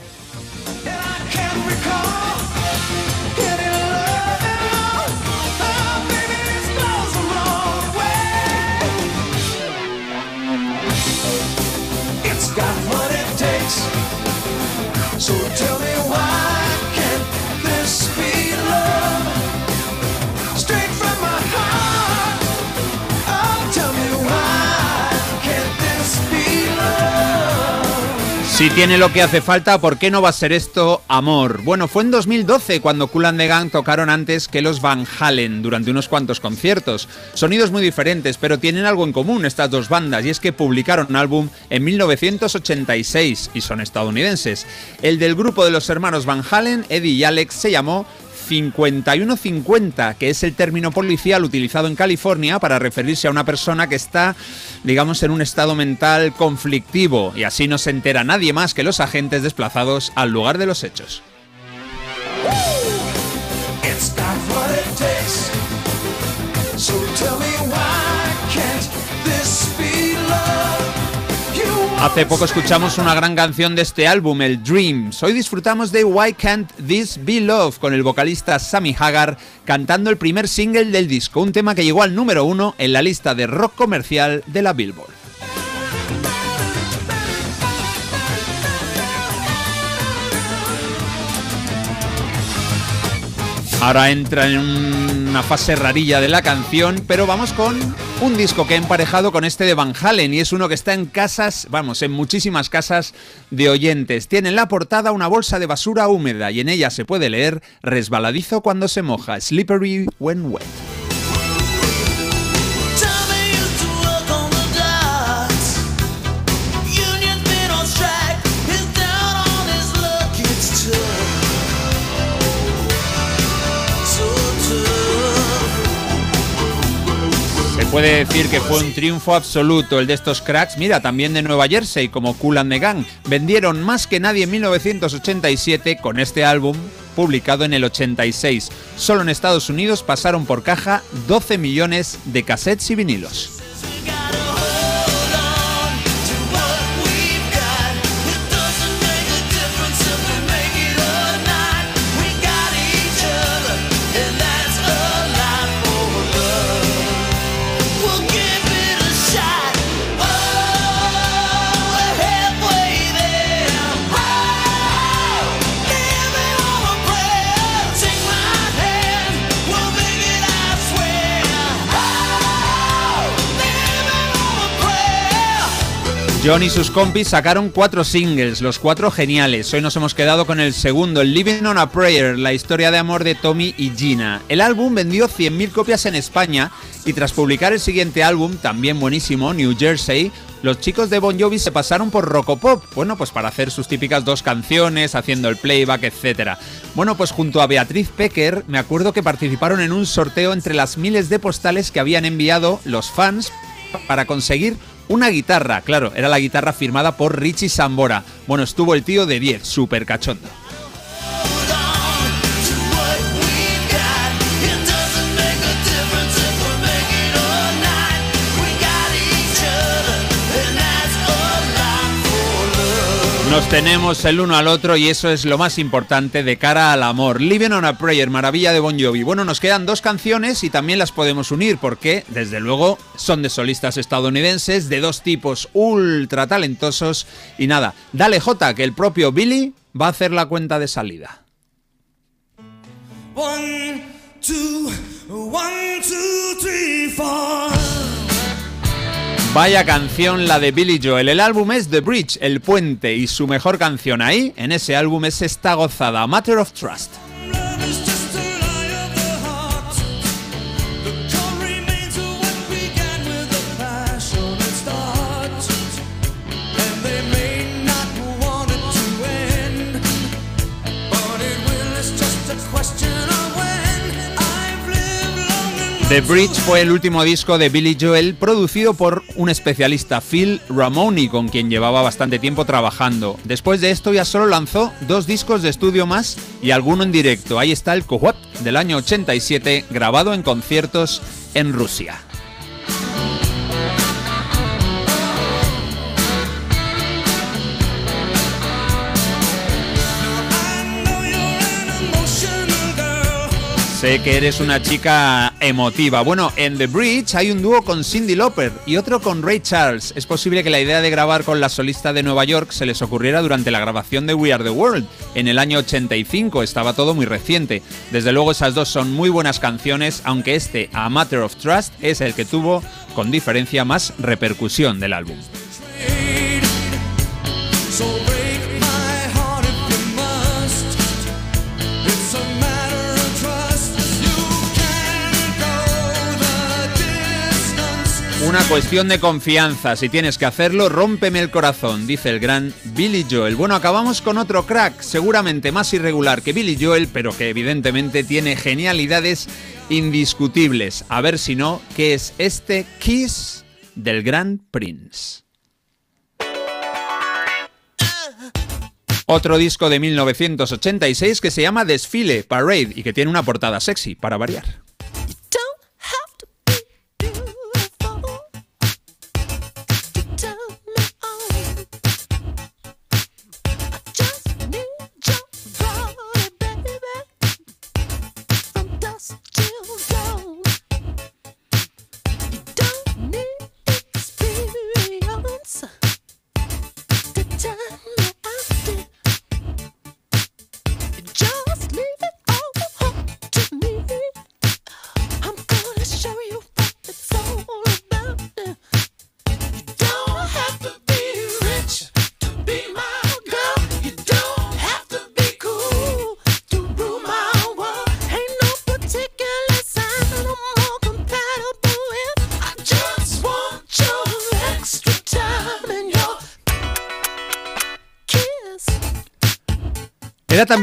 Speaker 4: Si tiene lo que hace falta, ¿por qué no va a ser esto amor? Bueno, fue en 2012 cuando Kool and Gang tocaron antes que los Van Halen durante unos cuantos conciertos. Sonidos muy diferentes, pero tienen algo en común estas dos bandas y es que publicaron un álbum en 1986 y son estadounidenses. El del grupo de los hermanos Van Halen, Eddie y Alex, se llamó 5150, que es el término policial utilizado en California para referirse a una persona que está, digamos, en un estado mental conflictivo y así no se entera nadie más que los agentes desplazados al lugar de los hechos. Hace poco escuchamos una gran canción de este álbum, el Dreams. Hoy disfrutamos de Why Can't This Be Love con el vocalista Sammy Hagar cantando el primer single del disco, un tema que llegó al número uno en la lista de rock comercial de la Billboard. Ahora entra en una fase rarilla de la canción, pero vamos con un disco que he emparejado con este de Van Halen y es uno que está en casas, vamos, en muchísimas casas de oyentes. Tiene en la portada una bolsa de basura húmeda y en ella se puede leer resbaladizo cuando se moja, slippery when wet. Puede decir que fue un triunfo absoluto el de estos cracks, mira, también de Nueva Jersey, como Kool and the Gang. Vendieron más que nadie en 1987 con este álbum, publicado en el 86. Solo en Estados Unidos pasaron por caja 12 millones de cassettes y vinilos. John y sus compis sacaron cuatro singles, los cuatro geniales. Hoy nos hemos quedado con el segundo, el Living on a Prayer, la historia de amor de Tommy y Gina. El álbum vendió 100.000 copias en España y tras publicar el siguiente álbum, también buenísimo, New Jersey, los chicos de Bon Jovi se pasaron por Rocopop, bueno, pues para hacer sus típicas dos canciones, haciendo el playback, etc. Bueno, pues junto a Beatriz Pecker, me acuerdo que participaron en un sorteo entre las miles de postales que habían enviado los fans para conseguir una guitarra, claro, era la guitarra firmada por Richie Sambora. Bueno, estuvo el tío de 10, súper cachondo. Nos tenemos el uno al otro y eso es lo más importante de cara al amor. Living on a Prayer, maravilla de Bon Jovi. Bueno, nos quedan dos canciones y también las podemos unir porque, desde luego, son de solistas estadounidenses, de dos tipos ultra talentosos. Y nada, dale J, que el propio Billy va a hacer la cuenta de salida.
Speaker 6: One, two, one, two, three, four.
Speaker 4: Vaya canción la de Billy Joel. El álbum es The Bridge, El Puente, y su mejor canción ahí, en ese álbum, es esta gozada, Matter of Trust. The Bridge fue el último disco de Billy Joel producido por un especialista, Phil Ramoni, con quien llevaba bastante tiempo trabajando. Después de esto ya solo lanzó dos discos de estudio más y alguno en directo. Ahí está el Cohort del año 87, grabado en conciertos en Rusia. Sé que eres una chica emotiva. Bueno, en The Bridge hay un dúo con Cindy Lauper y otro con Ray Charles. Es posible que la idea de grabar con la solista de Nueva York se les ocurriera durante la grabación de We Are the World en el año 85. Estaba todo muy reciente. Desde luego esas dos son muy buenas canciones, aunque este, A Matter of Trust, es el que tuvo con diferencia más repercusión del álbum. Una cuestión de confianza. Si tienes que hacerlo, rómpeme el corazón, dice el gran Billy Joel. Bueno, acabamos con otro crack, seguramente más irregular que Billy Joel, pero que evidentemente tiene genialidades indiscutibles. A ver si no, ¿qué es este Kiss del gran Prince? Otro disco de 1986 que se llama Desfile, Parade, y que tiene una portada sexy, para variar.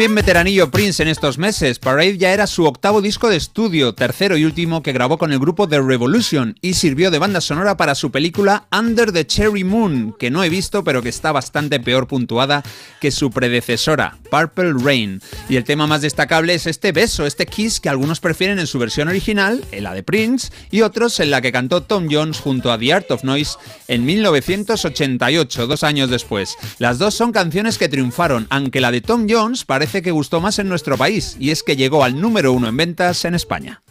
Speaker 4: También veteranillo Prince en estos meses. Parade ya era su octavo disco de estudio, tercero y último que grabó con el grupo The Revolution y sirvió de banda sonora para su película Under the Cherry Moon, que no he visto pero que está bastante peor puntuada que su predecesora, Purple Rain. Y el tema más destacable es este beso, este kiss que algunos prefieren en su versión original, en la de Prince, y otros en la que cantó Tom Jones junto a The Art of Noise en 1988, dos años después. Las dos son canciones que triunfaron, aunque la de Tom Jones parece que gustó más en nuestro país, y es que llegó al número uno en ventas en España.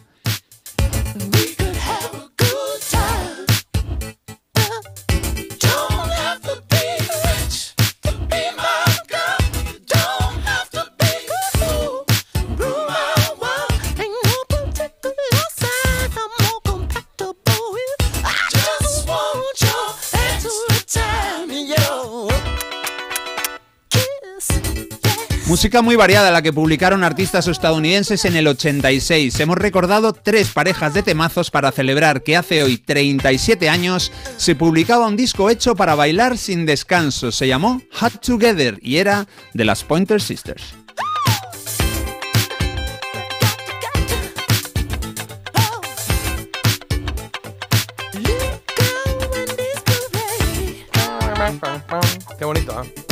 Speaker 4: Música muy variada la que publicaron artistas estadounidenses en el 86. Hemos recordado tres parejas de temazos para celebrar que hace hoy 37 años se publicaba un disco hecho para bailar sin descanso. Se llamó Hot Together y era de las Pointer Sisters.
Speaker 1: Qué bonito, ¿eh?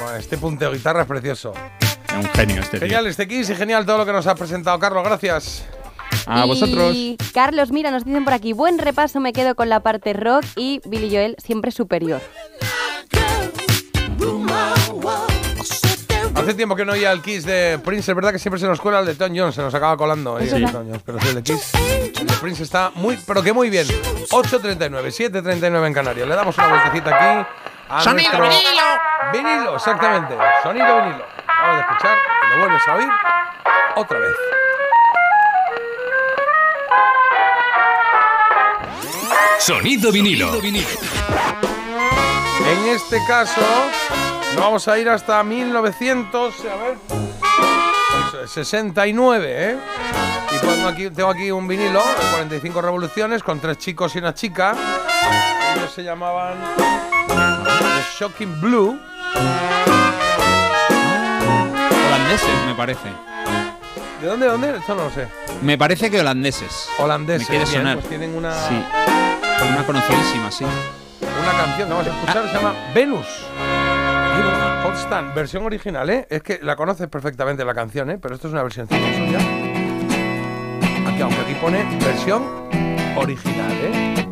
Speaker 1: Sí, bueno, Este punteo de guitarra es precioso.
Speaker 4: Es un genio este tío.
Speaker 1: Genial este Kiss y genial todo lo que nos ha presentado Carlos, gracias.
Speaker 4: A vosotros.
Speaker 2: Y Carlos, mira, nos dicen por aquí, buen repaso me quedo con la parte rock y Billy Joel siempre superior.
Speaker 1: Hace tiempo que no oía el Kiss de Prince, es verdad que siempre se nos cuela el de Tom Jones, se nos acaba colando ahí
Speaker 2: Es
Speaker 1: el de. Tom Jones, pero sí, el de Kiss. El de Prince está muy, pero que muy bien. 8.39, 7.39 en Canarias. Le damos una vueltecita aquí a
Speaker 6: Sonido
Speaker 1: nuestro-
Speaker 6: vinilo.
Speaker 1: Vinilo, exactamente. Sonido vinilo. Vamos a escuchar, lo vuelves a oír otra vez.
Speaker 3: Sonido vinilo.
Speaker 1: En este caso, nos vamos a ir hasta 1900, a ver, eso es, 69, ¿eh? Y pongo aquí, tengo aquí un vinilo de 45 revoluciones con tres chicos y una chica. Ellos se llamaban Shocking Blue.
Speaker 4: Holandeses, me parece.
Speaker 1: ¿De dónde, de dónde? Esto no lo sé.
Speaker 4: Me parece que holandeses.
Speaker 1: Holandeses,
Speaker 4: Me quiere
Speaker 1: bien,
Speaker 4: sonar.
Speaker 1: pues tienen una-
Speaker 4: Sí. Una conocidísima, sí.
Speaker 1: Una canción que vamos a escuchar se llama Venus. Hot Stand, versión original, ¿eh? Es que la conoces perfectamente la canción, ¿eh? Pero esto es una versión suya. Aquí, aunque aquí pone versión original, ¿eh?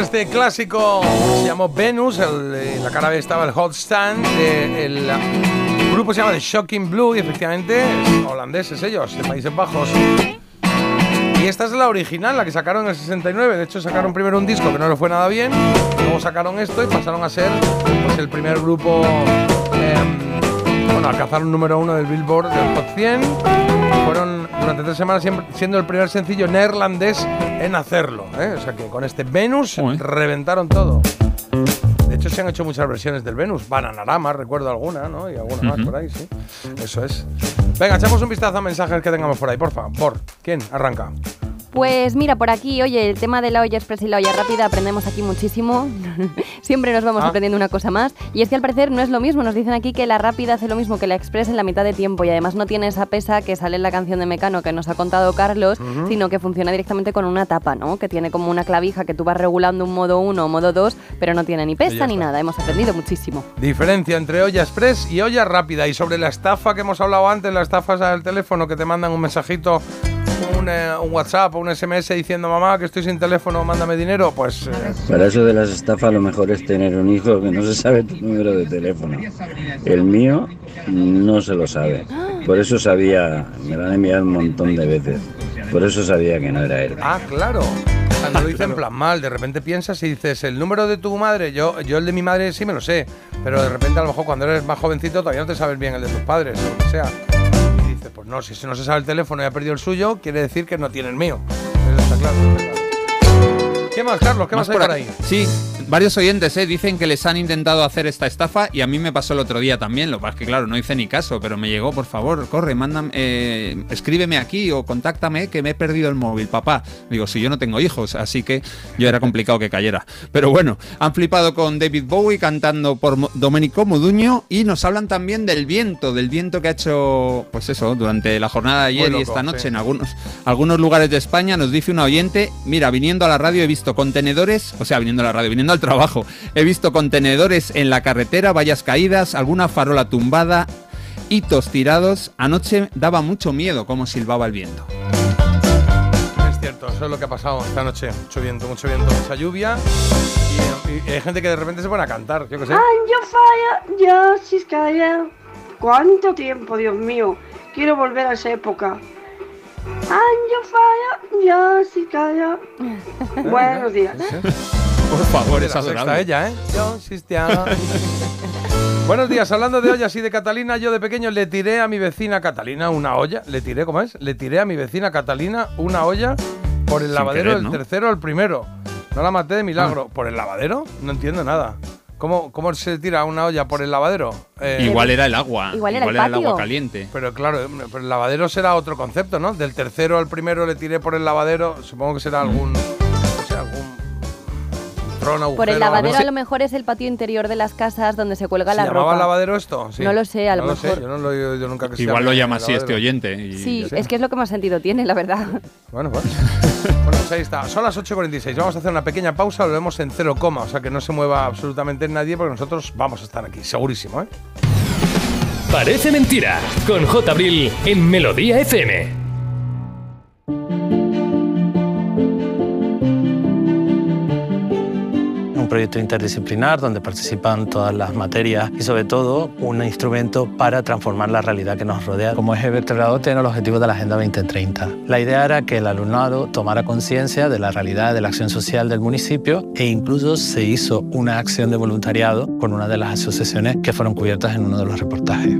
Speaker 1: Este clásico, se llamó Venus, en la cara B estaba el Hot Stand, eh, el grupo se llama The Shocking Blue y efectivamente es holandeses ellos, de Países Bajos. Y esta es la original, la que sacaron en el 69, de hecho sacaron primero un disco que no le fue nada bien, luego sacaron esto y pasaron a ser pues, el primer grupo, em, bueno, alcanzaron número uno del Billboard del Hot 100, fueron durante tres semanas siendo el primer sencillo neerlandés en hacerlo. ¿Eh? O sea que con este Venus reventaron todo. De hecho, se han hecho muchas versiones del Venus. Bananarama, recuerdo alguna, ¿no? Y alguna más por ahí, sí. Eso es. Venga, echamos un vistazo a mensajes que tengamos por ahí, por favor. Por. ¿Quién? Arranca.
Speaker 2: Pues mira, por aquí, oye, el tema de la olla express y la olla rápida aprendemos aquí muchísimo. Siempre nos vamos
Speaker 1: Ah.
Speaker 2: aprendiendo una cosa más. Y es que al parecer no es lo mismo. Nos dicen aquí que la rápida hace lo mismo que la express en la mitad de tiempo y además no tiene esa pesa que sale en la canción de Mecano que nos ha contado Carlos, sino que funciona directamente con una tapa, ¿no? Que tiene como una clavija que tú vas regulando un modo 1 o modo 2, pero no tiene ni
Speaker 1: ya
Speaker 2: pesa ni nada. Hemos aprendido muchísimo.
Speaker 1: Diferencia entre olla express y olla rápida. Y sobre la estafa que hemos hablado antes, la estafa al teléfono que te mandan un mensajito, un, eh, un WhatsApp o un SMS diciendo mamá que estoy sin teléfono, mándame dinero, pues... eh,
Speaker 25: Para eso de las estafas lo mejor es tener un hijo que no se sabe tu número de teléfono. El mío no se lo sabe. Por eso sabía, me lo han enviado un montón de veces. Por eso sabía que no era él.
Speaker 1: Ah, claro. O sea, no lo dice en plan mal, de repente piensas y dices, el número de tu madre, yo, yo el de mi madre sí me lo sé, pero de repente a lo mejor cuando eres más jovencito todavía no te sabes bien el de tus padres o lo que sea. Pues no, si no se sabe el teléfono y ha perdido el suyo, quiere decir que no tiene el mío. Eso está claro. ¿Qué más, Carlos? ¿Qué más, hay por ahí?
Speaker 4: Sí, varios oyentes ¿eh? dicen que les han intentado hacer esta estafa y a mí me pasó el otro día también. Lo que pasa es que, claro, no hice ni caso, pero me llegó, por favor, corre, mándame, eh, escríbeme aquí o contáctame que me he perdido el móvil, papá. Digo, si yo no tengo hijos, así que yo era complicado que cayera. Pero bueno, han flipado con David Bowie cantando por Domenico Moduño y nos hablan también del viento, del viento que ha hecho, pues eso, durante la jornada de ayer y esta noche
Speaker 1: sí.
Speaker 4: en algunos, algunos lugares de España. Nos dice un oyente, mira, viniendo a la radio he visto contenedores, o sea, viniendo a la radio, viniendo al trabajo, he visto contenedores en la carretera, vallas caídas, alguna farola tumbada, hitos tirados. Anoche daba mucho miedo cómo silbaba el viento.
Speaker 1: Es cierto, eso es lo que ha pasado esta noche. Mucho viento, mucho viento, mucha lluvia. Y, y hay gente que de repente se pone a cantar, yo qué sé.
Speaker 26: Año falla, ya Ciscaya. ¿Cuánto tiempo, Dios mío? Quiero volver a esa época. Año falla, ya Ciscaya. Buenos días.
Speaker 4: Por favor,
Speaker 1: De
Speaker 4: es adorable.
Speaker 1: ella, ¿eh? Yo. Buenos días, hablando de ollas y de Catalina, yo de pequeño le tiré a mi vecina Catalina una olla. Le tiré, ¿cómo es? Le tiré a mi vecina Catalina una olla por el
Speaker 4: Sin
Speaker 1: lavadero
Speaker 4: querer,
Speaker 1: del tercero al primero. No la maté de
Speaker 4: Ah.
Speaker 1: milagro. ¿Por el lavadero? No entiendo nada. ¿Cómo, ¿Cómo se tira una olla por el lavadero? Eh,
Speaker 4: Igual era el agua,
Speaker 2: Igual era el
Speaker 4: agua caliente.
Speaker 1: Pero claro, eh, pero el lavadero será otro concepto, ¿no? Del tercero al primero le tiré por el lavadero. Supongo que será algún. Agujero.
Speaker 2: Por el lavadero
Speaker 1: no sé.
Speaker 2: a lo mejor es el patio interior de las casas donde se cuelga
Speaker 1: ¿Se
Speaker 2: la
Speaker 1: llamaba
Speaker 2: ropa.
Speaker 1: lavadero esto? Sí.
Speaker 2: No lo sé, a lo
Speaker 1: No
Speaker 2: mejor.
Speaker 1: sé, yo no lo he oído nunca que se
Speaker 4: Igual lo llama así este oyente. y
Speaker 2: Sí, es que es lo que más sentido tiene, la verdad.
Speaker 1: Bueno, pues. bueno, pues ahí está. Son las 8.46. Vamos a hacer una pequeña pausa. Lo vemos en cero coma. O sea que no se mueva absolutamente nadie porque nosotros vamos a estar aquí. Segurísimo, ¿eh?
Speaker 3: Parece mentira, con J. Abril en Melodía FM.
Speaker 27: Un proyecto interdisciplinar donde participan todas las materias y sobre todo un instrumento para transformar la realidad que nos rodea. Como eje vertebrador tiene los objetivos de la Agenda 2030. La idea era que el alumnado tomara conciencia de la realidad de la acción social del municipio e incluso se hizo una acción de voluntariado con una de las asociaciones que fueron cubiertas en uno de los reportajes.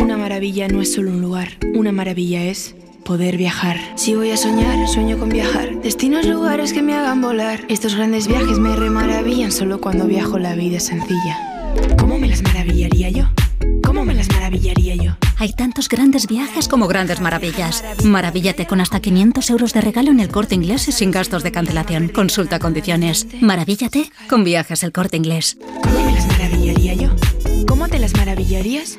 Speaker 28: Una maravilla no es solo un lugar, una maravilla es poder viajar. Si voy a soñar, sueño con viajar. Destinos, lugares que me hagan volar. Estos grandes viajes me remaravillan solo cuando viajo la vida es sencilla. ¿Cómo me las maravillaría yo? ¿Cómo me las maravillaría yo?
Speaker 29: Hay tantos grandes viajes como grandes maravillas. Maravíllate con hasta 500 euros de regalo en el corte inglés y sin gastos de cancelación. Consulta condiciones. Maravíllate con viajes el corte inglés.
Speaker 28: ¿Cómo me las maravillaría yo? ¿Cómo te las maravillarías?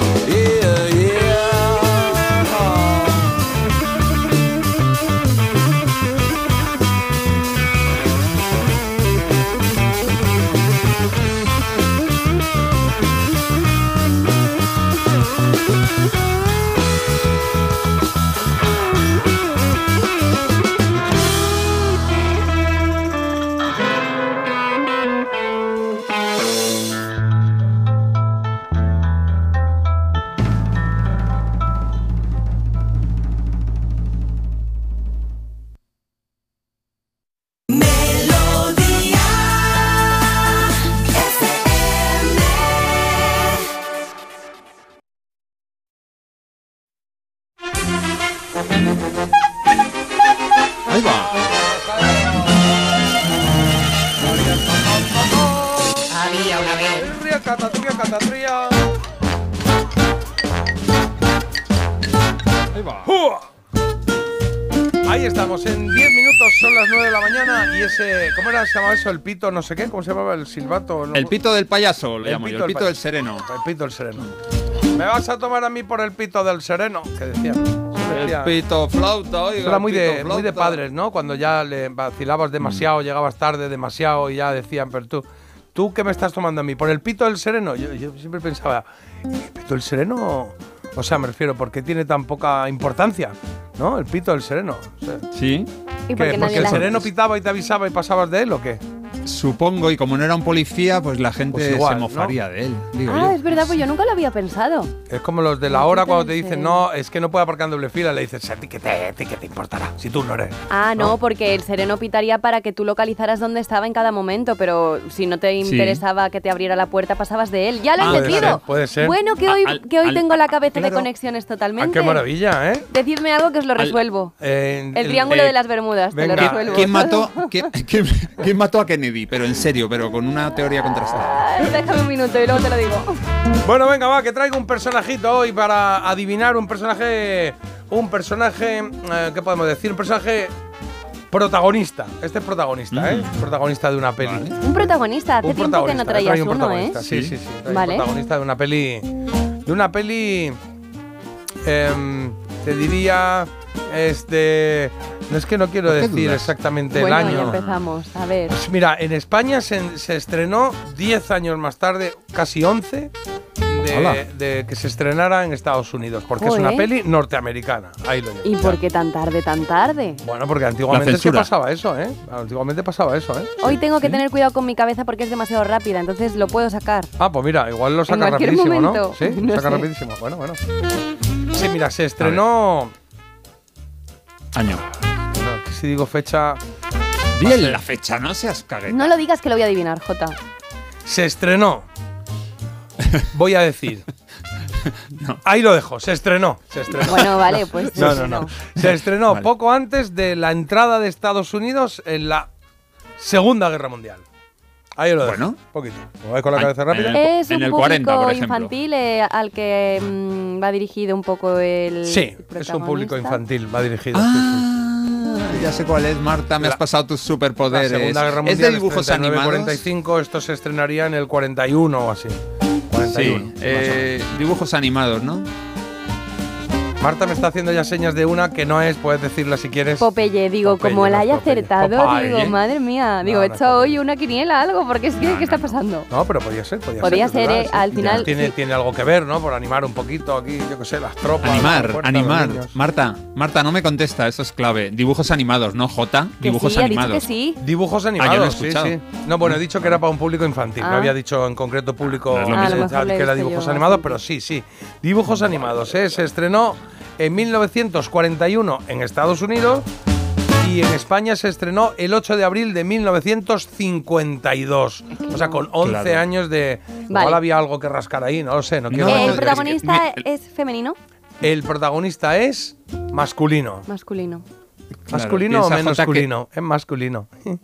Speaker 1: ¿Se llamaba eso? ¿El pito? No sé qué. ¿Cómo se llamaba? ¿El silbato? No-
Speaker 4: El pito del payaso, lo llamo yo. El pito del sereno.
Speaker 1: El pito del sereno. ¿Me vas a tomar a mí por el pito del sereno? Que decía.
Speaker 4: El pito flauta, oiga.
Speaker 1: Eso era
Speaker 4: el
Speaker 1: muy
Speaker 4: pito
Speaker 1: de, muy de padres, ¿no? Cuando ya le vacilabas demasiado, llegabas tarde demasiado y ya decían, pero tú, ¿tú qué me estás tomando a mí? ¿Por el pito del sereno? Yo, yo siempre pensaba, ¿el pito del sereno? O sea, me refiero, ¿por qué tiene tan poca importancia? ¿No? El pito del sereno. O sea,
Speaker 4: Sí.
Speaker 2: ¿Y
Speaker 1: ¿qué?
Speaker 2: por qué nadie
Speaker 1: ¿Porque el sereno pitaba y te avisaba y pasabas de él o qué?
Speaker 4: Supongo, y como no era un policía, pues la gente
Speaker 1: Pues igual,
Speaker 4: se mofaría de él. Digo
Speaker 2: Ah,
Speaker 4: yo.
Speaker 2: es verdad, pues yo nunca lo había pensado.
Speaker 1: Es como los de la hora cuando te dicen, no, es que no puede aparcar en doble fila, le dices, ¿a ti qué te, a ti qué te importará? Si tú no eres.
Speaker 2: Ah, no, porque el sereno pitaría para que tú localizaras dónde estaba en cada momento, pero si no te
Speaker 1: Sí.
Speaker 2: interesaba que te abriera la puerta, pasabas de él. Ya lo he
Speaker 1: Ah, puede
Speaker 2: entendido.
Speaker 1: ser, puede ser.
Speaker 2: Bueno, que hoy,
Speaker 1: Al-
Speaker 2: que hoy
Speaker 1: al-
Speaker 2: tengo la cabeza de conexiones
Speaker 1: Ah,
Speaker 2: totalmente.
Speaker 1: qué maravilla, ¿eh?
Speaker 2: Decidme algo que os lo
Speaker 4: Al-
Speaker 2: resuelvo.
Speaker 1: Eh,
Speaker 2: el triángulo
Speaker 4: eh,
Speaker 2: de las Bermudas, te lo resuelvo.
Speaker 4: ¿Quién mató, quién, quién- quién mató a Kennedy? Pero en serio, pero con una teoría contrastada.
Speaker 2: Ah, Déjame un minuto y luego te lo digo.
Speaker 1: Bueno, venga, va, que traigo un personajito hoy para adivinar un personaje. Un personaje. eh, ¿Qué podemos decir? Un personaje protagonista. Este es protagonista, ¿eh? Protagonista de una peli.
Speaker 2: Un protagonista, hace
Speaker 1: Un
Speaker 2: tiempo que
Speaker 1: protagonista,
Speaker 2: no traías
Speaker 1: un
Speaker 2: uno, ¿eh?
Speaker 1: protagonista, Sí, sí, sí.
Speaker 2: Vale.
Speaker 1: Un protagonista de una peli. De una peli. em, te diría. Este. No es que no quiero
Speaker 4: ¿Por qué
Speaker 1: decir
Speaker 4: dudas?
Speaker 1: exactamente
Speaker 2: bueno,
Speaker 1: el
Speaker 2: ya
Speaker 1: año.
Speaker 2: empezamos. A ver.
Speaker 1: Pues mira, en España se, se estrenó 10 años más tarde, casi 11,
Speaker 4: Hola.
Speaker 1: de, de que se estrenara en Estados Unidos, porque es una peli norteamericana. Ahí lo llevo.
Speaker 2: ¿Y por qué tan tarde, tan tarde?
Speaker 1: Bueno, porque antiguamente es que pasaba eso, ¿eh? Antiguamente pasaba eso, ¿eh?
Speaker 2: Hoy tengo que tener cuidado con mi cabeza porque es demasiado rápida, entonces lo puedo sacar.
Speaker 1: Ah, pues mira, igual lo saca rapidísimo, ¿no?
Speaker 2: momento.
Speaker 1: Sí,
Speaker 2: No
Speaker 1: saca
Speaker 2: sé.
Speaker 1: rapidísimo. Bueno, bueno. Sí, mira, se estrenó.
Speaker 4: Año.
Speaker 1: No, si digo fecha.
Speaker 4: Bien la fecha, no seas cagueta.
Speaker 2: No lo digas que lo voy a adivinar, Jota.
Speaker 1: Se estrenó. Voy a decir. Ahí lo dejo, se estrenó. Se estrenó.
Speaker 2: Bueno, vale, pues
Speaker 1: No, no, no. Se estrenó poco antes de la entrada de Estados Unidos en la Segunda Guerra Mundial. Ahí lo dejo.
Speaker 4: Bueno.
Speaker 1: poquito. ¿Me vais con la cabeza rápida?
Speaker 2: Es un
Speaker 4: En el
Speaker 2: público
Speaker 4: 40, por ejemplo.
Speaker 2: infantil eh, al que mm, va dirigido un poco el.
Speaker 1: Sí, es un público
Speaker 2: protagonista.
Speaker 1: infantil, va dirigido. sí,
Speaker 4: Ah, ya sé cuál es, Marta. Me
Speaker 1: La-
Speaker 4: has pasado tus.
Speaker 1: La
Speaker 4: superpoderes.
Speaker 1: Segunda Guerra Mundial
Speaker 4: ¿Es de dibujos
Speaker 1: es 39,
Speaker 4: animados?
Speaker 1: 45, esto se estrenaría en el 41 o así. 41.
Speaker 4: Sí,
Speaker 1: más o
Speaker 4: eh, dibujos animados, ¿no?
Speaker 1: Marta me está haciendo ya señas de una que no es, puedes decirla si quieres.
Speaker 2: Popeye, digo,
Speaker 1: Popeye,
Speaker 2: como la haya
Speaker 1: Popeye.
Speaker 2: acertado,
Speaker 1: Popeye.
Speaker 2: digo, madre mía. Digo,
Speaker 1: No,
Speaker 2: he
Speaker 1: no
Speaker 2: hecho hoy una quiniela, algo, porque es que, ¿qué está pasando?
Speaker 1: No, pero podía ser, podía,
Speaker 2: Podía
Speaker 1: ser.
Speaker 2: ser, eh,
Speaker 1: sí.
Speaker 2: al final,
Speaker 1: Tiene,
Speaker 2: sí.
Speaker 1: tiene algo que ver, ¿no? Por animar un poquito aquí, yo qué sé, las tropas.
Speaker 4: Animar, animar. Marta, Marta, no me contesta, eso es clave. Dibujos animados, no J.
Speaker 2: Que
Speaker 4: Dibujos
Speaker 2: sí, ha dicho
Speaker 4: animados.
Speaker 2: que sí.
Speaker 1: Dibujos
Speaker 4: Ah, yo lo he
Speaker 1: animados, sí. No, bueno, he dicho que era para un público infantil. No
Speaker 2: Ah.
Speaker 1: había dicho en concreto público
Speaker 4: No es lo
Speaker 2: Ah,
Speaker 1: eh, que era dibujos animados, pero sí, sí. Dibujos animados, ¿eh? Se estrenó en 1941 en Estados Unidos y en España se estrenó el 8 de abril de 1952. O sea, con 11
Speaker 4: Claro.
Speaker 1: años de...
Speaker 2: Vale.
Speaker 1: Igual había algo que rascar ahí, no lo sé. No quiero
Speaker 4: No,
Speaker 2: ¿El
Speaker 4: es que-
Speaker 2: protagonista
Speaker 4: mi-
Speaker 2: es femenino?
Speaker 1: El protagonista es Masculino.
Speaker 2: Masculino.
Speaker 1: ¿Masculino o
Speaker 4: piensa, Jota, que-
Speaker 1: masculino? Es masculino.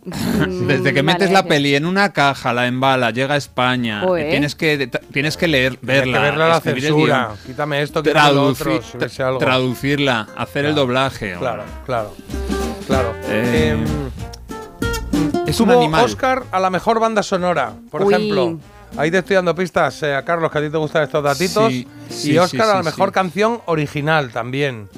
Speaker 4: Desde que metes
Speaker 2: vale,
Speaker 4: la peli en una caja, la embala, llega a España, tienes que tienes que leer,
Speaker 1: Tienes que
Speaker 4: verla,
Speaker 1: verla la
Speaker 4: el
Speaker 1: censura. Quítame esto, quítame lo otro,
Speaker 4: traducir-
Speaker 1: si algo.
Speaker 4: traducirla, hacer el doblaje.
Speaker 1: Claro, claro. Claro.
Speaker 4: Eh,
Speaker 1: Em,
Speaker 4: es un animal.
Speaker 1: Oscar a la mejor banda sonora, por
Speaker 2: Uy.
Speaker 1: ejemplo. Ahí te estoy dando pistas, eh, a Carlos, que a ti te gustan estos datitos.
Speaker 4: Sí, sí,
Speaker 1: y Oscar
Speaker 4: sí,
Speaker 1: a la mejor
Speaker 4: sí.
Speaker 1: canción original también.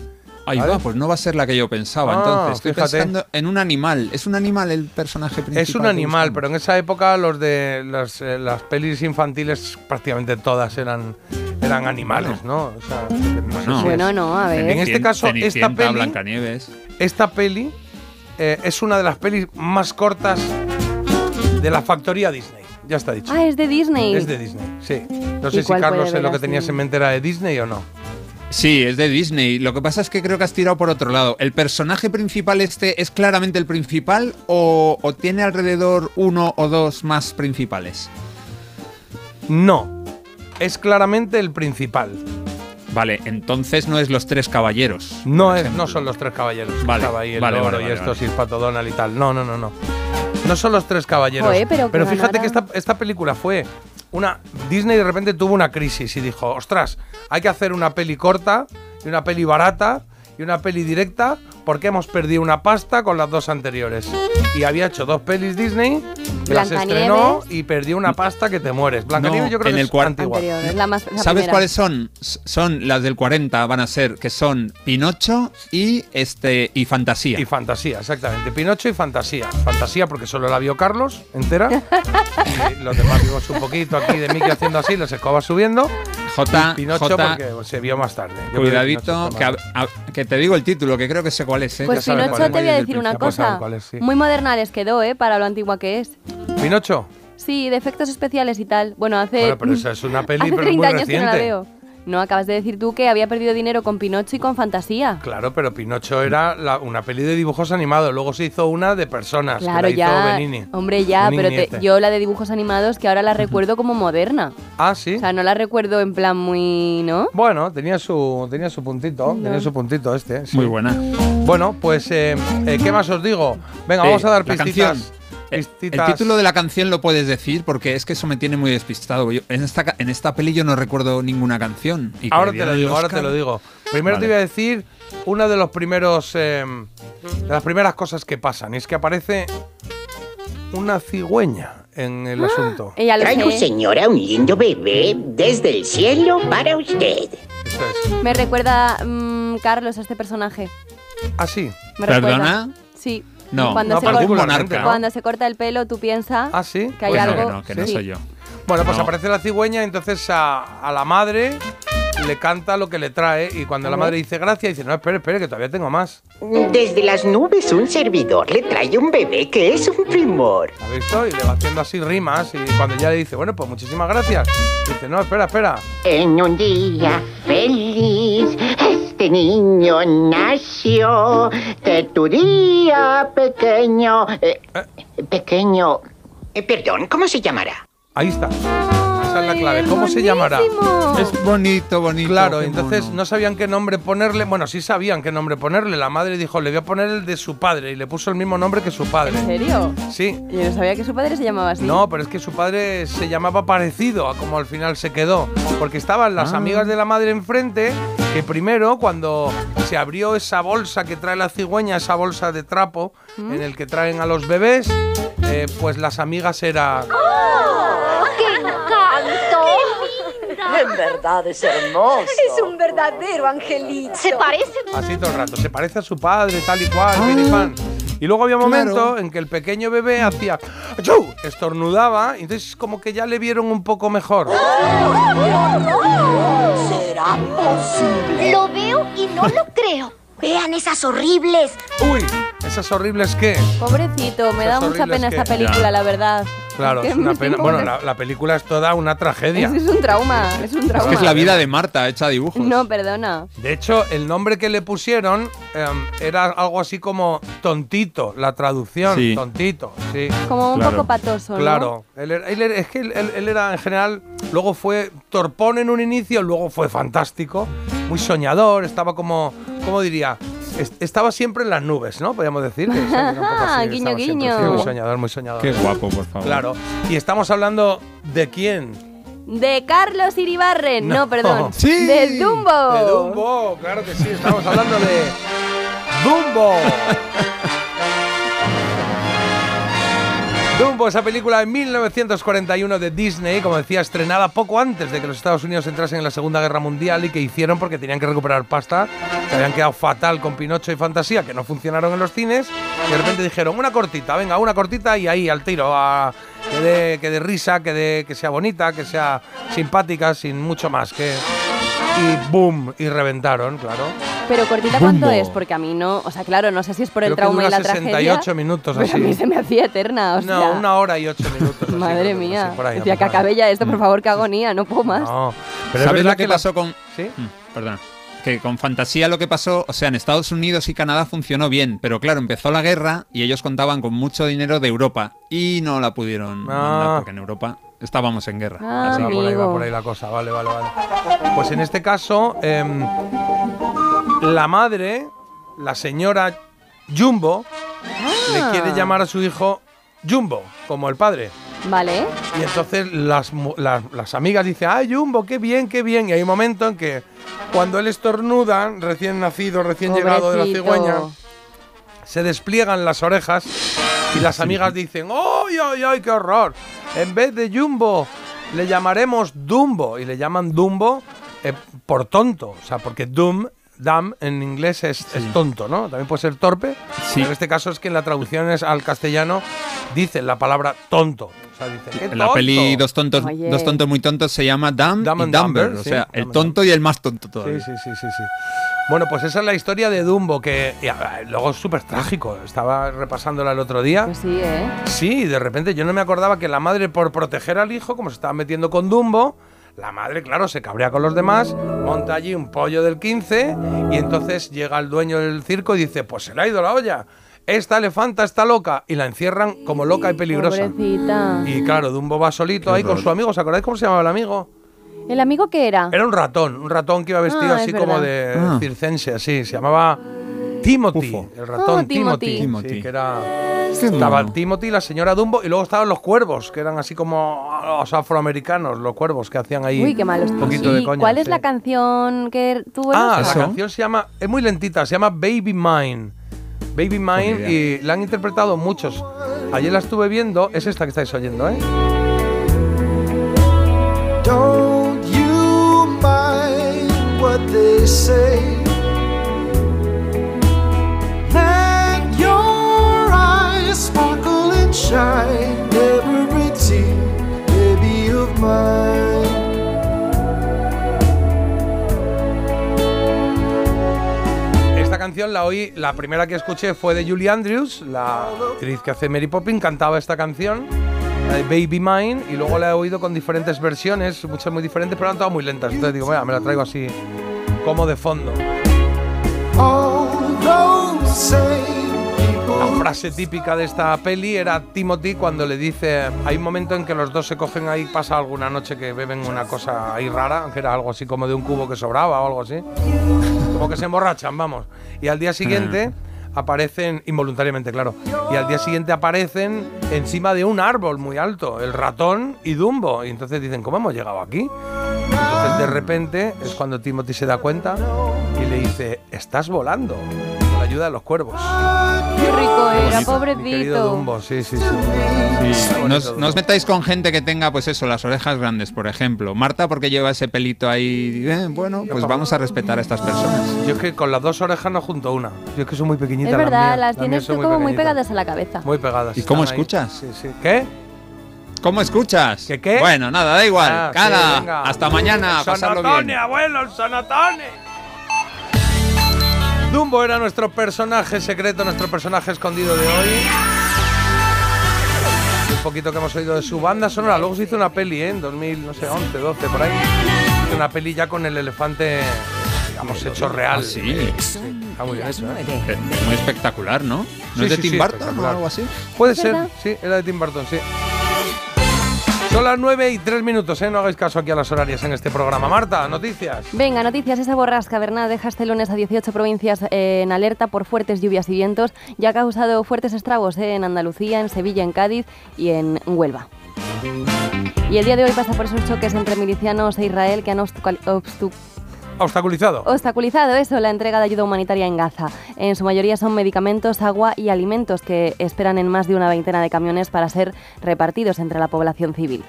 Speaker 4: Ahí
Speaker 1: ¿Vale?
Speaker 4: va, pues no va a ser la que yo pensaba.
Speaker 1: Ah,
Speaker 4: entonces, estoy
Speaker 1: fíjate.
Speaker 4: pensando en un animal. ¿Es un animal el personaje principal?
Speaker 1: Es un animal, pero en esa época los de las, eh, las pelis infantiles prácticamente todas eran, eran animales, ¿no? O sea, no sé
Speaker 4: Bueno.
Speaker 1: si
Speaker 2: Bueno,
Speaker 1: es-
Speaker 2: no, a ver.
Speaker 1: En este caso, esta peli,
Speaker 4: Blancanieves.
Speaker 1: esta peli eh, es una de las pelis más cortas de la factoría Disney. Ya está dicho.
Speaker 2: Ah, es de Disney.
Speaker 1: Es de Disney, sí. No
Speaker 2: ¿Y
Speaker 1: sé si Carlos lo que tenías en mente era de Disney o no.
Speaker 4: Sí, es de Disney. Lo que pasa es que creo que has tirado por otro lado. ¿El personaje principal este es claramente el principal o, o tiene alrededor uno o dos más principales?
Speaker 1: No. Es claramente el principal.
Speaker 4: Vale, entonces no es los tres caballeros.
Speaker 1: No, es, no son los tres caballeros.
Speaker 4: Vale,
Speaker 1: Estaba ahí el
Speaker 4: vale, vale,
Speaker 1: y
Speaker 4: vale,
Speaker 1: estos
Speaker 4: vale.
Speaker 1: y el pato Donald y tal. No, no, no, no. No son los tres caballeros.
Speaker 2: Pero
Speaker 1: fíjate que esta película fue una. Disney de repente tuvo una crisis y dijo: Ostras, hay que hacer una peli corta y una peli barata y una peli directa porque hemos perdido una pasta con las dos anteriores. Y había hecho dos pelis Disney, que las estrenó y perdió una pasta que te mueres. Blancanieves
Speaker 4: No,
Speaker 1: yo creo
Speaker 4: en
Speaker 1: que
Speaker 4: el
Speaker 1: es antigua.
Speaker 2: Anterior, es la más la
Speaker 4: ¿Sabes
Speaker 2: primera.
Speaker 4: cuáles son? Son las del 40, van a ser, que son Pinocho y este y Fantasía.
Speaker 1: Y fantasía, exactamente. Pinocho y fantasía. Fantasía porque solo la vio Carlos entera. y los demás vimos un poquito aquí de Mickey haciendo así, los escobas subiendo.
Speaker 4: J,
Speaker 1: Pinocho
Speaker 4: J,
Speaker 1: porque se vio más tarde. Yo
Speaker 4: cuidadito, que,
Speaker 1: está
Speaker 4: a- a- que te digo el título, que creo que sé cuál es. ¿eh?
Speaker 2: Pues Pinocho
Speaker 4: cuál es.
Speaker 2: te voy a decir una cosa.
Speaker 1: cuál es, sí.
Speaker 2: Muy moderna les quedó, ¿eh? Para lo antigua que es.
Speaker 1: Pinocho.
Speaker 2: Sí, de efectos especiales y tal. Bueno, hace.
Speaker 1: Bueno, pero esa es una peli
Speaker 2: hace
Speaker 1: pero
Speaker 2: 30
Speaker 1: muy
Speaker 2: años que no la
Speaker 1: reciente.
Speaker 2: veo. No, acabas de decir tú que había perdido dinero con Pinocho y con Fantasía.
Speaker 1: Claro, pero Pinocho era la- una peli de dibujos animados. Luego se hizo una de personas. que
Speaker 2: Claro,
Speaker 1: la hizo
Speaker 2: ya.
Speaker 1: Benini.
Speaker 2: Hombre, ya,
Speaker 1: Benini
Speaker 2: pero te- yo la de dibujos animados que ahora la recuerdo como moderna.
Speaker 1: Ah, sí.
Speaker 2: O sea, no la recuerdo en plan muy. ¿No?
Speaker 1: Bueno, tenía su, tenía su puntito, tenía su puntito este. sí.
Speaker 4: Muy buena.
Speaker 1: Bueno, pues, eh, eh, ¿qué más os digo? Venga,
Speaker 4: Eh,
Speaker 1: vamos a dar
Speaker 4: la
Speaker 1: pistitas.
Speaker 4: canción. Eh, El título de la canción lo puedes decir porque es que eso me tiene muy despistado. Yo- en, esta, en esta peli yo no recuerdo ninguna canción. Y
Speaker 1: Ahora te lo digo, ahora
Speaker 4: Oscar.
Speaker 1: te lo digo. Primero
Speaker 4: Vale.
Speaker 1: te voy a decir una de los primeros eh, de las primeras cosas que pasan. Y es que aparece una cigüeña en el asunto.
Speaker 2: Ella lo
Speaker 30: Traigo,
Speaker 2: sé.
Speaker 30: señora, un lindo bebé desde el cielo para usted.
Speaker 1: Es.
Speaker 2: Me recuerda, mm, Carlos, a este personaje.
Speaker 1: Ah, sí.
Speaker 2: Me
Speaker 4: ¿Perdona?
Speaker 2: recuerda. Sí.
Speaker 4: No,
Speaker 2: cuando,
Speaker 4: no,
Speaker 2: se corta,
Speaker 4: monarca, ¿no?
Speaker 2: cuando se corta el pelo, tú piensas
Speaker 1: Ah, sí.
Speaker 2: que hay
Speaker 4: Pues no,
Speaker 2: algo.
Speaker 4: que no, que no
Speaker 2: Sí.
Speaker 4: soy yo.
Speaker 1: Bueno, pues
Speaker 4: No.
Speaker 1: aparece la cigüeña, entonces a, a la madre le canta lo que le trae. Y cuando la madre dice gracias, dice, no, espere, espere, que todavía tengo más.
Speaker 30: Desde las nubes un servidor le trae un bebé que es un primor.
Speaker 1: ¿Ha visto? Y le va haciendo así rimas. Y cuando ya le dice, bueno, pues muchísimas gracias, dice, no, espera, espera.
Speaker 30: En un día feliz, este niño nació de tu día pequeño. eh, pequeño. eh, perdón, ¿cómo se llamará?
Speaker 1: Ahí está. Esa es la clave. ¿Cómo se llamará?
Speaker 4: Es bonito, bonito.
Speaker 1: Claro, entonces
Speaker 4: mono.
Speaker 1: no sabían qué nombre ponerle. Bueno, sí sabían qué nombre ponerle. La madre dijo, le voy a poner el de su padre. Y le puso el mismo nombre que su padre.
Speaker 2: ¿En serio?
Speaker 1: Sí.
Speaker 2: Yo no sabía que su padre se llamaba así.
Speaker 1: No, pero es que su padre se llamaba parecido a como al final se quedó. Porque estaban las
Speaker 2: Ah.
Speaker 1: amigas de la madre enfrente, que primero, cuando se abrió esa bolsa que trae la cigüeña, esa bolsa de trapo
Speaker 2: ¿Mm?
Speaker 1: en el que traen a los bebés, eh, pues las amigas era.
Speaker 31: ¡Qué encanto! En verdad es hermoso. Es un verdadero angelito. Se parece.
Speaker 1: Así todo el rato. Se parece a su padre, tal y cual, pim y luego había un momento en que el pequeño bebé hacía ¡Achú! estornudaba, y entonces como que ya le vieron un poco mejor.
Speaker 31: ¿Será posible? Lo veo y no lo creo. Vean esas horribles.
Speaker 1: Uy, esas horribles qué.
Speaker 2: Pobrecito, me da mucha pena esta película,
Speaker 1: Ya.
Speaker 2: la verdad.
Speaker 1: Claro, es una pena. Bueno, la, la película es toda una tragedia.
Speaker 2: Es, es un trauma, es un
Speaker 4: Es
Speaker 2: trauma.
Speaker 4: que es la vida de Marta hecha dibujos.
Speaker 2: No, perdona.
Speaker 1: De hecho, el nombre que le pusieron em, era algo así como tontito, la traducción,
Speaker 4: Sí.
Speaker 1: tontito, sí.
Speaker 2: Como un
Speaker 4: Claro.
Speaker 2: poco patoso, ¿no?
Speaker 1: Claro, él, era- él es que él, él- él era en general, luego fue torpón en un inicio, luego fue fantástico, muy soñador, estaba como, ¿cómo diría? Es- Estaba siempre en las nubes, ¿no? Podríamos decir. que sí, era un poco así,
Speaker 2: Guiño, guiño.
Speaker 1: sí, muy soñador, muy soñador.
Speaker 4: Qué guapo, por favor.
Speaker 1: Claro. Y estamos hablando de quién?
Speaker 2: De Carlos Iribarren. No, perdón.
Speaker 1: Sí.
Speaker 2: De Dumbo.
Speaker 1: De Dumbo, claro que sí. Estamos hablando de Dumbo. Dumbo, esa película de 1941 de Disney, como decía, estrenada poco antes de que los Estados Unidos entrasen en la Segunda Guerra Mundial y que hicieron porque tenían que recuperar pasta. Se habían quedado fatal con Pinocho y Fantasía, que no funcionaron en los cines. Y de repente dijeron, una cortita, venga, una cortita y ahí al tiro. a- que, dé, que risa, que, dé- que sea bonita, que sea simpática, sin mucho más. que Y boom, y reventaron, claro.
Speaker 2: Pero cortita, ¿cuánto es? Porque a mí no. O sea, claro, no sé si es por el
Speaker 1: Creo que
Speaker 2: trauma y
Speaker 1: dura
Speaker 2: la tragedia.
Speaker 1: 68 minutos,
Speaker 2: pero
Speaker 1: así.
Speaker 2: a mí se me hacía eterna. O sea,
Speaker 1: No, una hora y ocho minutos. así,
Speaker 2: Madre
Speaker 1: creo que
Speaker 2: mía.
Speaker 1: sí, por ahí,
Speaker 2: Decía
Speaker 1: no
Speaker 2: que acabe ya esto, por favor, qué agonía, no puedo más.
Speaker 1: No, pero es
Speaker 4: ¿Sabes
Speaker 1: verdad
Speaker 4: lo que
Speaker 1: que
Speaker 4: pasó con.
Speaker 1: ¿Sí?
Speaker 4: Mm, Perdona. Que con fantasía lo que pasó, o sea, en Estados Unidos y Canadá funcionó bien, pero claro, empezó la guerra y ellos contaban con mucho dinero de Europa y no la pudieron
Speaker 1: Ah.
Speaker 4: mandar porque en Europa estábamos en guerra.
Speaker 2: Ah,
Speaker 4: Así
Speaker 1: va
Speaker 4: que-
Speaker 1: por ahí, va por ahí la cosa, vale, vale, vale. Pues en este caso, em, la madre, la señora Jumbo, le
Speaker 2: Ah.
Speaker 1: quiere llamar a su hijo Jumbo, como el padre.
Speaker 2: Vale.
Speaker 1: Y entonces las, las, las amigas dicen, ¡ay, Jumbo, qué bien, qué bien! Y hay un momento en que cuando él estornuda, recién nacido, recién llegado de la cigüeña, se despliegan las orejas y las amigas dicen, ¡ay, ay, ay, qué horror! En vez de Jumbo, le llamaremos Dumbo. Y le llaman Dumbo eh, por tonto. O sea, porque Dum, Dam en inglés es, es tonto, ¿no? También puede ser torpe. Pero en este caso es que en la traducción es al castellano dicen la palabra tonto. O sea, dicen, "¡Qué
Speaker 4: En la
Speaker 1: tonto!".
Speaker 4: peli Dos tontos,
Speaker 1: Oye.
Speaker 4: dos tontos muy tontos se llama Dumb y Dumber,
Speaker 1: Dumber,
Speaker 4: o
Speaker 1: sí,
Speaker 4: sea,
Speaker 1: Dumb
Speaker 4: el tonto y el más tonto todavía.
Speaker 1: Sí, sí, sí, sí, sí. Bueno, pues esa es la historia de Dumbo, que y, luego es súper trágico. Estaba repasándola el otro día.
Speaker 2: sí, ¿eh?
Speaker 1: Sí, de repente yo no me acordaba que la madre, por proteger al hijo, como se estaba metiendo con Dumbo, la madre, claro, se cabrea con los demás, monta allí un pollo del 15 y entonces llega el dueño del circo y dice, pues se le ha ido la olla. Esta elefanta está loca y la encierran como loca y peligrosa.
Speaker 2: Pobrecita.
Speaker 1: Y claro, Dumbo va solito ahí con su amigo. ¿Os acordáis cómo se llamaba el amigo?
Speaker 2: ¿El amigo qué era?
Speaker 1: Era un ratón, un ratón que iba vestido
Speaker 2: Ah,
Speaker 1: así como de
Speaker 4: Ah.
Speaker 1: circense, así. Se llamaba Timothy, el ratón
Speaker 2: Oh, Timothy.
Speaker 1: Timothy.
Speaker 4: Timothy.
Speaker 1: Sí, que era... Estaba
Speaker 4: mono.
Speaker 1: Timothy, la señora Dumbo y luego estaban los cuervos, que eran así como los afroamericanos, los cuervos que hacían ahí
Speaker 2: Uy, qué malos.
Speaker 1: un poquito de
Speaker 2: ¿Y
Speaker 1: coña.
Speaker 2: cuál es
Speaker 1: sí.
Speaker 2: la canción que tuvo el
Speaker 1: Ah, la canción se llama, es muy lentita, se llama Baby Mine. Baby Mine
Speaker 4: idea.
Speaker 1: y la han interpretado muchos. Ayer la estuve viendo, es esta que estáis oyendo, ¿eh? Esta canción la oí, la primera que escuché fue de Julie Andrews, la actriz que hace Mary Poppins, cantaba esta canción, Baby Mine, y luego la he oído con diferentes versiones, muchas muy diferentes, pero han estado muy lentas. Entonces digo, mira, me la traigo así, como de fondo. La frase típica de esta peli era Timothy cuando le dice, hay un momento en que los dos se cogen ahí, pasa alguna noche que beben una cosa ahí rara, que era algo así como de un cubo que sobraba o algo así, como que se emborrachan, vamos. Y al día siguiente aparecen, involuntariamente, claro, y al día siguiente aparecen encima de un árbol muy alto, el ratón y Dumbo, y entonces dicen, ¿cómo hemos llegado aquí? De repente es cuando Timothy se da cuenta y le dice, estás volando, con la ayuda de los cuervos.
Speaker 2: Qué rico era, pobrecito.
Speaker 1: Dumbo, sí, sí, sí.
Speaker 4: Sí, no os-
Speaker 1: todo.
Speaker 4: no os metáis con gente que tenga, pues eso, las orejas grandes, por ejemplo. Marta, porque lleva ese pelito ahí. Eh, bueno, pues vamos a respetar a estas personas.
Speaker 1: Yo es que con las dos orejas no junto una. Yo es que soy muy pequeñita.
Speaker 2: Es
Speaker 1: las
Speaker 2: verdad,
Speaker 1: mías.
Speaker 2: las tienes
Speaker 1: son
Speaker 2: tú como muy
Speaker 1: pequeñitas.
Speaker 2: pegadas a la cabeza.
Speaker 1: Muy pegadas.
Speaker 4: ¿Y cómo escuchas?
Speaker 1: Sí, sí. ¿Qué?
Speaker 4: ¿Cómo escuchas?
Speaker 1: ¿Qué qué?
Speaker 4: Bueno, nada, da igual.
Speaker 1: Ah, sí,
Speaker 4: hasta mañana,
Speaker 1: El
Speaker 4: pasarlo
Speaker 1: sonotone,
Speaker 4: bien.
Speaker 1: abuelo, el sonotone. Dumbo era nuestro personaje secreto, nuestro personaje escondido de hoy. Un poquito que hemos oído de su banda sonora. Luego se hizo una peli, ¿eh? En 2000, no sé, 11, 12, por ahí. Una peli ya con el elefante, digamos, hecho real.
Speaker 4: Ah, sí.
Speaker 1: Está muy bien hecho, ¿eh?
Speaker 4: Eh, Muy espectacular, ¿no? ¿No
Speaker 1: Sí,
Speaker 4: es de
Speaker 1: sí,
Speaker 4: Tim
Speaker 1: sí,
Speaker 4: Burton o algo así?
Speaker 1: Puede
Speaker 2: ¿Es
Speaker 1: ser, sí, era de Tim Burton, sí. Son las 9 y 3 minutos, ¿eh? No hagáis caso aquí a las horarias en este programa. Marta, noticias.
Speaker 2: Venga, noticias. Esa borrasca Bernal deja este lunes a 18 provincias eh, en alerta por fuertes lluvias y vientos. Ya ha causado fuertes estragos eh, en Andalucía, en Sevilla, en Cádiz y en Huelva. Y el día de hoy pasa por esos choques entre milicianos e Israel que han obstacu- obstu-
Speaker 1: Obstaculizado.
Speaker 2: obstaculizado eso, la entrega de ayuda humanitaria en Gaza. En su mayoría son medicamentos, agua y alimentos que esperan en más de una veintena de camiones para ser repartidos entre la población civil.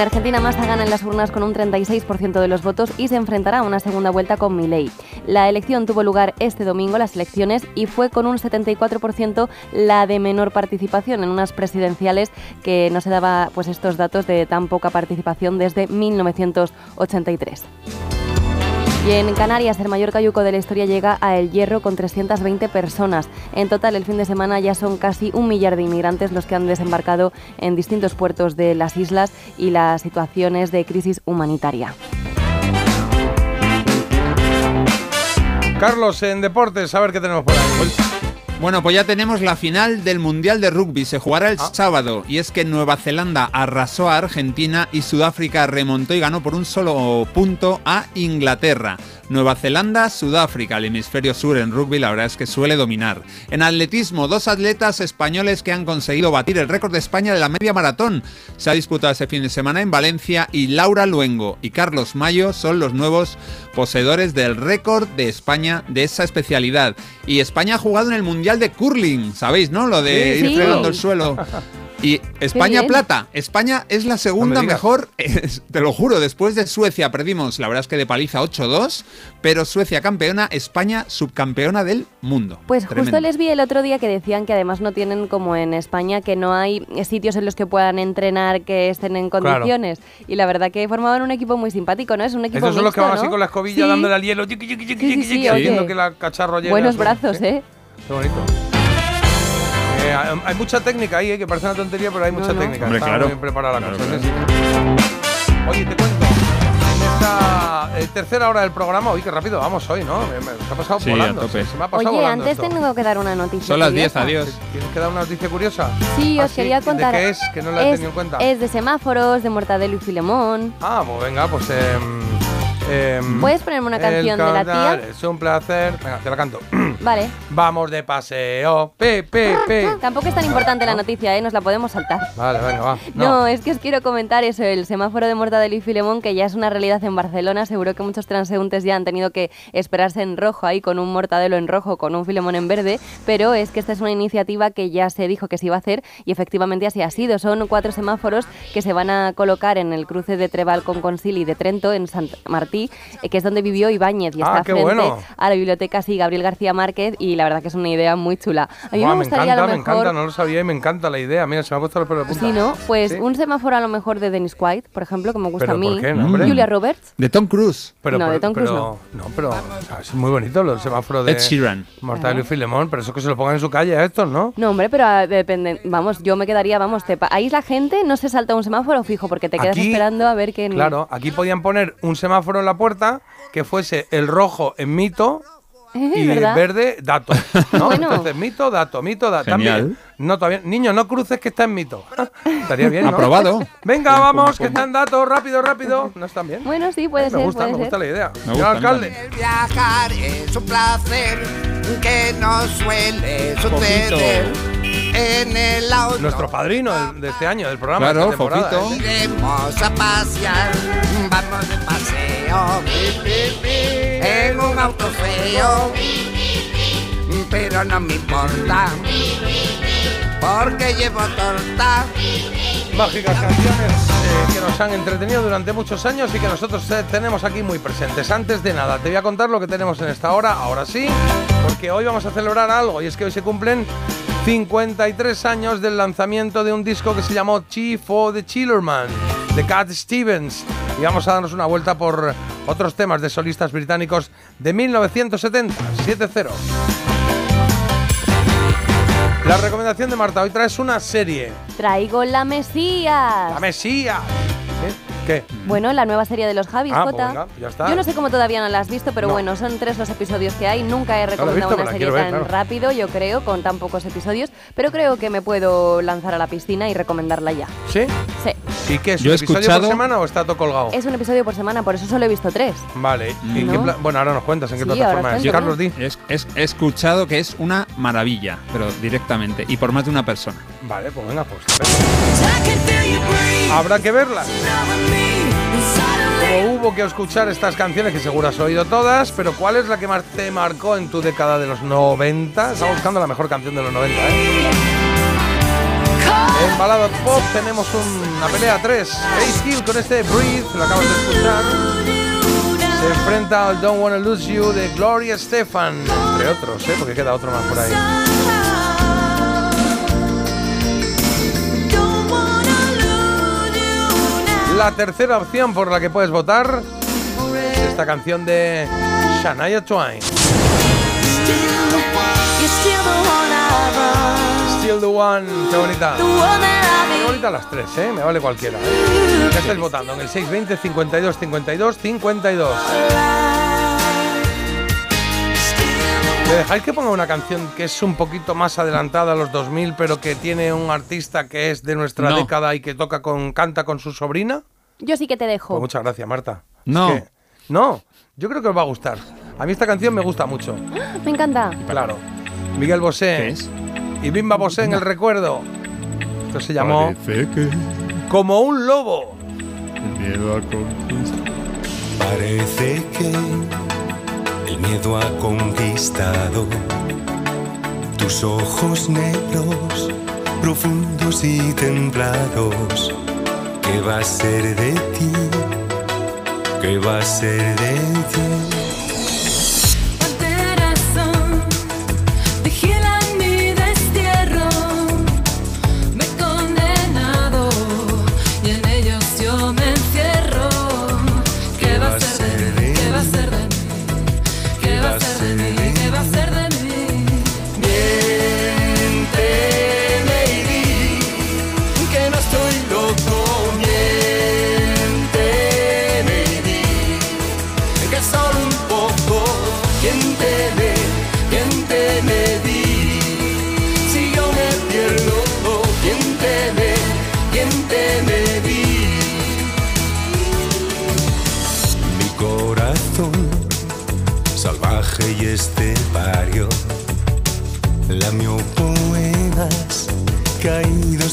Speaker 2: En Argentina Massa gana en las urnas con un 36% de los votos y se enfrentará a una segunda vuelta con Milei. La elección tuvo lugar este domingo, las elecciones, y fue con un 74% la de menor participación en unas presidenciales que no se daba pues estos datos de tan poca participación desde 1983. Y en Canarias, el mayor cayuco de la historia llega a El Hierro con 320 personas. En total, el fin de semana ya son casi un millar de inmigrantes los que han desembarcado en distintos puertos de las islas y las situaciones de crisis humanitaria.
Speaker 1: Carlos, en deportes, a ver qué tenemos por ahí.
Speaker 4: Bueno, pues ya tenemos la final del Mundial de Rugby. Se jugará el sábado. Y es que Nueva Zelanda arrasó a Argentina y Sudáfrica remontó y ganó por un solo punto a Inglaterra. Nueva Zelanda, Sudáfrica, el hemisferio sur en rugby la verdad es que suele dominar. En atletismo, dos atletas españoles que han conseguido batir el récord de España de la media maratón. Se ha disputado ese fin de semana en Valencia y Laura Luengo y Carlos Mayo son los nuevos poseedores del récord de España de esa especialidad. Y España ha jugado en el Mundial de Curling, ¿sabéis, no? Lo de
Speaker 2: Sí,
Speaker 4: ir
Speaker 2: sí.
Speaker 4: fregando el suelo. Y España plata. España es la segunda mejor, es- te lo juro, después de Suecia perdimos, la verdad es que de paliza 8-2, pero Suecia campeona, España subcampeona del mundo.
Speaker 2: Pues
Speaker 4: Tremendo.
Speaker 2: justo les vi el otro día que decían que además no tienen como en España que no hay sitios en los que puedan entrenar que estén en
Speaker 1: Claro.
Speaker 2: condiciones y la verdad que formaban un equipo muy simpático, ¿no? Es un equipo
Speaker 1: Esos son los que van así con la escobilla
Speaker 2: Sí.
Speaker 1: dándole al hielo,
Speaker 2: Sí, sí,
Speaker 1: que la cacharro llegue.
Speaker 2: Buenos brazos, ¿eh?
Speaker 1: Qué bonito. Eh, hay- mucha técnica ahí, eh, que parece una tontería, pero hay mucha
Speaker 4: no.
Speaker 1: técnica.
Speaker 4: Hombre,
Speaker 1: Está
Speaker 4: claro.
Speaker 1: muy bien preparada la
Speaker 4: Claro,
Speaker 1: cosa.
Speaker 4: claro.
Speaker 1: Oye, te cuento. En esta eh, tercera hora del programa, uy, qué rápido vamos hoy, ¿no? Me, me- se ha pasado
Speaker 4: Sí,
Speaker 1: volando.
Speaker 4: a tope.
Speaker 1: Se, se me ha pasado
Speaker 2: Oye,
Speaker 1: volando
Speaker 2: antes
Speaker 1: esto.
Speaker 2: tengo que dar una noticia.
Speaker 4: Son las 10,
Speaker 2: curiosa.
Speaker 4: adiós.
Speaker 1: ¿Tienes que dar una noticia curiosa?
Speaker 2: Sí,
Speaker 1: ¿Ah,
Speaker 2: os quería contar.
Speaker 1: ¿De qué es? Que no la he
Speaker 2: es,
Speaker 1: tenido en cuenta.
Speaker 2: Es de semáforos, de Mortadelo y Filemón.
Speaker 1: Ah, pues venga, pues. em, em,
Speaker 2: ¿Puedes ponerme una canción de la tía?
Speaker 1: Es un placer. Venga, te la canto.
Speaker 2: Vale.
Speaker 1: Vamos de paseo. Pe, pe, pe.
Speaker 2: Tampoco es tan importante la noticia, ¿eh? Nos la podemos saltar.
Speaker 1: Vale, venga, va.
Speaker 2: No. es que os quiero comentar eso, el semáforo de Mortadelo y Filemón, que ya es una realidad en Barcelona. Seguro que muchos transeúntes ya han tenido que esperarse en rojo ahí, con un Mortadelo en rojo, con un Filemón en verde. Pero es que esta es una iniciativa que ya se dijo que se iba a hacer y efectivamente así ha sido. Son cuatro semáforos que se van a colocar en el cruce de Trebal con Concili de Trento, en Sant Martí, eh, que es donde vivió Ibáñez y
Speaker 1: Ah,
Speaker 2: está
Speaker 1: qué
Speaker 2: frente
Speaker 1: bueno.
Speaker 2: a la biblioteca sí, Gabriel García Márquez. Y la verdad que es una idea muy chula. A mí me
Speaker 1: me
Speaker 2: gustaría
Speaker 1: encanta,
Speaker 2: a lo
Speaker 1: me encanta, no lo sabía y me encanta la idea. Mira, se me ha puesto los pelos de punta.
Speaker 2: Sí, ¿no? Pues
Speaker 1: Sí.
Speaker 2: un semáforo a lo mejor de Dennis White, por ejemplo, que me gusta
Speaker 1: ¿Pero
Speaker 2: a mí.
Speaker 1: por qué, no?
Speaker 2: Julia Roberts.
Speaker 4: De Tom Cruise.
Speaker 1: Pero,
Speaker 2: No,
Speaker 1: pero-
Speaker 2: de Tom Cruise
Speaker 1: pero- no, pero es muy bonito el semáforo de
Speaker 4: Ed Sheeran.
Speaker 1: Mortadelo y Filemón, pero eso que se lo pongan en su calle a estos, ¿no?
Speaker 2: No, hombre, pero ah, depende. Vamos, yo me quedaría, vamos, te ahí la gente no se salta un semáforo fijo porque te quedas
Speaker 1: Aquí-
Speaker 2: esperando a ver quién.
Speaker 1: Claro, aquí podían poner un semáforo en la puerta que fuese el rojo en mito y
Speaker 2: ¿verdad?
Speaker 1: el verde dato. ¿no?
Speaker 2: Bueno.
Speaker 1: Entonces, mito, dato, mito, dato.
Speaker 4: Genial.
Speaker 1: También. No, todavía. Niño, no cruces que está en mito. Estaría bien, ¿no?
Speaker 4: Aprobado.
Speaker 1: Venga, vamos, que están datos, rápido, rápido. No están bien.
Speaker 2: Bueno, sí, puede
Speaker 1: me
Speaker 2: ser,
Speaker 1: gusta,
Speaker 2: puede
Speaker 1: me
Speaker 2: ser.
Speaker 1: gusta la idea.
Speaker 4: Me gusta,
Speaker 1: alcalde.
Speaker 6: El viajar es un placer que no suele suceder en el auto.
Speaker 1: Nuestro padrino de este año, del programa.
Speaker 4: Claro,
Speaker 1: de
Speaker 4: Fofito.
Speaker 1: ¿eh?
Speaker 6: Iremos a pasear, vamos de paseo en un auto feo, pero no me importa porque llevo torta.
Speaker 1: Mágicas canciones eh, que nos han entretenido durante muchos años y que nosotros eh, tenemos aquí muy presentes. Antes de nada, te voy a contar lo que tenemos en esta hora, ahora sí, porque hoy vamos a celebrar algo y es que hoy se cumplen 53 años del lanzamiento de un disco que se llamó Chief for the Chillerman de Cat Stevens. Y vamos a darnos una vuelta por otros temas de solistas británicos de 1970, 7-0. La recomendación de Marta, hoy traes una serie.
Speaker 2: Traigo la Mesías.
Speaker 1: La Mesía. ¿Qué, ¿Qué?
Speaker 2: Bueno, la nueva serie de los Javis,
Speaker 1: Ah, pues venga, ya está.
Speaker 2: Yo no sé cómo todavía no la has visto, pero
Speaker 1: No.
Speaker 2: bueno, son tres los episodios que hay. Nunca he recomendado
Speaker 1: visto,
Speaker 2: una serie
Speaker 1: ver,
Speaker 2: tan
Speaker 1: claro.
Speaker 2: rápido, yo creo, con tan pocos episodios. Pero creo que me puedo lanzar a la piscina y recomendarla ya.
Speaker 1: ¿Sí?
Speaker 2: Sí.
Speaker 1: ¿Y qué es?
Speaker 4: Yo
Speaker 1: ¿Un
Speaker 4: he
Speaker 1: episodio
Speaker 4: escuchado-
Speaker 1: por semana o está todo colgado?
Speaker 2: Es un episodio por semana, por eso solo he visto tres.
Speaker 1: Vale. ¿Y en
Speaker 2: ¿No?
Speaker 1: qué pla- bueno, ahora nos cuentas en qué
Speaker 2: Sí,
Speaker 1: plataforma es.
Speaker 2: cuento.
Speaker 1: Carlos, di.
Speaker 4: Es, es- he escuchado que es una maravilla, pero directamente, y por más de una persona.
Speaker 1: Vale, pues venga, pues. Habrá que verla. Como hubo que escuchar estas canciones que seguro has oído todas, pero ¿cuál es la que más te marcó en tu década de los 90? Estamos buscando la mejor canción de los 90, ¿eh? En Balada Pop tenemos una pelea a tres. Ace Hill con este Breathe, lo acabas de escuchar. Se enfrenta al Don't Wanna Lose You de Gloria Stefan, entre otros, ¿eh? Porque queda otro más por ahí. La tercera opción por la que puedes votar es esta canción de Shania Twain. Still the one, qué bonita. Qué bonita las tres, ¿eh? Me vale cualquiera. ¿eh? Ya estáis votando en el 620 52 52 52. ¿Me dejáis que ponga una canción que es un poquito más adelantada a los 2000, pero que tiene un artista que es de nuestra
Speaker 4: No.
Speaker 1: década y que toca con canta con su sobrina?
Speaker 2: Yo sí que te dejo.
Speaker 1: Pues muchas gracias, Marta. Es
Speaker 4: No.
Speaker 1: que- no, yo creo que os va a gustar. A mí esta canción me gusta mucho.
Speaker 2: Me encanta.
Speaker 1: Claro. Miguel Bosé. Y Bimba Bosé en el recuerdo. Esto se llamó Como un lobo.
Speaker 4: miedo a.
Speaker 8: Parece que miedo ha conquistado tus ojos negros, profundos y templados. ¿Qué va a ser de ti? ¿Qué va a ser de ti?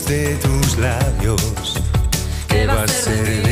Speaker 32: De
Speaker 8: tus labios. ¿Qué va a ser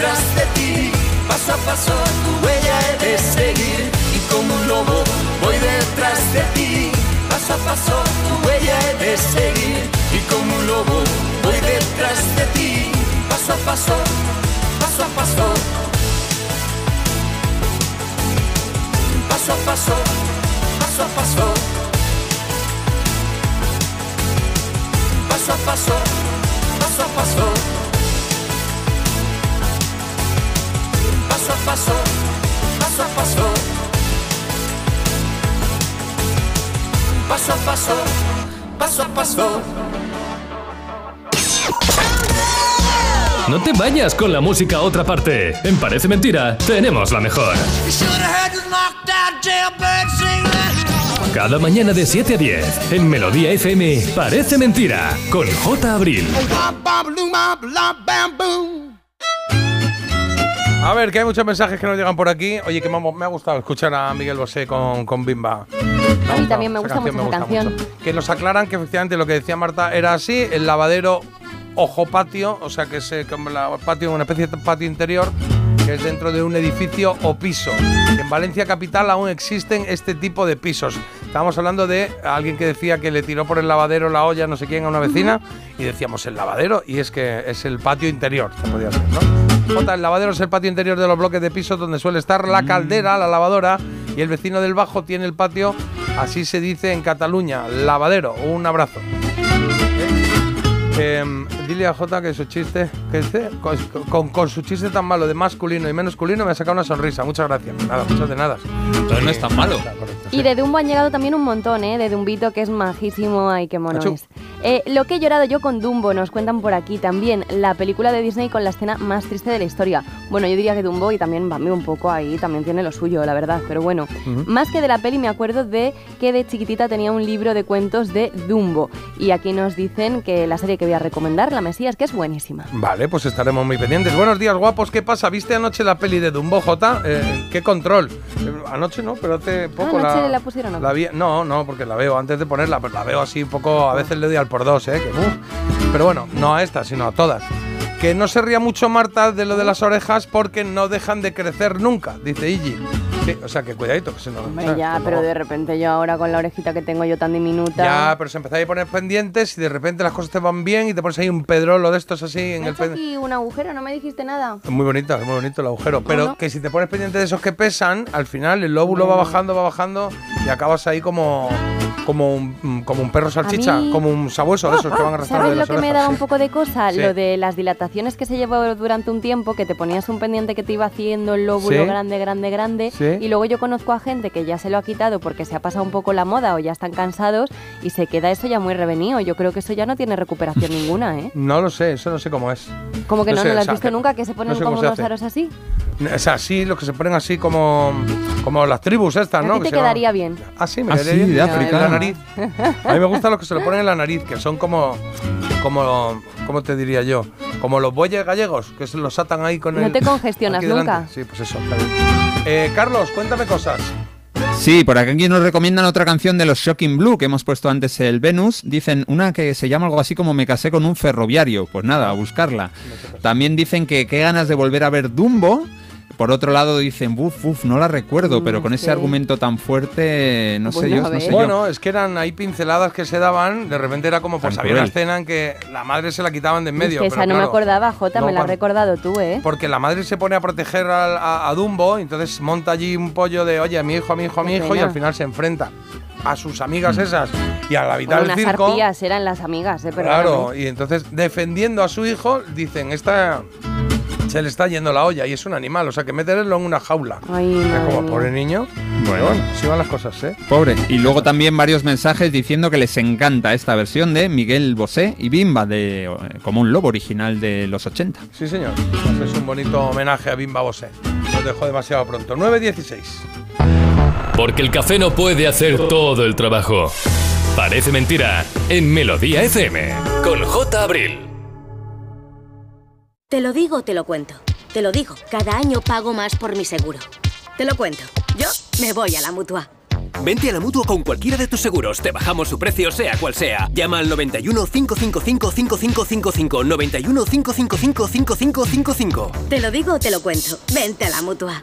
Speaker 8: detrás de ti. Paso a paso tu huella he de seguir y como un lobo voy detrás de ti. Paso a paso tu huella he de seguir y como un lobo voy detrás de ti. Paso a paso, paso a paso. Paso a paso, paso a paso. Paso a paso, paso a paso. Paso a paso, paso a paso. Paso a paso, paso a paso.
Speaker 3: No te vayas con la música a otra parte. En Parece Mentira, tenemos la mejor. Cada mañana de 7 a 10, en Melodía FM, Parece Mentira, con J. Abril.
Speaker 1: A ver, que hay muchos mensajes que nos llegan por aquí. Oye, que me ha, me ha gustado escuchar a Miguel Bosé con, con Bimba.
Speaker 2: A mí también me gusta mucho esa canción.
Speaker 1: Que nos aclaran que efectivamente lo que decía Marta era así, el lavadero ojo patio, o sea que es eh, como la patio, una especie de patio interior que es dentro de un edificio o piso. En Valencia capital aún existen este tipo de pisos. Estábamos hablando de alguien que decía que le tiró por el lavadero la olla no sé quién a una vecina y decíamos el lavadero y es que es el patio interior, se podía ser, ¿no? El lavadero es el patio interior de los bloques de pisos donde suele estar la caldera, la lavadora y el vecino del bajo tiene el patio, así se dice en Cataluña, lavadero. Un abrazo. Eh, dile a Jota que su chiste, que dice, con, con- con su chiste tan malo de masculino y masculino me ha sacado una sonrisa. Muchas gracias. Nada, muchas de nada.
Speaker 4: Entonces no es tan malo.
Speaker 2: Y de Dumbo han llegado también un montón, ¿eh? De Dumbito, que es majísimo. Ay, qué mono
Speaker 1: Achú.
Speaker 2: es. Eh, lo que he llorado yo con Dumbo, nos cuentan por aquí también. La película de Disney con la escena más triste de la historia. Bueno, yo diría que Dumbo y también Bambi un poco ahí, también tiene lo suyo, la verdad. Pero bueno,
Speaker 1: Ujú.
Speaker 2: más que de la peli me acuerdo de que de chiquitita tenía un libro de cuentos de Dumbo. Y aquí nos dicen que la serie que voy a recomendar, La Mesías, que es buenísima.
Speaker 1: Vale, pues estaremos muy pendientes. Buenos días, guapos. ¿Qué pasa? ¿Viste anoche la peli de Dumbo, Jota? Eh, ¿Qué control? Eh, anoche no, pero hace poco
Speaker 2: Ah,
Speaker 1: la,
Speaker 2: ¿anoche la pusieron o qué?
Speaker 1: la vi- No, no, porque la veo antes de ponerla, pero la veo así un poco. A veces le doy al por dos, ¿eh? Que, uf. Pero bueno, no a esta, sino a todas. Que no se ría mucho Marta de lo de las orejas porque no dejan de crecer nunca, dice Iggy. Sí, o sea, que cuidadito, que se nos.
Speaker 2: Hombre, ya,
Speaker 1: Que
Speaker 2: pero
Speaker 1: luego-
Speaker 2: de repente yo ahora con la orejita que tengo yo tan diminuta.
Speaker 1: Ya, pero se empezáis a poner pendientes y de repente las cosas te van bien y te pones ahí un pedrolo de estos así en
Speaker 2: ¿Me
Speaker 1: el pendiente.
Speaker 2: aquí un agujero? ¿No me dijiste nada?
Speaker 1: Es muy bonito, es muy bonito el agujero. Pero
Speaker 2: no?
Speaker 1: que si te pones pendiente de esos que pesan, al final el lóbulo va bajando, va bajando y acabas ahí como, como, un, como un perro salchicha,
Speaker 2: mí-
Speaker 1: como un sabueso de esos que van arrastrando
Speaker 2: ¿Sabes
Speaker 1: de
Speaker 2: lo
Speaker 1: las
Speaker 2: que me
Speaker 1: orejas.
Speaker 2: daba
Speaker 1: Sí.
Speaker 2: un poco de cosa?
Speaker 1: Sí.
Speaker 2: Lo de las dilataciones que se llevó durante un tiempo, que te ponías un pendiente que te iba haciendo el lóbulo
Speaker 1: Sí.
Speaker 2: grande, grande, grande.
Speaker 1: Sí.
Speaker 2: Y luego yo conozco a gente que ya se lo ha quitado porque se ha pasado un poco la moda o ya están cansados y se queda eso ya muy revenido. Yo creo que eso ya no tiene recuperación ninguna, ¿eh?
Speaker 1: No lo sé, eso no sé cómo es.
Speaker 2: Como que no, no,
Speaker 1: sé,
Speaker 2: lo
Speaker 1: o
Speaker 2: has
Speaker 1: sea,
Speaker 2: visto nunca, que se ponen
Speaker 1: no sé
Speaker 2: como unos
Speaker 1: hace.
Speaker 2: aros así.
Speaker 1: O sea, sí, los que se ponen así como, como las tribus estas,
Speaker 2: A
Speaker 1: ¿no?
Speaker 2: ti
Speaker 1: Que
Speaker 2: te quedaría bien.
Speaker 1: Ah, sí, me
Speaker 4: Ah,
Speaker 1: quedaría
Speaker 4: sí,
Speaker 1: bien.
Speaker 4: de
Speaker 1: En
Speaker 4: África.
Speaker 1: la nariz. A mí me gustan los que se lo ponen en la nariz, que son como, como, ¿cómo te diría yo? Como los bueyes gallegos, que se los atan ahí con
Speaker 2: No
Speaker 1: el...
Speaker 2: te congestionas nunca.
Speaker 1: Sí, pues eso. Eh, Carlos, cuéntame cosas.
Speaker 4: Sí, por aquí nos recomiendan otra canción de los Shocking Blue que hemos puesto antes el Venus. Dicen una que se llama algo así como Me casé con un ferroviario. Pues nada, a buscarla. También dicen que qué ganas de volver a ver Dumbo. Por otro lado dicen, uff, uff, no la recuerdo, pero con ese
Speaker 1: sí.
Speaker 4: argumento tan fuerte, no sé yo, no sé yo.
Speaker 1: Bueno, es que eran ahí pinceladas que se daban, de repente era como, pues había una escena en que la madre se la quitaban de en
Speaker 2: Es
Speaker 1: medio.
Speaker 2: que
Speaker 1: pero
Speaker 2: esa no me
Speaker 1: claro,
Speaker 2: acordaba, Jota,
Speaker 1: no
Speaker 2: me la has recordado tú, ¿eh?
Speaker 1: Porque la madre se pone a proteger al- a, a Dumbo, entonces monta allí un pollo de, oye, a mi hijo, a mi hijo, a mi
Speaker 2: Qué
Speaker 1: hijo, y al final se enfrenta a sus amigas
Speaker 4: Mm.
Speaker 1: esas y a la
Speaker 2: Bueno,
Speaker 1: vital del
Speaker 2: unas
Speaker 1: circo.
Speaker 2: arpías eran las amigas, ¿eh?
Speaker 1: Claro,
Speaker 2: Perdóname.
Speaker 1: y entonces defendiendo a su hijo, dicen, esta se le está yendo la olla y es un animal, o sea que meterlo en una jaula.
Speaker 2: Ay, madre
Speaker 1: como pobre niño.
Speaker 4: Bueno.
Speaker 1: Bueno, así van las cosas, ¿eh?
Speaker 4: Pobre. Y luego también varios mensajes diciendo que les encanta esta versión de Miguel Bosé y Bimba, de eh, como un lobo original de los 80.
Speaker 1: Sí, señor. Pues es un bonito homenaje a Bimba Bosé. Nos dejó demasiado pronto. 9.16.
Speaker 3: Porque el café no puede hacer todo el trabajo. Parece mentira en Melodía FM con J. Abril.
Speaker 33: Te lo digo o te lo cuento. Te lo digo, cada año pago más por mi seguro. Te lo cuento. Yo me voy a la mutua.
Speaker 34: Vente a la mutua con cualquiera de tus seguros. Te bajamos su precio, sea cual sea. Llama al 91 555 5555. 91 555 5555.
Speaker 33: Te lo digo o te lo cuento. Vente a la mutua.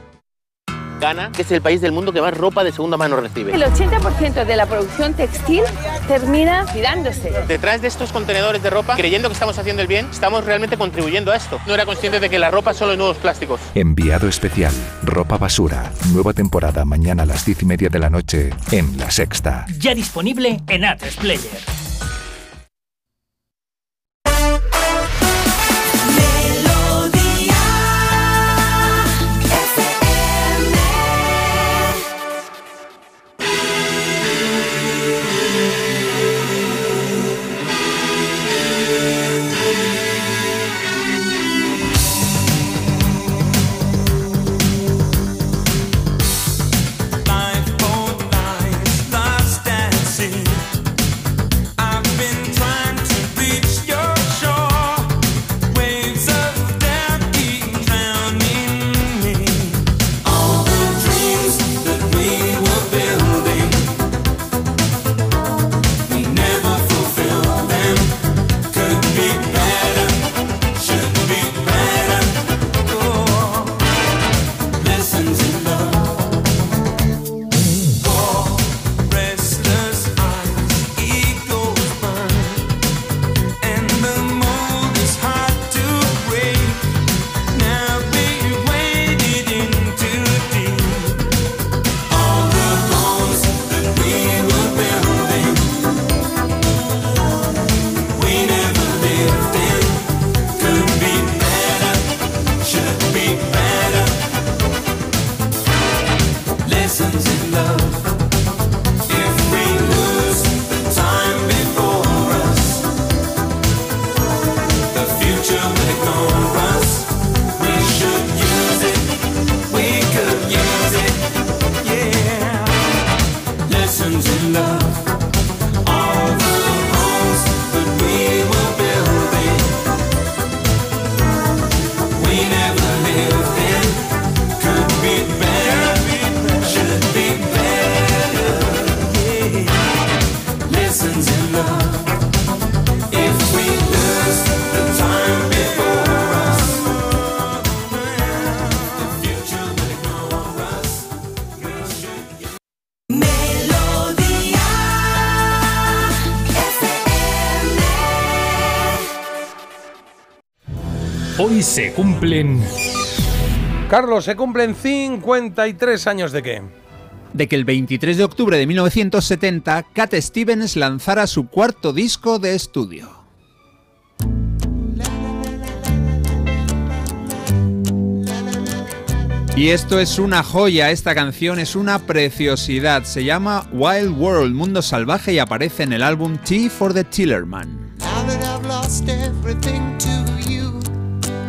Speaker 11: Ghana, que es el país del mundo que más ropa de segunda mano recibe.
Speaker 35: El 80% de la producción textil termina tirándose.
Speaker 11: Detrás de estos contenedores de ropa, creyendo que estamos haciendo el bien, estamos realmente contribuyendo a esto. No era consciente de que la ropa solo es nuevos plásticos.
Speaker 36: Enviado especial. Ropa basura. Nueva temporada mañana a las 10 y media de la noche en La Sexta.
Speaker 6: Ya disponible en A3 Player.
Speaker 3: Hoy se cumplen...
Speaker 1: Carlos, se cumplen 53 años de qué?
Speaker 4: de que el 23 de octubre de 1970 Cat Stevens lanzara su cuarto disco de estudio. Y esto es una joya, esta canción es una preciosidad, se llama Wild World, Mundo Salvaje y aparece en el álbum Tea for the Tillerman.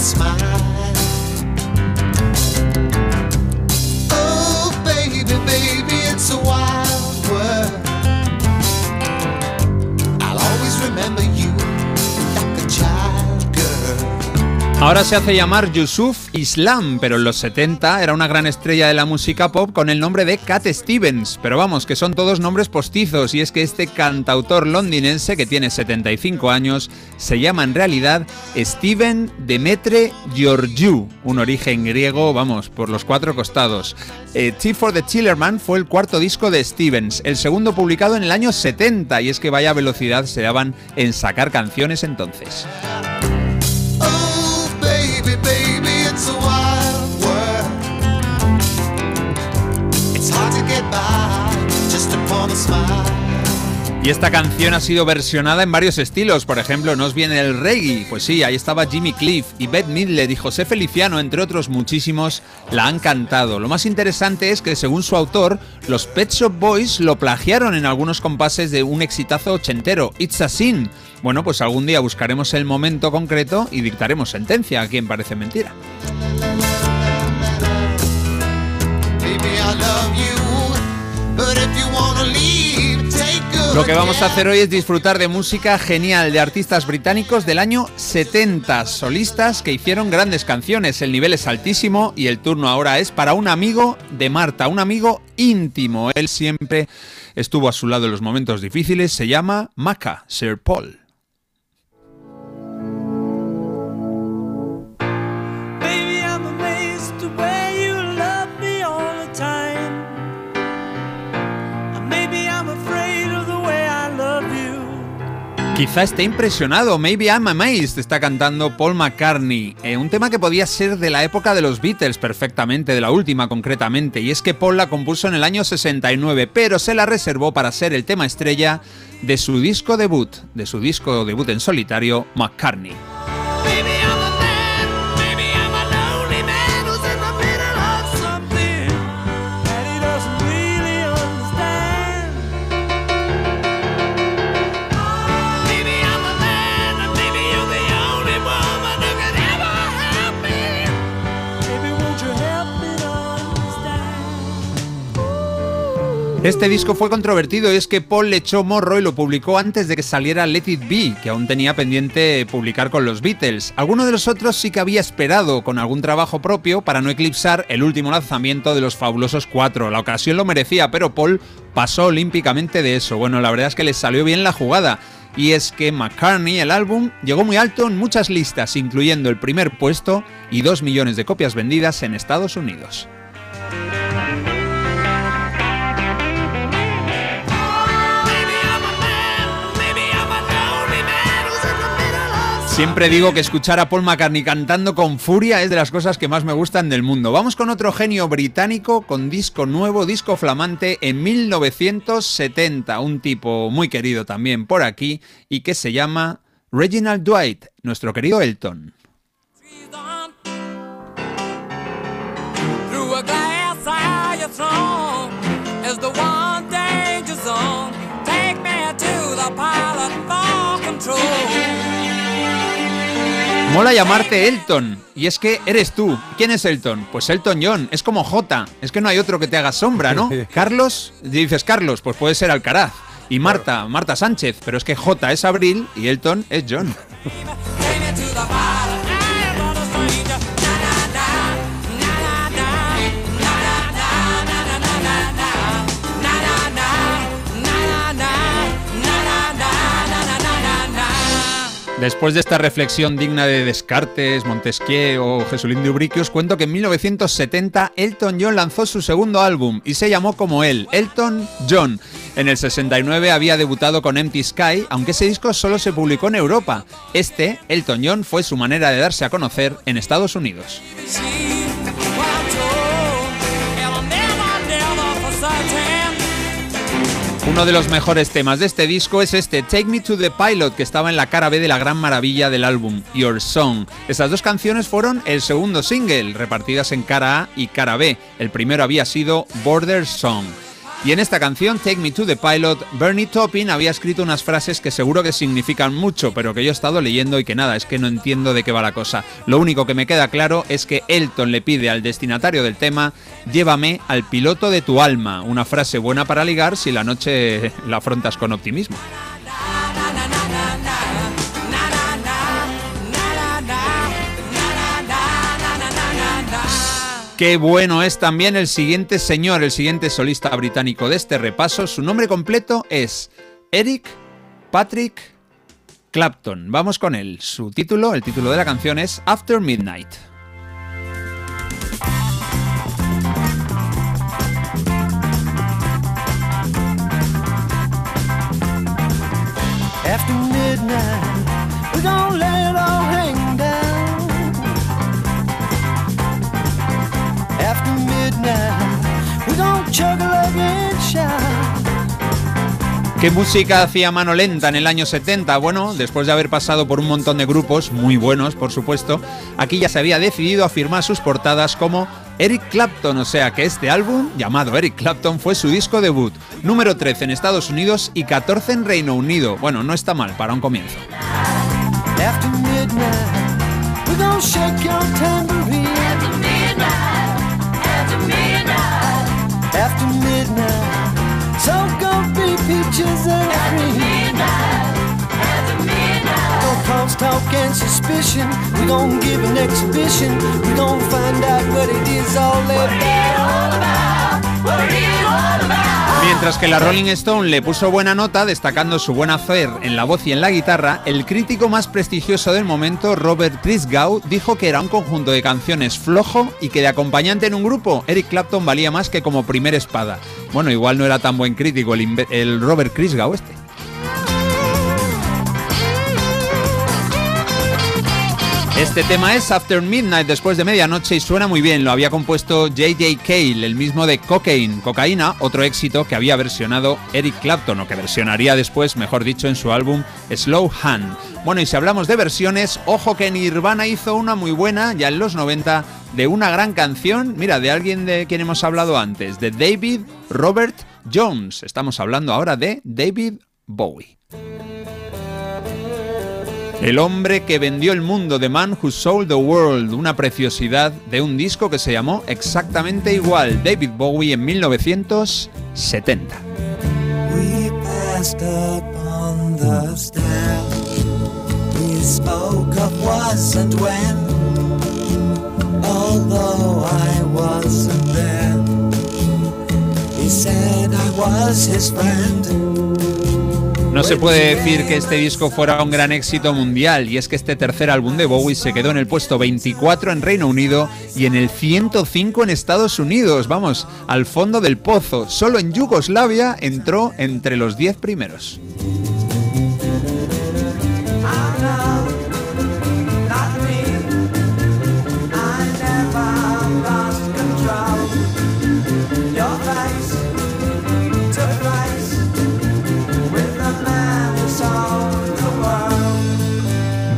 Speaker 20: Smile. Oh, baby, baby, it's a wild
Speaker 4: Ahora se hace llamar Yusuf Islam, pero en los 70 era una gran estrella de la música pop con el nombre de Cat Stevens. Pero vamos, que son todos nombres postizos, y es que este cantautor londinense que tiene 75 años se llama en realidad Steven Demetre Georgiou, un origen griego, vamos, por los cuatro costados. Eh, for the Tillerman fue el cuarto disco de Stevens, el segundo publicado en el año 70, y es que vaya velocidad se daban en sacar canciones entonces.
Speaker 20: Baby,
Speaker 4: Y esta canción ha sido versionada en varios estilos, por ejemplo, ¿nos viene el reggae? Pues sí, ahí estaba Jimmy Cliff y Beth Midler y José Feliciano, entre otros muchísimos, la han cantado. Lo más interesante es que, según su autor, los Pet Shop Boys lo plagiaron en algunos compases de un exitazo ochentero, It's a Sin. Bueno, pues algún día buscaremos el momento concreto y dictaremos sentencia a quien parece mentira. Lo que vamos a hacer hoy es disfrutar de música genial de artistas británicos del año 70, solistas que hicieron grandes canciones. El nivel es altísimo y el turno ahora es para un amigo de Marta, un amigo íntimo. Él siempre estuvo a su lado en los momentos difíciles. Se llama Maca, Sir Paul. Quizá esté impresionado, Maybe I'm Amazed, está cantando Paul McCartney, eh, un tema que podía ser de la época de los Beatles perfectamente, de la última concretamente, y es que Paul la compuso en el año 69, pero se la reservó para ser el tema estrella de su disco debut, de su disco debut en solitario, McCartney. Este disco fue controvertido y es que Paul le echó morro y lo publicó antes de que saliera Let It Be, que aún tenía pendiente publicar con los Beatles. Alguno de los otros sí que había esperado con algún trabajo propio para no eclipsar el último lanzamiento de los Fabulosos 4. La ocasión lo merecía, pero Paul pasó olímpicamente de eso. Bueno, la verdad es que le salió bien la jugada. Y es que McCartney, el álbum, llegó muy alto en muchas listas, incluyendo el primer puesto y dos millones de copias vendidas en Estados Unidos. Siempre digo que escuchar a Paul McCartney cantando con furia es de las cosas que más me gustan del mundo. Vamos con otro genio británico con disco nuevo, disco flamante en 1970. Un tipo muy querido también por aquí y que se llama Reginald Dwight, nuestro querido Elton. Mola llamarte Elton. Y es que eres tú. ¿Quién es Elton? Pues Elton John. Es como J. Es que no hay otro que te haga sombra, ¿no? Carlos, dices Carlos, pues puede ser Alcaraz. Y Marta, Marta Sánchez. Pero es que J es Abril y Elton es John. Después de esta reflexión digna de Descartes, Montesquieu o Jesulín de Ubrique, os cuento que en 1970 Elton John lanzó su segundo álbum y se llamó como él, Elton John. En el 69 había debutado con Empty Sky, aunque ese disco solo se publicó en Europa. Este, Elton John, fue su manera de darse a conocer en Estados Unidos. Uno de los mejores temas de este disco es este Take Me to the Pilot, que estaba en la cara B de la gran maravilla del álbum, Your Song. Estas dos canciones fueron el segundo single, repartidas en cara A y cara B. El primero había sido Border Song. Y en esta canción, Take Me to the Pilot, Bernie Taupin había escrito unas frases que seguro que significan mucho, pero que yo he estado leyendo y que nada, es que no entiendo de qué va la cosa. Lo único que me queda claro es que Elton le pide al destinatario del tema, llévame al piloto de tu alma, una frase buena para ligar si la noche la afrontas con optimismo. Qué bueno es también el siguiente señor, el siguiente solista británico de este repaso. Su nombre completo es Eric Patrick Clapton. Vamos con él. Su título, el título de la canción es After Midnight.
Speaker 20: After midnight, we're gonna let it all hang After midnight, gonna chug and shout.
Speaker 4: ¿Qué música hacía mano lenta en el año 70? Bueno, después de haber pasado por un montón de grupos, muy buenos por supuesto, aquí ya se había decidido a firmar sus portadas como Eric Clapton, o sea que este álbum, llamado Eric Clapton, fue su disco debut, número 13 en Estados Unidos y 14 en Reino Unido. Bueno, no está mal para un comienzo.
Speaker 37: After midnight, so gonna be peaches and cream. After midnight, no cross talk and suspicion. We're gonna give an exhibition. We're gonna find out what it is all about. What it all about.
Speaker 4: Mientras que la Rolling Stone le puso buena nota, destacando su buen hacer en la voz y en la guitarra, el crítico más prestigioso del momento, Robert Christgau, dijo que era un conjunto de canciones flojo y que de acompañante en un grupo, Eric Clapton valía más que como primer espada. Bueno, igual no era tan buen crítico el, el Robert Christgau este. Este tema es After Midnight, después de medianoche, y suena muy bien. Lo había compuesto J.J. Cale, el mismo de Cocaine, Cocaína, otro éxito que había versionado Eric Clapton, o que versionaría después, mejor dicho, en su álbum Slow Hand. Bueno, y si hablamos de versiones, ojo que Nirvana hizo una muy buena, ya en los 90, de una gran canción, mira, de alguien de quien hemos hablado antes, de David Robert Jones. Estamos hablando ahora de David Bowie. El hombre que vendió el mundo, The Man Who Sold the World, una preciosidad de un disco que se llamó exactamente igual, David Bowie en 1970.
Speaker 20: We
Speaker 4: No se puede decir que este disco fuera un gran éxito mundial, y es que este tercer álbum de Bowie se quedó en el puesto 24 en Reino Unido y en el 105 en Estados Unidos. Vamos, al fondo del pozo. Solo en Yugoslavia entró entre los 10 primeros.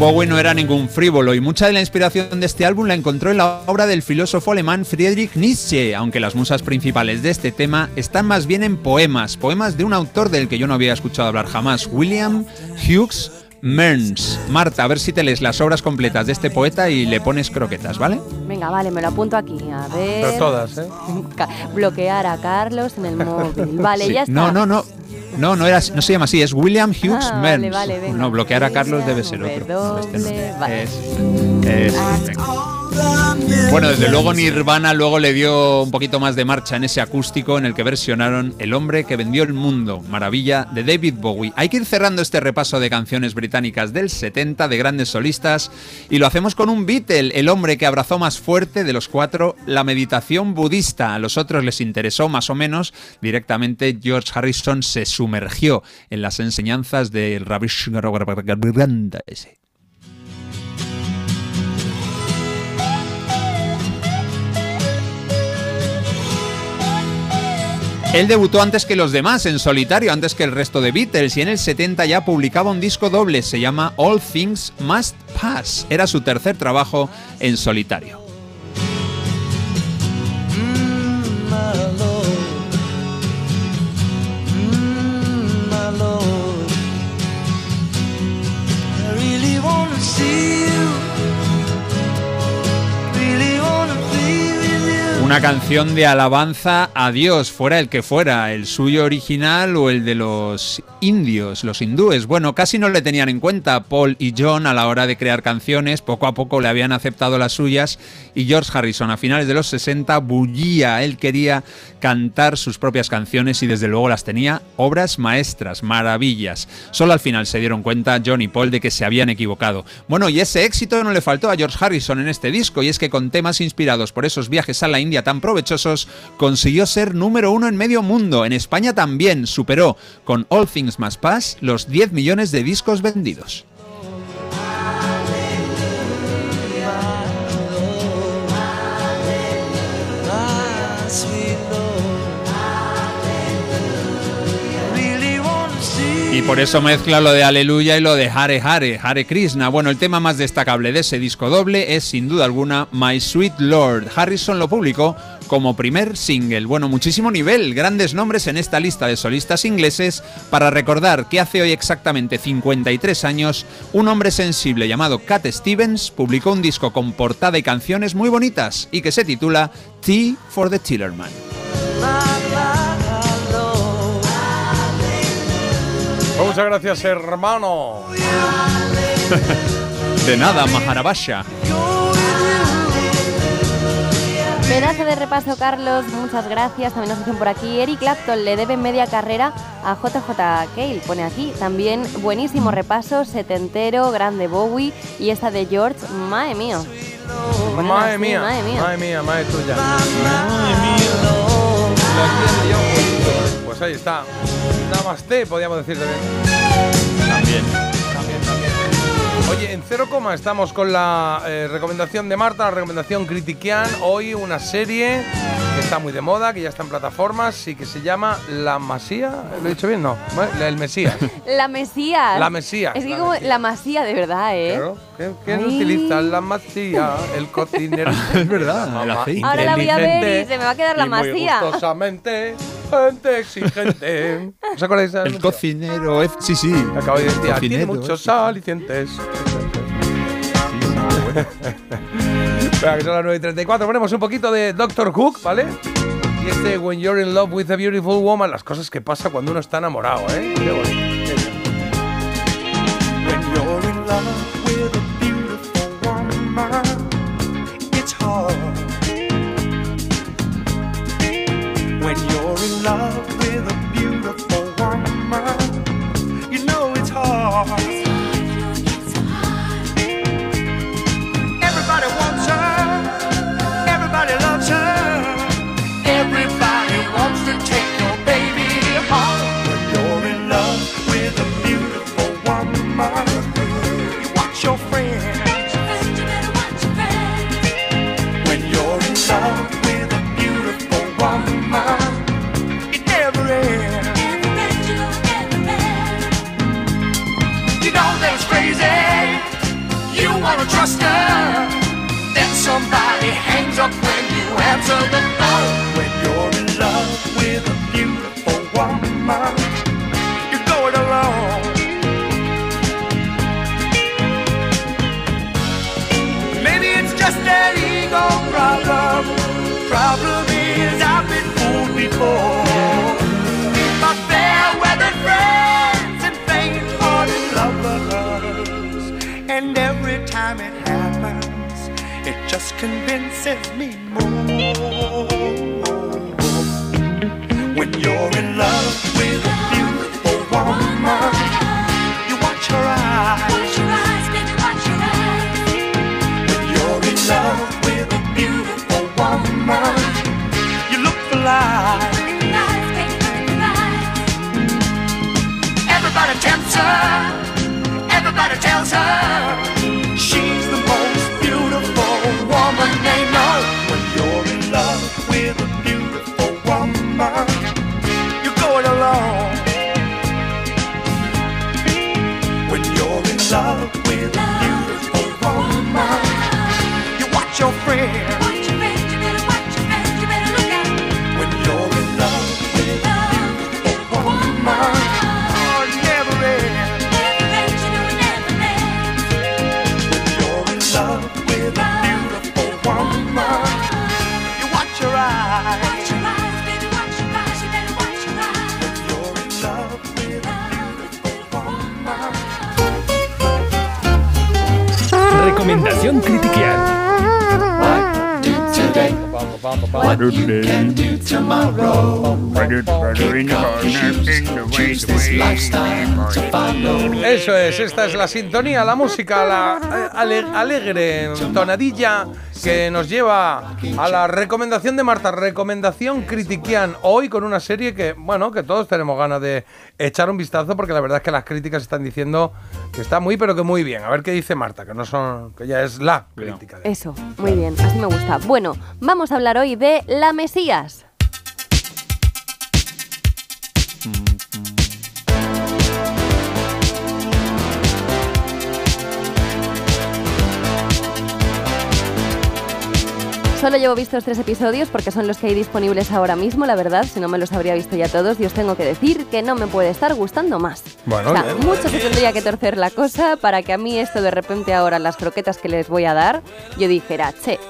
Speaker 4: Bowie no era ningún frívolo y mucha de la inspiración de este álbum la encontró en la obra del filósofo alemán Friedrich Nietzsche, aunque las musas principales de este tema están más bien en poemas, poemas de un autor del que yo no había escuchado hablar jamás, William Hughes Mearns. Marta, a ver si te lees las obras completas de este poeta y le pones croquetas, ¿vale?
Speaker 2: Venga, vale, me lo apunto aquí. A ver.
Speaker 1: Pero todas, ¿eh?
Speaker 2: Bloquear a Carlos en el móvil. Vale,
Speaker 4: Sí.
Speaker 2: ya está.
Speaker 4: No, no, no. No, no, era, no se llama así, es William Hughes
Speaker 2: Ah,
Speaker 4: Mearns.
Speaker 2: vale, vale, venga.
Speaker 4: no, bloquear a Carlos debe ser otro. No, este no.
Speaker 2: Vale.
Speaker 4: Es- es- venga. Bueno, desde luego Nirvana luego le dio un poquito más de marcha en ese acústico en el que versionaron El hombre que vendió el mundo, maravilla de David Bowie. Hay que ir cerrando este repaso de canciones británicas del 70 de grandes solistas y lo hacemos con un Beatle, el hombre que abrazó más fuerte de los cuatro la meditación budista. A los otros les interesó más o menos, directamente George Harrison se sumergió en las enseñanzas del Ravi Shankar ese. Él debutó antes que los demás en solitario, antes que el resto de Beatles, y en el 70 ya publicaba un disco doble, se llama All Things Must Pass. Era su tercer trabajo en solitario. Una canción de alabanza a Dios, fuera el que fuera, el suyo original o el de los indios, los hindúes. Bueno, casi no le tenían en cuenta Paul y John a la hora de crear canciones, poco a poco le habían aceptado las suyas y George Harrison a finales de los 60 bullía, él quería cantar sus propias canciones y desde luego las tenía obras maestras, maravillas. Solo al final se dieron cuenta John y Paul de que se habían equivocado. Bueno, y ese éxito no le faltó a George Harrison en este disco y es que con temas inspirados por esos viajes a la India tan provechosos consiguió ser número uno en medio mundo. En España también superó con All Things Must Pass los 10 millones de discos vendidos. Y por eso mezcla lo de Aleluya y lo de Hare Hare, Hare Krishna. Bueno, el tema más destacable de ese disco doble es sin duda alguna My Sweet Lord. Harrison lo publicó como primer single. Bueno, muchísimo nivel, grandes nombres en esta lista de solistas ingleses para recordar que hace hoy exactamente 53 años un hombre sensible llamado Cat Stevens publicó un disco con portada y canciones muy bonitas y que se titula Tea for the Tillerman.
Speaker 1: Muchas gracias, hermano.
Speaker 4: De nada, Maharabasha.
Speaker 2: Pedazo de repaso, Carlos. Muchas gracias. También nos dicen por aquí. Eric Clapton le debe media carrera a JJ Cale. Pone aquí. También buenísimo repaso. Setentero, grande Bowie. Y esta de George. Madre mía. Ponen
Speaker 1: Madre
Speaker 2: así,
Speaker 1: mía,
Speaker 2: madre mía.
Speaker 1: madre mía, madre tuya. Pues ahí está. Namaste, podríamos decir también.
Speaker 4: También.
Speaker 1: También, también. Oye, en cero coma estamos con la eh, recomendación de Marta, la recomendación Critiquian. Hoy una serie que está muy de moda, que ya está en plataformas y que se llama La Masía. ¿Lo he dicho bien? No. El Mesías.
Speaker 2: La Mesías.
Speaker 1: La Mesías,
Speaker 2: Es que
Speaker 1: la
Speaker 2: como la masía, de verdad, ¿eh?
Speaker 1: Claro. ¿Qué- ¿Quién
Speaker 2: Ay.
Speaker 1: utiliza la masía? El cocinero.
Speaker 4: Es verdad,
Speaker 1: mamá.
Speaker 2: Ahora la voy a ver y se me va a quedar la
Speaker 1: y muy
Speaker 2: masía.
Speaker 1: gustosamente, gente exigente. ¿Os acordáis?
Speaker 4: El cocinero, F- sí, sí.
Speaker 1: Acabo de decir, tiene
Speaker 4: Cocinero,
Speaker 1: muchos alicientes. Venga, que son las 9 y 34. Ponemos un poquito de Doctor Hook, ¿vale? Y este When You're in Love with a Beautiful Woman, las cosas que pasa cuando uno está enamorado, ¿eh? Qué bonito.
Speaker 20: Trust her. Then somebody hangs up when you answer the phone. When you're in love with a beautiful woman, you're going alone. Maybe it's just an ego problem. Problem is I've been fooled before. Convinces me more. When you're in love with a beautiful woman, you watch her eyes. When you're in love with a beautiful woman, you look for life. Everybody tempts her. Everybody tells her What you can do tomorrow. Choose this lifestyle to follow.
Speaker 1: Eso es, esta es la sintonía, la música, la eh, ale- alegre tonadilla que nos lleva a la recomendación de Marta, recomendación critiquian hoy con una serie que, bueno, que todos tenemos ganas de echar un vistazo porque la verdad es que las críticas están diciendo que está muy pero que muy bien. A ver qué dice Marta, que no son, que ya es la crítica.
Speaker 2: Eso, muy bien, así me gusta. Bueno, vamos a hablar hoy de La Mesías. Solo llevo vistos tres episodios porque son los que hay disponibles ahora mismo, la verdad, si no me los habría visto ya todos y os tengo que decir que no me puede estar gustando más.
Speaker 1: Bueno,
Speaker 2: o sea, mucho se tendría que torcer la cosa para que a mí esto de repente ahora las croquetas que les voy a dar, yo dijera, che,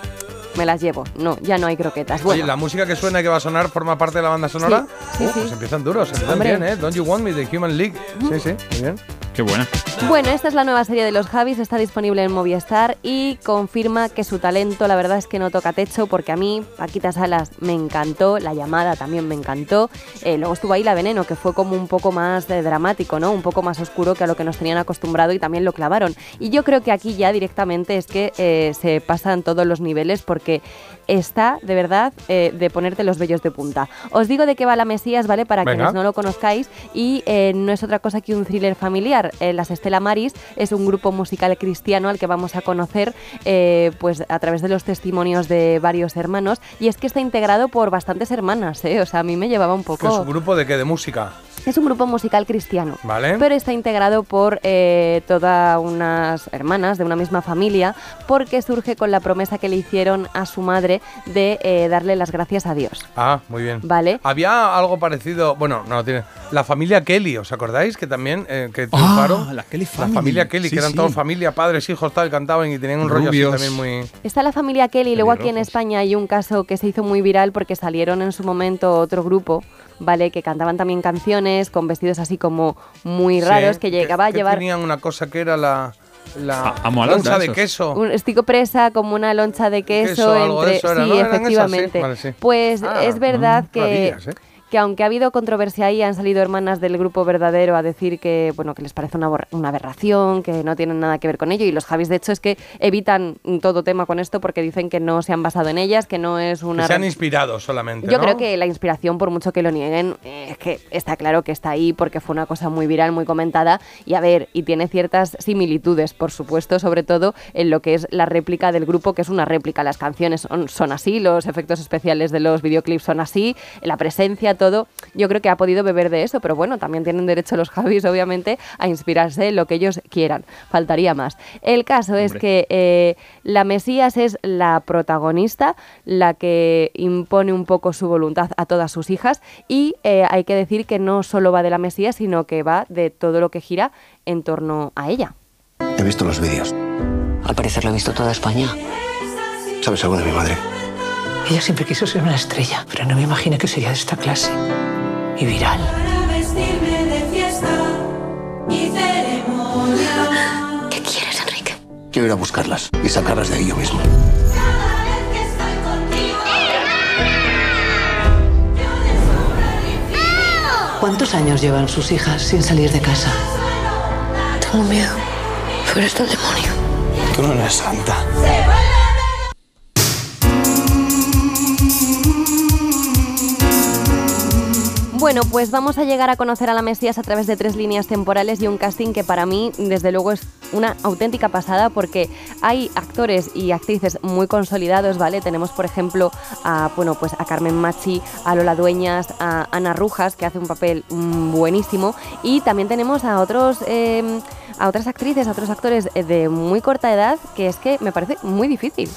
Speaker 2: me las llevo. No, ya no hay croquetas. Bueno,
Speaker 1: Oye, la música que suena y que va a sonar forma parte de la banda sonora.
Speaker 2: Sí,
Speaker 1: Uh,
Speaker 2: sí,
Speaker 1: Pues
Speaker 2: sí.
Speaker 1: empiezan duros, empiezan
Speaker 2: Hombre.
Speaker 1: bien, ¿eh? Don't You Want Me, The Human League. Sí, sí, muy bien.
Speaker 4: Qué buena.
Speaker 2: Bueno, esta es la nueva serie de los Javis, está disponible en Movistar y confirma que su talento, la verdad es que no toca techo, porque a mí, Paquita Salas me encantó, la llamada también me encantó. Eh, luego estuvo ahí la Veneno, que fue como un poco más eh, dramático, ¿no? Un poco más oscuro que a lo que nos tenían acostumbrado y también lo clavaron. Y yo creo que aquí ya directamente es que eh, se pasan todos los niveles porque está, de verdad, eh, de ponerte los vellos de punta. Os digo de qué va la Mesías, ¿vale? Para
Speaker 38: Venga.
Speaker 2: quienes no lo conozcáis y eh, no es otra cosa que un thriller familiar. Eh, Las Estela Maris es un grupo musical cristiano al que vamos a conocer eh, pues a través de los testimonios de varios hermanos y es que está integrado por bastantes hermanas, ¿eh? O sea, a mí me llevaba un
Speaker 1: ¿Que es
Speaker 2: poco...
Speaker 1: un grupo de qué? ¿De música?
Speaker 2: Es un grupo musical cristiano.
Speaker 1: Vale.
Speaker 2: Pero está integrado por eh, todas unas hermanas de una misma familia porque surge con la promesa que le hicieron a su madre de eh, darle las gracias a Dios.
Speaker 1: Ah, muy bien.
Speaker 2: Vale.
Speaker 1: Había algo parecido, bueno, no tiene. La familia Kelly, ¿os acordáis? Que también eh, que triunfaron.
Speaker 4: Ah, la Kelly
Speaker 1: La
Speaker 4: Family.
Speaker 1: familia Kelly,
Speaker 4: Sí,
Speaker 1: que eran
Speaker 4: sí.
Speaker 1: todos familia, padres, hijos, tal, cantaban y tenían un rollo así también muy.
Speaker 2: Está la familia Kelly, luego aquí en España hay un caso que se hizo muy viral porque salieron en su momento otro grupo, ¿vale? Que cantaban también canciones con vestidos así como muy raros,
Speaker 1: Sí,
Speaker 2: que llegaba a llevar
Speaker 1: Tenían una cosa que era la. La
Speaker 4: amo a
Speaker 1: loncha de queso.
Speaker 2: un estico presa como una loncha de queso,
Speaker 1: Queso, algo de
Speaker 2: entre
Speaker 1: eso era,
Speaker 2: sí,
Speaker 1: ¿no?
Speaker 2: Efectivamente.
Speaker 1: Vale, sí.
Speaker 2: Pues
Speaker 1: Ah,
Speaker 2: es verdad
Speaker 1: mm,
Speaker 2: que
Speaker 1: ¿eh?
Speaker 2: Que aunque ha habido controversia ahí, han salido hermanas del grupo verdadero a decir que bueno que les parece una, aberración, que no tienen nada que ver con ello. Y los Javis, de hecho, es que evitan todo tema con esto porque dicen que no se han basado en ellas, que no es
Speaker 1: Que
Speaker 2: una.
Speaker 1: se han inspirado solamente.
Speaker 2: Yo
Speaker 1: ¿no?
Speaker 2: creo que la inspiración, por mucho que lo nieguen, es que está claro que está ahí porque fue una cosa muy viral, muy comentada. Y a ver, y tiene ciertas similitudes, por supuesto, sobre todo en lo que es la réplica del grupo, que es una réplica. Las canciones son, son así, los efectos especiales de los videoclips son así, la presencia, todo. Yo creo que ha podido beber de eso, pero bueno, también tienen derecho los Javis, obviamente, a inspirarse en lo que ellos quieran. Faltaría más. El caso es que eh, la Mesías es la protagonista, la que impone un poco su voluntad a todas sus hijas y eh, hay que decir que no solo va de la Mesías, sino que va de todo lo que gira en torno a ella.
Speaker 39: He visto los vídeos.
Speaker 40: Al parecer lo ha visto toda España.
Speaker 39: ¿Sabes algo de mi madre?
Speaker 41: Ella siempre quiso ser una estrella, pero no me imaginé que sería de esta clase. Y viral.
Speaker 6: vestirme de fiesta y ceremonia.
Speaker 40: ¿Qué quieres, Enrique?
Speaker 39: Quiero ir a buscarlas y sacarlas de ahí yo mismo.
Speaker 41: ¿Cuántos años llevan sus hijas sin salir de casa? Tengo miedo. Pero está el demonio.
Speaker 39: Tú no eres santa.
Speaker 2: Bueno, pues vamos a llegar a conocer a la Mesías a través de tres líneas temporales y un casting que para mí, desde luego, es una auténtica pasada porque hay actores y actrices muy consolidados, ¿vale? Tenemos, por ejemplo, a, bueno, pues a Carmen Machi, a Lola Dueñas, a Ana Rujas, que hace un papel mm, buenísimo, y también tenemos a otros... eh, a otras actrices, a otros actores eh, de muy corta edad, que es que me parece muy difícil.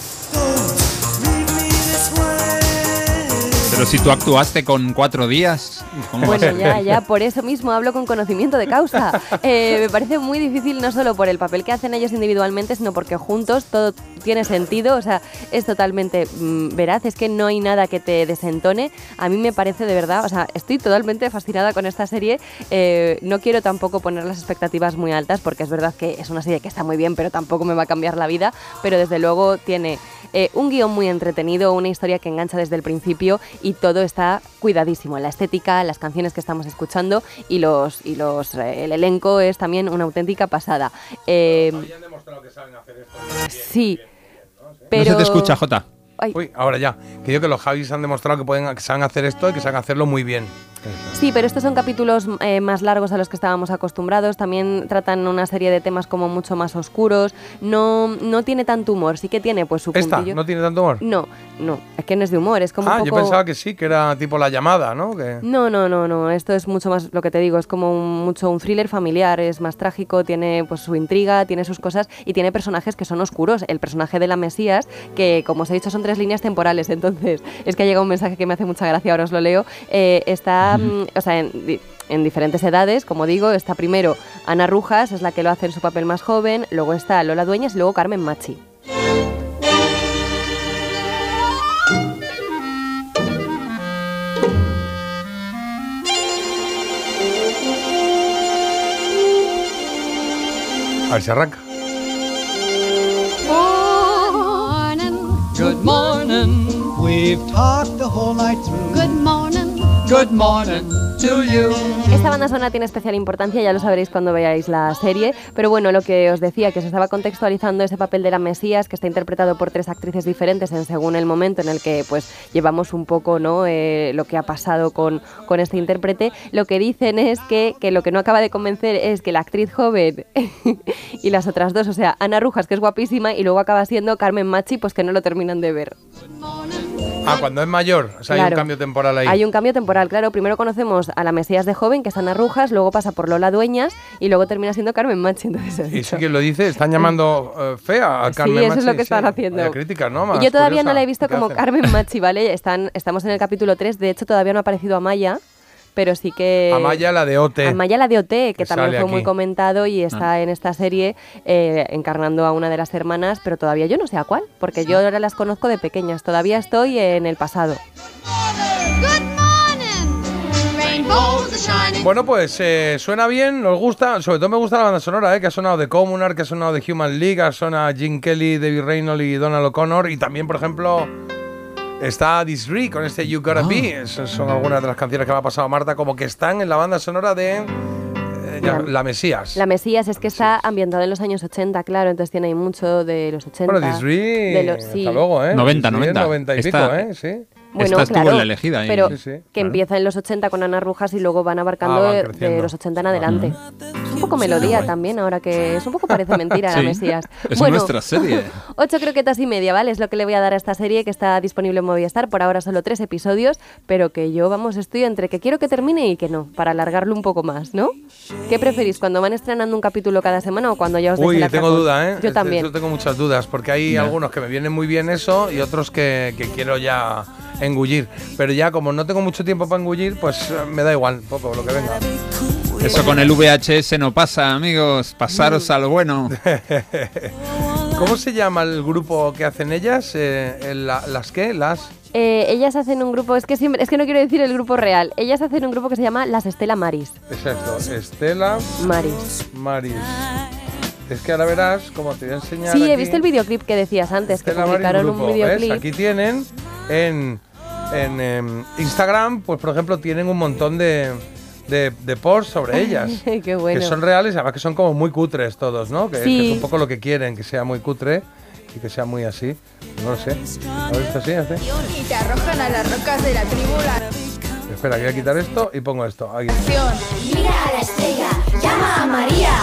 Speaker 4: Pero si tú actuaste con cuatro días. ¿cómo va a
Speaker 2: Bueno, ya, ya, por eso mismo hablo con conocimiento de causa. Eh, me parece muy difícil no solo por el papel que hacen ellos individualmente, sino porque juntos todo tiene sentido, o sea, es totalmente mm, veraz, es que no hay nada que te desentone. A mí me parece de verdad, o sea, estoy totalmente fascinada con esta serie. Eh, no quiero tampoco poner las expectativas muy altas, porque es verdad que es una serie que está muy bien, pero tampoco me va a cambiar la vida, pero desde luego tiene eh, un guion muy entretenido, una historia que engancha desde el principio y todo está cuidadísimo. La estética, las canciones que estamos escuchando y los y los eh, el elenco es también una auténtica pasada. Eh, sí, pero
Speaker 4: No se te escucha, Jota.
Speaker 2: Ay.
Speaker 1: Uy, ahora ya. Que yo que los Javis han demostrado que pueden que saben hacer esto y que saben hacerlo muy bien.
Speaker 2: Sí, pero estos son capítulos eh, más largos a los que estábamos acostumbrados. También tratan una serie de temas como mucho más oscuros. No, no tiene tanto humor. Sí que tiene pues su
Speaker 1: ¿Esta
Speaker 2: puntillo.
Speaker 1: no tiene tanto humor?
Speaker 2: No, no. Es que no es de humor. Es como
Speaker 1: ah,
Speaker 2: un
Speaker 1: yo
Speaker 2: poco...
Speaker 1: pensaba que sí, que era tipo la llamada, ¿no? Que...
Speaker 2: No, no, no, no. Esto es mucho más lo que te digo. Es como un- mucho un thriller familiar. Es más trágico. Tiene pues su intriga, tiene sus cosas y tiene personajes que son oscuros. El personaje de la Mesías, que como os he dicho son tres líneas temporales, entonces es que ha llegado un mensaje que me hace mucha gracia, ahora os lo leo. Eh, está, mm, o sea, en, en diferentes edades, como digo, está primero Ana Rujas, es la que lo hace en su papel más joven, luego está Lola Dueñas y luego Carmen Machi.
Speaker 1: A ver si arranca.
Speaker 38: We've talked the whole night through. Good morning. Good morning to you.
Speaker 2: Esta banda sonora tiene especial importancia, ya lo sabréis cuando veáis la serie, pero bueno, lo que os decía, que se estaba contextualizando ese papel de la Mesías, que está interpretado por tres actrices diferentes en según el momento en el que pues llevamos un poco ¿no? Eh, lo que ha pasado con, con este intérprete, lo que dicen es que, que lo que no acaba de convencer es que la actriz joven y las otras dos, o sea, Ana Rujas, que es guapísima, y luego acaba siendo Carmen Machi, pues que no lo terminan de ver.
Speaker 1: Ah, cuando es mayor. O sea, hay un cambio temporal ahí.
Speaker 2: Hay un cambio temporal, claro. Primero conocemos a la Mesías de joven, que es Ana Rujas, luego pasa por Lola Dueñas y luego termina siendo Carmen Machi. Entonces,
Speaker 1: ¿Y eso quién lo dice? ¿Están llamando eh, fea a
Speaker 2: Sí,
Speaker 1: Carmen
Speaker 2: eso es
Speaker 1: Machi?
Speaker 2: lo que
Speaker 1: Sí.
Speaker 2: están haciendo. Yo todavía no la he visto
Speaker 1: ¿Qué
Speaker 2: como
Speaker 1: hacen?
Speaker 2: Carmen Machi, ¿vale? Están, estamos en el capítulo 3, de hecho todavía no ha aparecido Amaya, pero sí que...
Speaker 1: Amaya, la de OT.
Speaker 2: Amaya la de OT, que,
Speaker 1: Que
Speaker 2: también fue muy comentado y está
Speaker 1: Ah.
Speaker 2: en esta serie eh, encarnando a una de las hermanas, pero todavía yo no sé a cuál, porque yo ahora las conozco de pequeñas, todavía estoy en el pasado.
Speaker 1: Bueno, pues eh, suena bien, nos gusta, sobre todo me gusta la banda sonora, eh, que ha sonado de Communard, que ha sonado de Human League, ha sonado Jim Kelly, David Reynolds y Donald O'Connor, y también, por ejemplo, está Disree con este You Gotta
Speaker 2: Ah.
Speaker 1: Be, Esas son algunas de las canciones que me ha pasado Marta, como que están en la banda sonora de eh, La Mesías.
Speaker 2: La Mesías es que está ambientada en los años 80, claro, entonces tiene ahí mucho de los 80.
Speaker 1: Bueno, Disree,
Speaker 2: de los- sí.
Speaker 1: hasta luego, ¿eh?
Speaker 4: 90,
Speaker 1: Disree es
Speaker 4: 90.
Speaker 1: 90 y
Speaker 4: Esta-
Speaker 1: pico, ¿eh? Sí.
Speaker 2: Bueno,
Speaker 4: Esta estuvo
Speaker 2: claro,
Speaker 4: la elegida ahí.
Speaker 2: pero
Speaker 4: Sí, sí,
Speaker 2: que
Speaker 4: claro.
Speaker 2: empieza en los 80 con Ana Rujas y luego van abarcando
Speaker 1: Ah, van
Speaker 2: de- los 80 en adelante. Es un poco melodía también, ahora que es un poco parece mentira la
Speaker 4: Sí,
Speaker 2: Mesías.
Speaker 4: es
Speaker 2: bueno,
Speaker 4: nuestra serie.
Speaker 2: Ocho croquetas y media, ¿vale? Es lo que le voy a dar a esta serie que está disponible en Movistar. Por ahora solo tres episodios, pero que yo, vamos, estoy entre que quiero que termine y que no, para alargarlo un poco más, ¿no? ¿Qué preferís, cuando van estrenando un capítulo cada semana o cuando ya os
Speaker 1: Uy,
Speaker 2: el
Speaker 1: tengo
Speaker 2: atracón?
Speaker 1: duda, ¿eh?
Speaker 2: Yo también.
Speaker 1: Yo tengo muchas dudas, porque hay algunos que me vienen muy bien eso y otros que, que quiero ya engullir. Pero ya como no tengo mucho tiempo para engullir, pues eh, me da igual, poco lo que venga.
Speaker 4: Eso con el VHS no pasa, amigos. Pasaros a lo bueno.
Speaker 1: ¿Cómo se llama el grupo que hacen ellas? Eh, el- la- ¿Las qué? Las...
Speaker 2: Eh, ellas hacen un grupo, es que siempre, es que no quiero decir el grupo real. Ellas hacen un grupo que se llama Las Estela Maris.
Speaker 1: Exacto. Estela
Speaker 2: Maris.
Speaker 1: Maris. Es que ahora verás, como te voy a enseñar
Speaker 2: Sí, he
Speaker 1: aquí,
Speaker 2: visto el videoclip que decías antes, que
Speaker 1: Estela Maris
Speaker 2: publicaron un videoclip.
Speaker 1: Aquí tienen en, en, em, Instagram, pues por ejemplo, tienen un montón de, de, de posts sobre ellas.
Speaker 2: Qué bueno.
Speaker 1: Que son reales, además que son como muy cutres todos, ¿no? Que, es un poco lo que quieren, que sea muy cutre y que sea muy así. No lo sé. Ver, esto así, así.
Speaker 42: Y te arrojan a las rocas de la.
Speaker 1: Espera, voy a quitar esto y pongo esto. Aquí.
Speaker 42: Mira a la estrella, llama a María.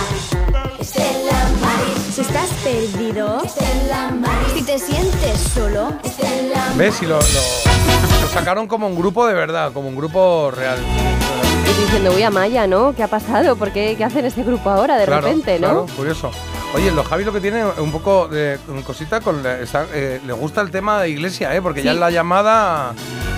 Speaker 42: Estela Maris. Si estás perdido, Estela Maris. Si te sientes solo, Estela
Speaker 1: ¿Ves? Y lo, lo- lo sacaron como un grupo de verdad, como un grupo real.
Speaker 2: Y diciendo, uy, Amaya, ¿no? ¿Qué ha pasado? ¿Por qué, qué hacen este grupo ahora de
Speaker 1: Claro,
Speaker 2: repente, no?
Speaker 1: Claro, curioso. Oye, los Javi lo que tiene un poco de cosita con la- está- eh, le gusta el tema de iglesia, ¿eh? Porque ya en la llamada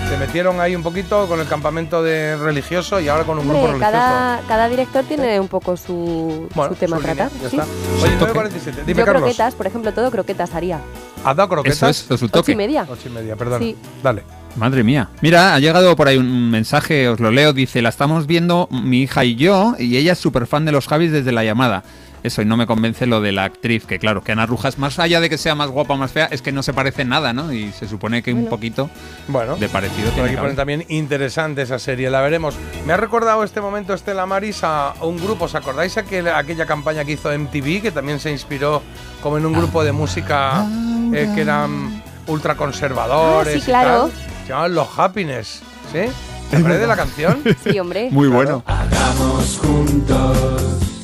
Speaker 1: se metieron ahí un poquito con el campamento de religioso y ahora con un grupo religioso.
Speaker 2: cada, cada director tiene un poco su,
Speaker 1: Bueno,
Speaker 2: su tema a
Speaker 1: su línea,
Speaker 2: tratar.
Speaker 1: ya
Speaker 2: sí.
Speaker 1: está. Oye, 9.47. Dime,
Speaker 2: Yo
Speaker 1: Carlos.
Speaker 2: croquetas, por ejemplo, todo croquetas haría.
Speaker 1: ¿Has dado croquetas?
Speaker 4: Eso es, su
Speaker 2: Ocho y media.
Speaker 1: Ocho y media, perdón.
Speaker 2: Sí.
Speaker 1: Dale.
Speaker 4: Madre mía. Mira, ha llegado por ahí un mensaje, os lo leo, dice, la estamos viendo mi hija y yo, y ella es súper fan de los Javis desde la llamada. Eso, y no me convence lo de la actriz, que claro, que Ana Rujas, más allá de que sea más guapa o más fea, es que no se parece nada, ¿no? Y se supone que un poquito
Speaker 1: Bueno,
Speaker 4: de parecido
Speaker 1: por
Speaker 4: tiene
Speaker 1: aquí
Speaker 4: que
Speaker 1: ponen también interesante esa serie, la veremos. Me ha recordado este momento Estela Maris a un grupo, ¿os acordáis aquel- aquella campaña que hizo MTV que también se inspiró como en un grupo de música eh, que eran ultraconservadores
Speaker 2: Ah, sí,
Speaker 1: y
Speaker 2: claro.
Speaker 1: tal? Se llamaban Los Happiness, ¿sí? ¿Te acuerdas de la canción?
Speaker 2: Sí, hombre.
Speaker 4: Muy bueno.
Speaker 20: Hagamos juntos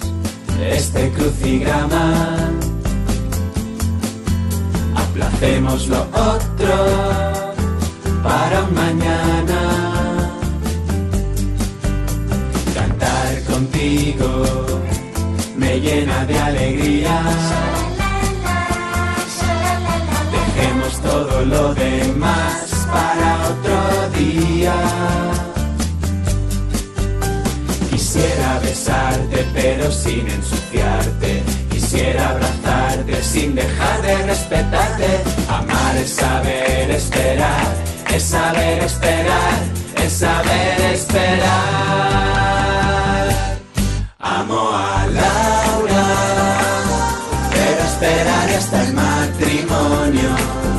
Speaker 20: este crucigrama. Aplacemos lo otro para un mañana. Cantar contigo me llena de alegría. Dejemos todo
Speaker 4: lo demás para otro día. Quisiera besarte pero sin ensuciarte. Quisiera abrazarte sin dejar de respetarte. Amar es saber esperar, es saber esperar, es saber esperar. Amo a Laura, pero esperaré hasta el matrimonio.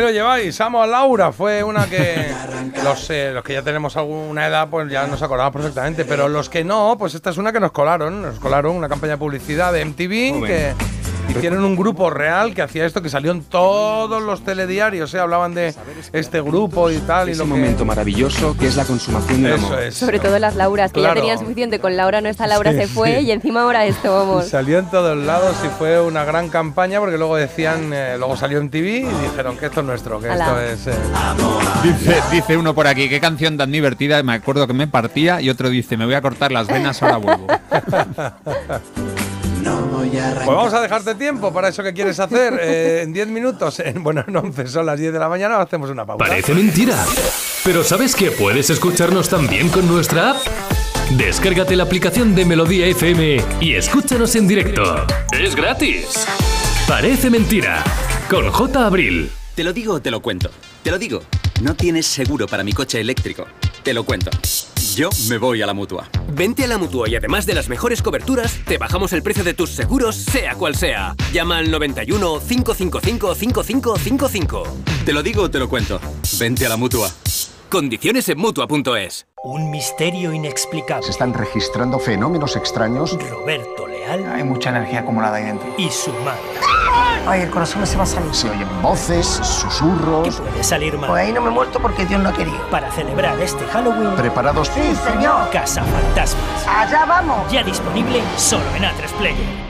Speaker 1: Ahí lo lleváis, amo a Laura, fue una que los, eh, los que ya tenemos alguna edad pues ya nos acordamos perfectamente, pero los que no, pues esta es una que nos colaron, nos colaron una campaña de publicidad de MTV
Speaker 43: Muy
Speaker 1: que hicieron un grupo real que hacía esto, que salió en todos los telediarios, ¿eh? hablaban de este grupo y tal. y
Speaker 43: Ese
Speaker 1: lo que-
Speaker 43: momento maravilloso que es la consumación del amor.
Speaker 1: es.
Speaker 2: Sobre todo las Lauras, que
Speaker 1: Claro.
Speaker 2: ya tenían suficiente con Laura, no está Laura,
Speaker 1: Sí,
Speaker 2: se fue
Speaker 1: sí.
Speaker 2: y encima ahora esto, vamos.
Speaker 1: Salió en todos lados y fue una gran campaña porque luego decían, eh, luego salió en TV y dijeron que esto es nuestro, que esto es... eh,
Speaker 44: Dice, dice uno por aquí, qué canción tan divertida, me acuerdo que me partía, y otro dice, me voy a cortar las venas, ahora vuelvo.
Speaker 1: Pues vamos a dejarte tiempo para eso que quieres hacer eh, en 10 minutos. En- bueno, en 11 son las 10 de la mañana, hacemos una pausa.
Speaker 3: Parece mentira. Pero ¿sabes que puedes escucharnos también con nuestra app? Descárgate la aplicación de Melodía FM y escúchanos en directo. Es gratis. Parece mentira. Con J. Abril.
Speaker 45: Te lo digo o te lo cuento. Te lo digo. No tienes seguro para mi coche eléctrico. Te lo cuento. Yo me voy a la mutua.
Speaker 19: Vente a la mutua y además de las mejores coberturas, te bajamos el precio de tus seguros, sea cual sea. Llama al 91 555 5555.
Speaker 45: Te lo digo o te lo cuento. Vente a la mutua.
Speaker 19: Condiciones en mutua.es.
Speaker 46: Un misterio inexplicable.
Speaker 47: Se están registrando fenómenos extraños.
Speaker 46: Roberto Leal
Speaker 47: Hay mucha energía acumulada ahí dentro.
Speaker 46: y su madre.
Speaker 47: Ay, el corazón me se va a salir. Se oyen voces, susurros.
Speaker 46: Puede salir mal.
Speaker 47: Pues ahí no me he muerto porque Dios no ha querido.
Speaker 46: Para celebrar este Halloween,
Speaker 47: ¿Preparados?
Speaker 46: Sí, señor. Casa Fantasmas.
Speaker 47: Allá vamos.
Speaker 46: Ya disponible solo en A3 Player.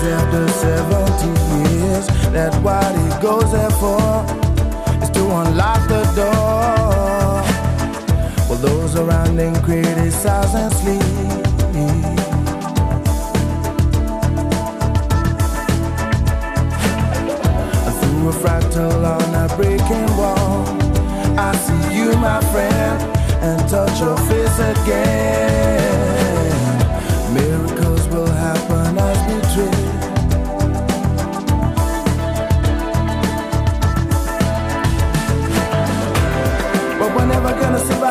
Speaker 7: Man after 70 years that what he goes there for is to unlock the door. While those around him criticize and sleep. Through a fractal on a breaking wall, I see you, my friend, and touch your face again. We're never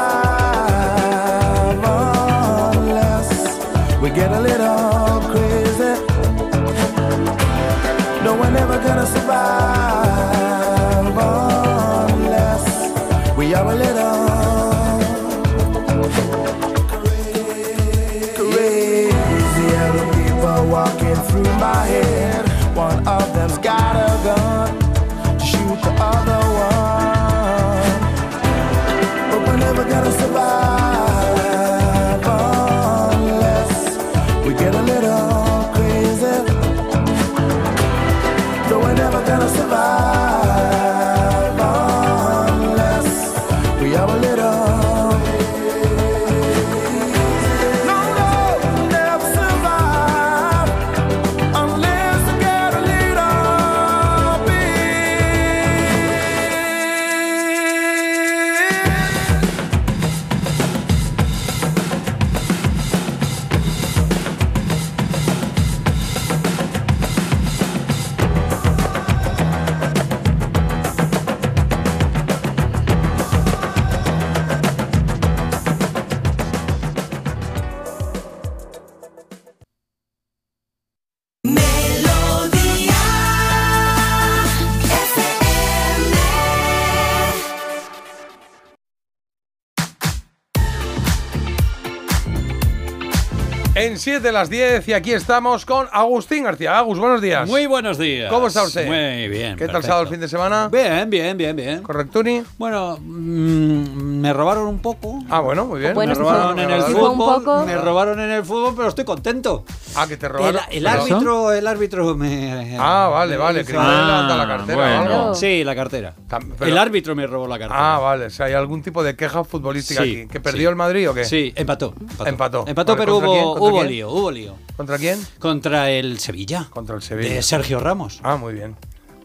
Speaker 1: 7 de las 10 y aquí estamos con Agustín García. Agus, buenos días.
Speaker 48: Muy buenos días.
Speaker 1: ¿Cómo está usted?
Speaker 48: Muy bien.
Speaker 1: ¿Qué tal
Speaker 48: perfecto.
Speaker 1: sábado el fin de semana?
Speaker 48: Bien, bien, bien, bien.
Speaker 1: ¿Correctuni?
Speaker 48: Bueno, mm, me robaron un poco.
Speaker 1: Ah, bueno, muy bien.
Speaker 48: me robaron en el fútbol. Me robaron en el fútbol, pero estoy contento.
Speaker 1: Ah, que te robaron.
Speaker 48: el árbitro, el árbitro me.
Speaker 1: Ah, vale, vale, que la cartera o
Speaker 48: bueno.
Speaker 1: algo.
Speaker 48: Sí, la cartera.
Speaker 1: pero-
Speaker 48: El árbitro me robó la cartera.
Speaker 1: Ah, vale. O sea, hay algún tipo de queja futbolística
Speaker 48: Sí,
Speaker 1: aquí. ¿Que perdió
Speaker 48: sí.
Speaker 1: el Madrid o qué?
Speaker 48: Sí, empató.
Speaker 1: Empató.
Speaker 48: Empató,
Speaker 1: Vale,
Speaker 48: pero
Speaker 1: ¿contra
Speaker 48: hubo, hubo
Speaker 1: quién?
Speaker 48: lío, hubo lío.
Speaker 1: ¿Contra quién?
Speaker 48: Contra el Sevilla.
Speaker 1: Contra el Sevilla.
Speaker 48: De Sergio Ramos.
Speaker 1: Ah, muy bien.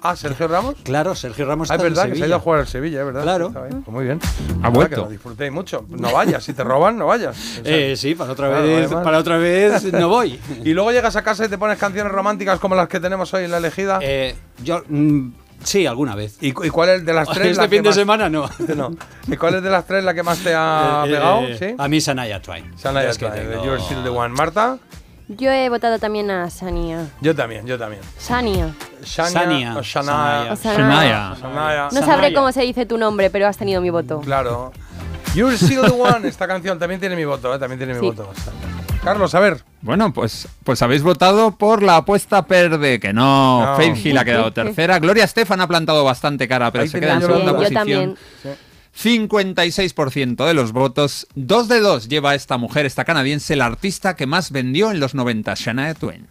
Speaker 1: Ah, Sergio Ramos.
Speaker 48: Claro, Sergio Ramos
Speaker 1: Ah, es
Speaker 48: está en
Speaker 1: verdad que se ha ido a jugar al Sevilla, es verdad.
Speaker 48: Claro.
Speaker 1: Pues muy bien.
Speaker 48: Ha vuelto.
Speaker 1: Que lo disfrutéis mucho. No vayas, si te roban, no vayas. O sea,
Speaker 48: Eh, sí, para otra
Speaker 1: claro,
Speaker 48: vez, para otra vez no voy.
Speaker 1: Y luego llegas a casa y te pones canciones románticas como las que tenemos hoy en la elegida.
Speaker 48: Eh, yo mm, sí, alguna vez.
Speaker 1: ¿Y, cu- y cuál es de las tres?
Speaker 48: Este
Speaker 1: la que
Speaker 48: fin de
Speaker 1: más-
Speaker 48: semana no.
Speaker 1: no. ¿Y cuál es de las tres la que más te ha
Speaker 48: Eh,
Speaker 1: pegado?
Speaker 48: eh,
Speaker 1: ¿Sí?
Speaker 48: A mí Sanaya Twain. Es que
Speaker 1: Twain, You're Still the One. Marta,
Speaker 2: Yo he votado también a Sania.
Speaker 1: yo también, yo también.
Speaker 2: Sania.
Speaker 1: Shania, Shania.
Speaker 2: Sanaya.
Speaker 1: Shania.
Speaker 2: No sabré cómo se dice tu nombre, pero has tenido mi voto.
Speaker 1: Claro. You're Still the One, esta canción también tiene mi voto, ¿eh? también tiene mi
Speaker 2: Sí.
Speaker 1: voto. Carlos, a ver.
Speaker 4: Bueno, pues, pues habéis votado por la apuesta perde, que no.
Speaker 1: No.
Speaker 4: Faith Hill ha quedado tercera. Gloria Estefan ha plantado bastante cara, pero
Speaker 1: Ahí
Speaker 4: se queda en segunda
Speaker 1: duda.
Speaker 2: Yo
Speaker 4: posición.
Speaker 2: también.
Speaker 4: 56% de los votos. Dos de dos lleva esta mujer, esta canadiense, la artista que más vendió en los 90, Shania Twain.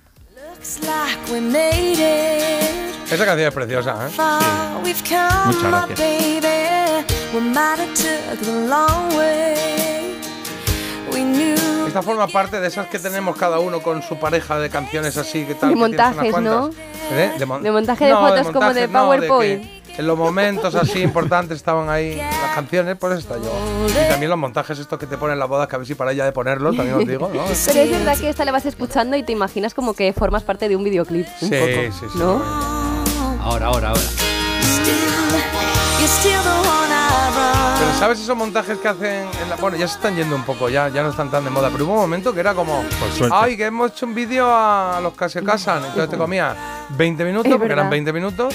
Speaker 1: Esa canción es preciosa, ¿eh?
Speaker 6: Come,
Speaker 4: Muchas gracias.
Speaker 1: Esta forma parte de esas que tenemos cada uno con su pareja de canciones así, que tal.
Speaker 2: De
Speaker 1: que tienes unas
Speaker 2: montajes,
Speaker 1: cuantas. ¿Eh? De, mon-
Speaker 2: De montaje de fotos como de
Speaker 1: montajes, no,
Speaker 2: PowerPoint.
Speaker 1: que en los momentos así importantes estaban ahí las canciones, pues está yo. Y también los montajes estos que te ponen en las bodas, que a ver si para ella de ponerlos, también os digo, ¿no?
Speaker 2: Pero es verdad que esta la vas escuchando y te imaginas como que formas parte de un videoclip. Un
Speaker 1: Sí,
Speaker 2: poco,
Speaker 1: sí, sí.
Speaker 2: ¿No?
Speaker 48: Ahora, ahora, ahora.
Speaker 1: Pero ¿sabes esos montajes que hacen? en la- bueno, ya se están yendo un poco, ya, ya no están tan de moda, pero hubo un momento que era como, ay, que hemos hecho un vídeo a los que se casan, entonces te comía 20 minutos, porque eran
Speaker 2: verdad.
Speaker 1: 20 minutos,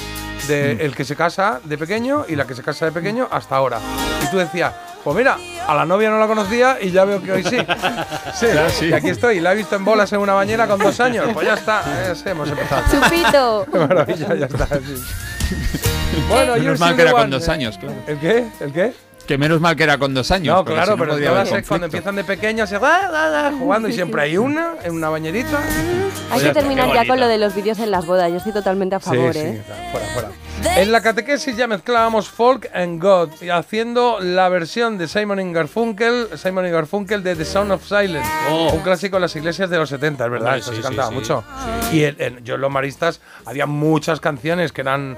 Speaker 1: de el que se casa de pequeño y la que se casa de pequeño hasta ahora. Y tú decías, pues mira, a la novia no la conocía y ya veo que hoy sí. Sí, y aquí estoy, la he visto en bolas en una bañera con dos años, pues ya está, eh, sí, hemos empezado.
Speaker 2: Chupito.
Speaker 1: Qué maravilla, ya está. sí. Bueno,
Speaker 4: Menos mal que era
Speaker 1: the
Speaker 4: con
Speaker 1: One,
Speaker 4: dos años, claro.
Speaker 1: ¿El qué? ¿El qué?
Speaker 4: Que menos mal que era con dos años.
Speaker 1: No, claro, pero todas es cuando empiezan de va, jugando y siempre hay una en una bañerita.
Speaker 2: Hay que terminar ya con lo de los vídeos en las bodas. Yo estoy totalmente a favor,
Speaker 1: sí,
Speaker 2: ¿eh?
Speaker 1: fuera, fuera. En la catequesis ya mezclábamos folk and God, haciendo la versión de Simon Garfunkel, Simon Garfunkel de The Sound of Silence,
Speaker 48: Oh.
Speaker 1: un clásico de las iglesias de los 70, es verdad, eso
Speaker 48: sí,
Speaker 1: se cantaba
Speaker 48: sí.
Speaker 1: mucho. Y en, en- yo en los maristas había muchas canciones que eran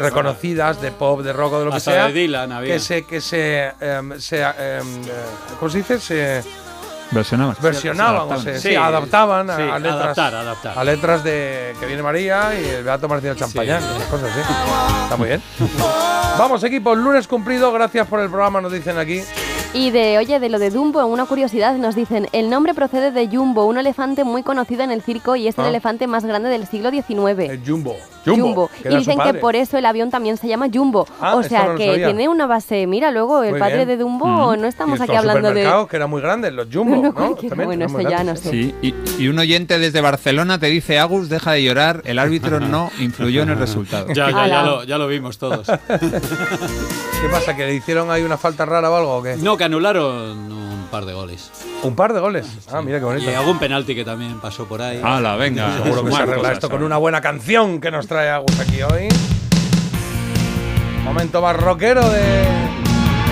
Speaker 1: reconocidas de pop, de rock o de lo
Speaker 48: Hasta
Speaker 1: que sea,
Speaker 48: de Dylan había.
Speaker 1: que se que se, em, se eh, ¿cómo se dice? Se
Speaker 4: Versionabas.
Speaker 1: versionaban, o sea, sí, adaptaban a,
Speaker 48: sí,
Speaker 1: a letras,
Speaker 48: adaptar, adaptar.
Speaker 1: a letras de que viene María y el Beato Martínez Champañán, esas cosas así. Está muy bien. Vamos, equipo, lunes cumplido, gracias por el programa, nos dicen aquí.
Speaker 2: Y de, oye, de lo de Dumbo, una curiosidad, nos dicen, el nombre procede de Jumbo, un elefante muy conocido en el circo y es el
Speaker 1: Ah.
Speaker 2: elefante más grande del siglo XIX.
Speaker 1: El Jumbo.
Speaker 2: Jumbo.
Speaker 1: que
Speaker 2: Y dicen que por eso el avión también se llama Jumbo.
Speaker 1: Ah,
Speaker 2: o sea
Speaker 1: no
Speaker 2: que
Speaker 1: sabía.
Speaker 2: tiene una base. Mira, luego el
Speaker 1: Muy
Speaker 2: padre
Speaker 1: bien.
Speaker 2: de Dumbo, no estamos
Speaker 1: Y
Speaker 2: aquí hablando de.
Speaker 1: que eran muy grandes, los Jumbo, ¿no?
Speaker 2: Bueno, eso ya no sé.
Speaker 4: Sí, y, y un oyente desde Barcelona te dice, Agus, deja de llorar, el árbitro no influyó en el resultado.
Speaker 48: Ya, ya, ya lo, ya lo vimos todos.
Speaker 1: ¿Qué pasa? ¿Que le hicieron ahí una falta rara o algo o qué?
Speaker 48: No, que anularon un par de goles.
Speaker 1: Un par de goles. Ah, mira qué bonito.
Speaker 48: Y algún penalti que también pasó por ahí.
Speaker 4: Hala, venga.
Speaker 1: Seguro que se arregla esto con una buena canción que nos trae Agus aquí hoy. Momento más rockero de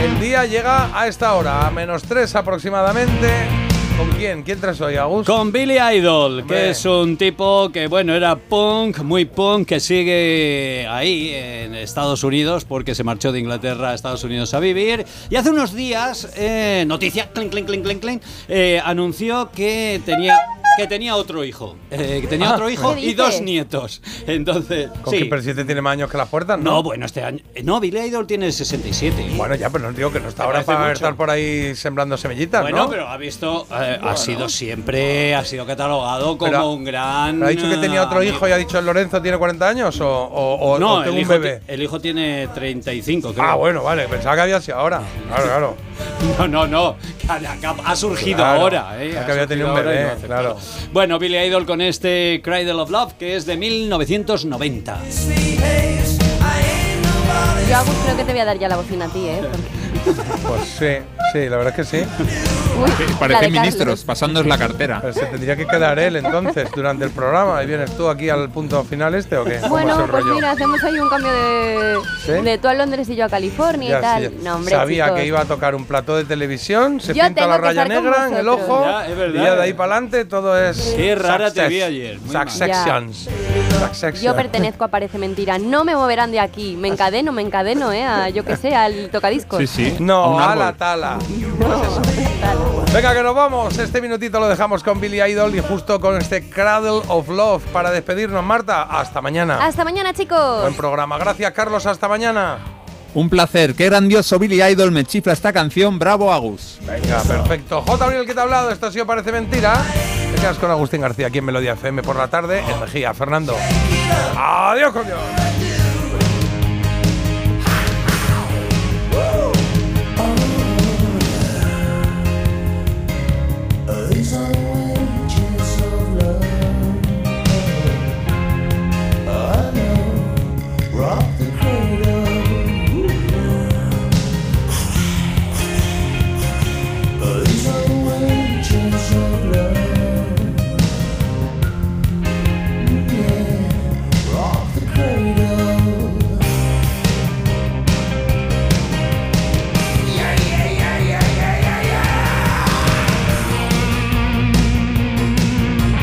Speaker 1: el día llega a esta hora, a menos 3 aproximadamente. ¿Con quién? ¿Quién traes hoy, Agus?
Speaker 48: Con Billy Idol,
Speaker 1: Hombre.
Speaker 48: que es un tipo que, bueno, era punk, muy punk, que sigue ahí en Estados Unidos porque se marchó de Inglaterra a Estados Unidos a vivir. Y hace unos días, eh, noticia, clink, clink, clink, clink, clink, eh, anunció que tenía que tenía otro hijo. Eh, que tenía
Speaker 1: Ah,
Speaker 48: otro hijo
Speaker 2: ¿Qué
Speaker 48: y dos nietos. Entonces,
Speaker 1: Con
Speaker 48: sí.
Speaker 1: que pero siete tiene más años que las puertas, ¿no?
Speaker 48: No, bueno, este año. eh, No, Billy Idol tiene 67.
Speaker 1: Bueno, ya, pero no digo que no está ahora para
Speaker 48: mucho.
Speaker 1: estar por ahí sembrando semillitas,
Speaker 48: Bueno,
Speaker 1: ¿no?
Speaker 48: pero ha visto, eh, ha sido siempre, ha sido catalogado como
Speaker 1: Pero-
Speaker 48: un gran.
Speaker 1: ¿Ha dicho que tenía otro
Speaker 48: amigo.
Speaker 1: hijo y ha dicho el Lorenzo tiene 40 años o, o, o-
Speaker 48: No,
Speaker 1: o tengo
Speaker 48: el
Speaker 1: un bebé?
Speaker 48: el hijo tiene 35, creo.
Speaker 1: Ah, bueno, vale, pensaba que había sido ahora. Claro, claro.
Speaker 48: No, no, no. Ha, ha surgido
Speaker 1: Claro,
Speaker 48: ahora, ¿eh? Ha
Speaker 1: que había tenido un
Speaker 48: surgido ahora y
Speaker 1: bebé, claro.
Speaker 48: Bueno, Billy Idol con este Cradle of Love, que es de 1990.
Speaker 2: Yo, Agus, creo que te voy a dar ya la bocina a ti, ¿eh? Porque-
Speaker 1: Pues sí, sí, la verdad es que sí.
Speaker 2: Uy,
Speaker 4: Parecen ministros,
Speaker 2: Carlos.
Speaker 4: pasándoos la cartera.
Speaker 1: Pero se tendría que quedar él entonces durante el programa. ¿Y vienes tú aquí al punto final este o qué? ¿Cómo es
Speaker 2: Bueno, pues
Speaker 1: rollo?
Speaker 2: mira, hacemos ahí un cambio de,
Speaker 1: ¿Sí?
Speaker 2: de tú a Londres y yo a California
Speaker 1: Ya,
Speaker 2: y tal.
Speaker 1: sí, ya.
Speaker 2: No, hombre,
Speaker 1: Sabía
Speaker 2: chicos.
Speaker 1: que iba a tocar un plató de televisión, se
Speaker 2: Yo
Speaker 1: pinta la raya negra en el ojo
Speaker 48: Ya, es
Speaker 1: y ya de ahí para adelante todo es.
Speaker 48: Qué rara te vi ayer.
Speaker 1: Successions.
Speaker 2: Yo pertenezco a Parece Mentira. No me moverán de aquí. Me encadeno, me encadeno, ¿eh? A, yo que sé, al tocadiscos.
Speaker 4: Sí, sí.
Speaker 1: No, a la tala. Venga, que nos vamos. Este minutito lo dejamos con Billy Idol y justo con este Cradle of Love para despedirnos, Marta. Hasta mañana.
Speaker 2: Hasta mañana, chicos.
Speaker 1: Buen programa. Gracias, Carlos. Hasta mañana.
Speaker 4: Un placer. Qué grandioso Billy Idol me chifla esta canción. Bravo, Agus.
Speaker 1: Venga, perfecto. J. Abril, que te ha hablado. Esto sí parece mentira. Te quedas con Agustín García aquí en Melodía FM por la tarde. En Mejía, Fernando. Adiós, coño.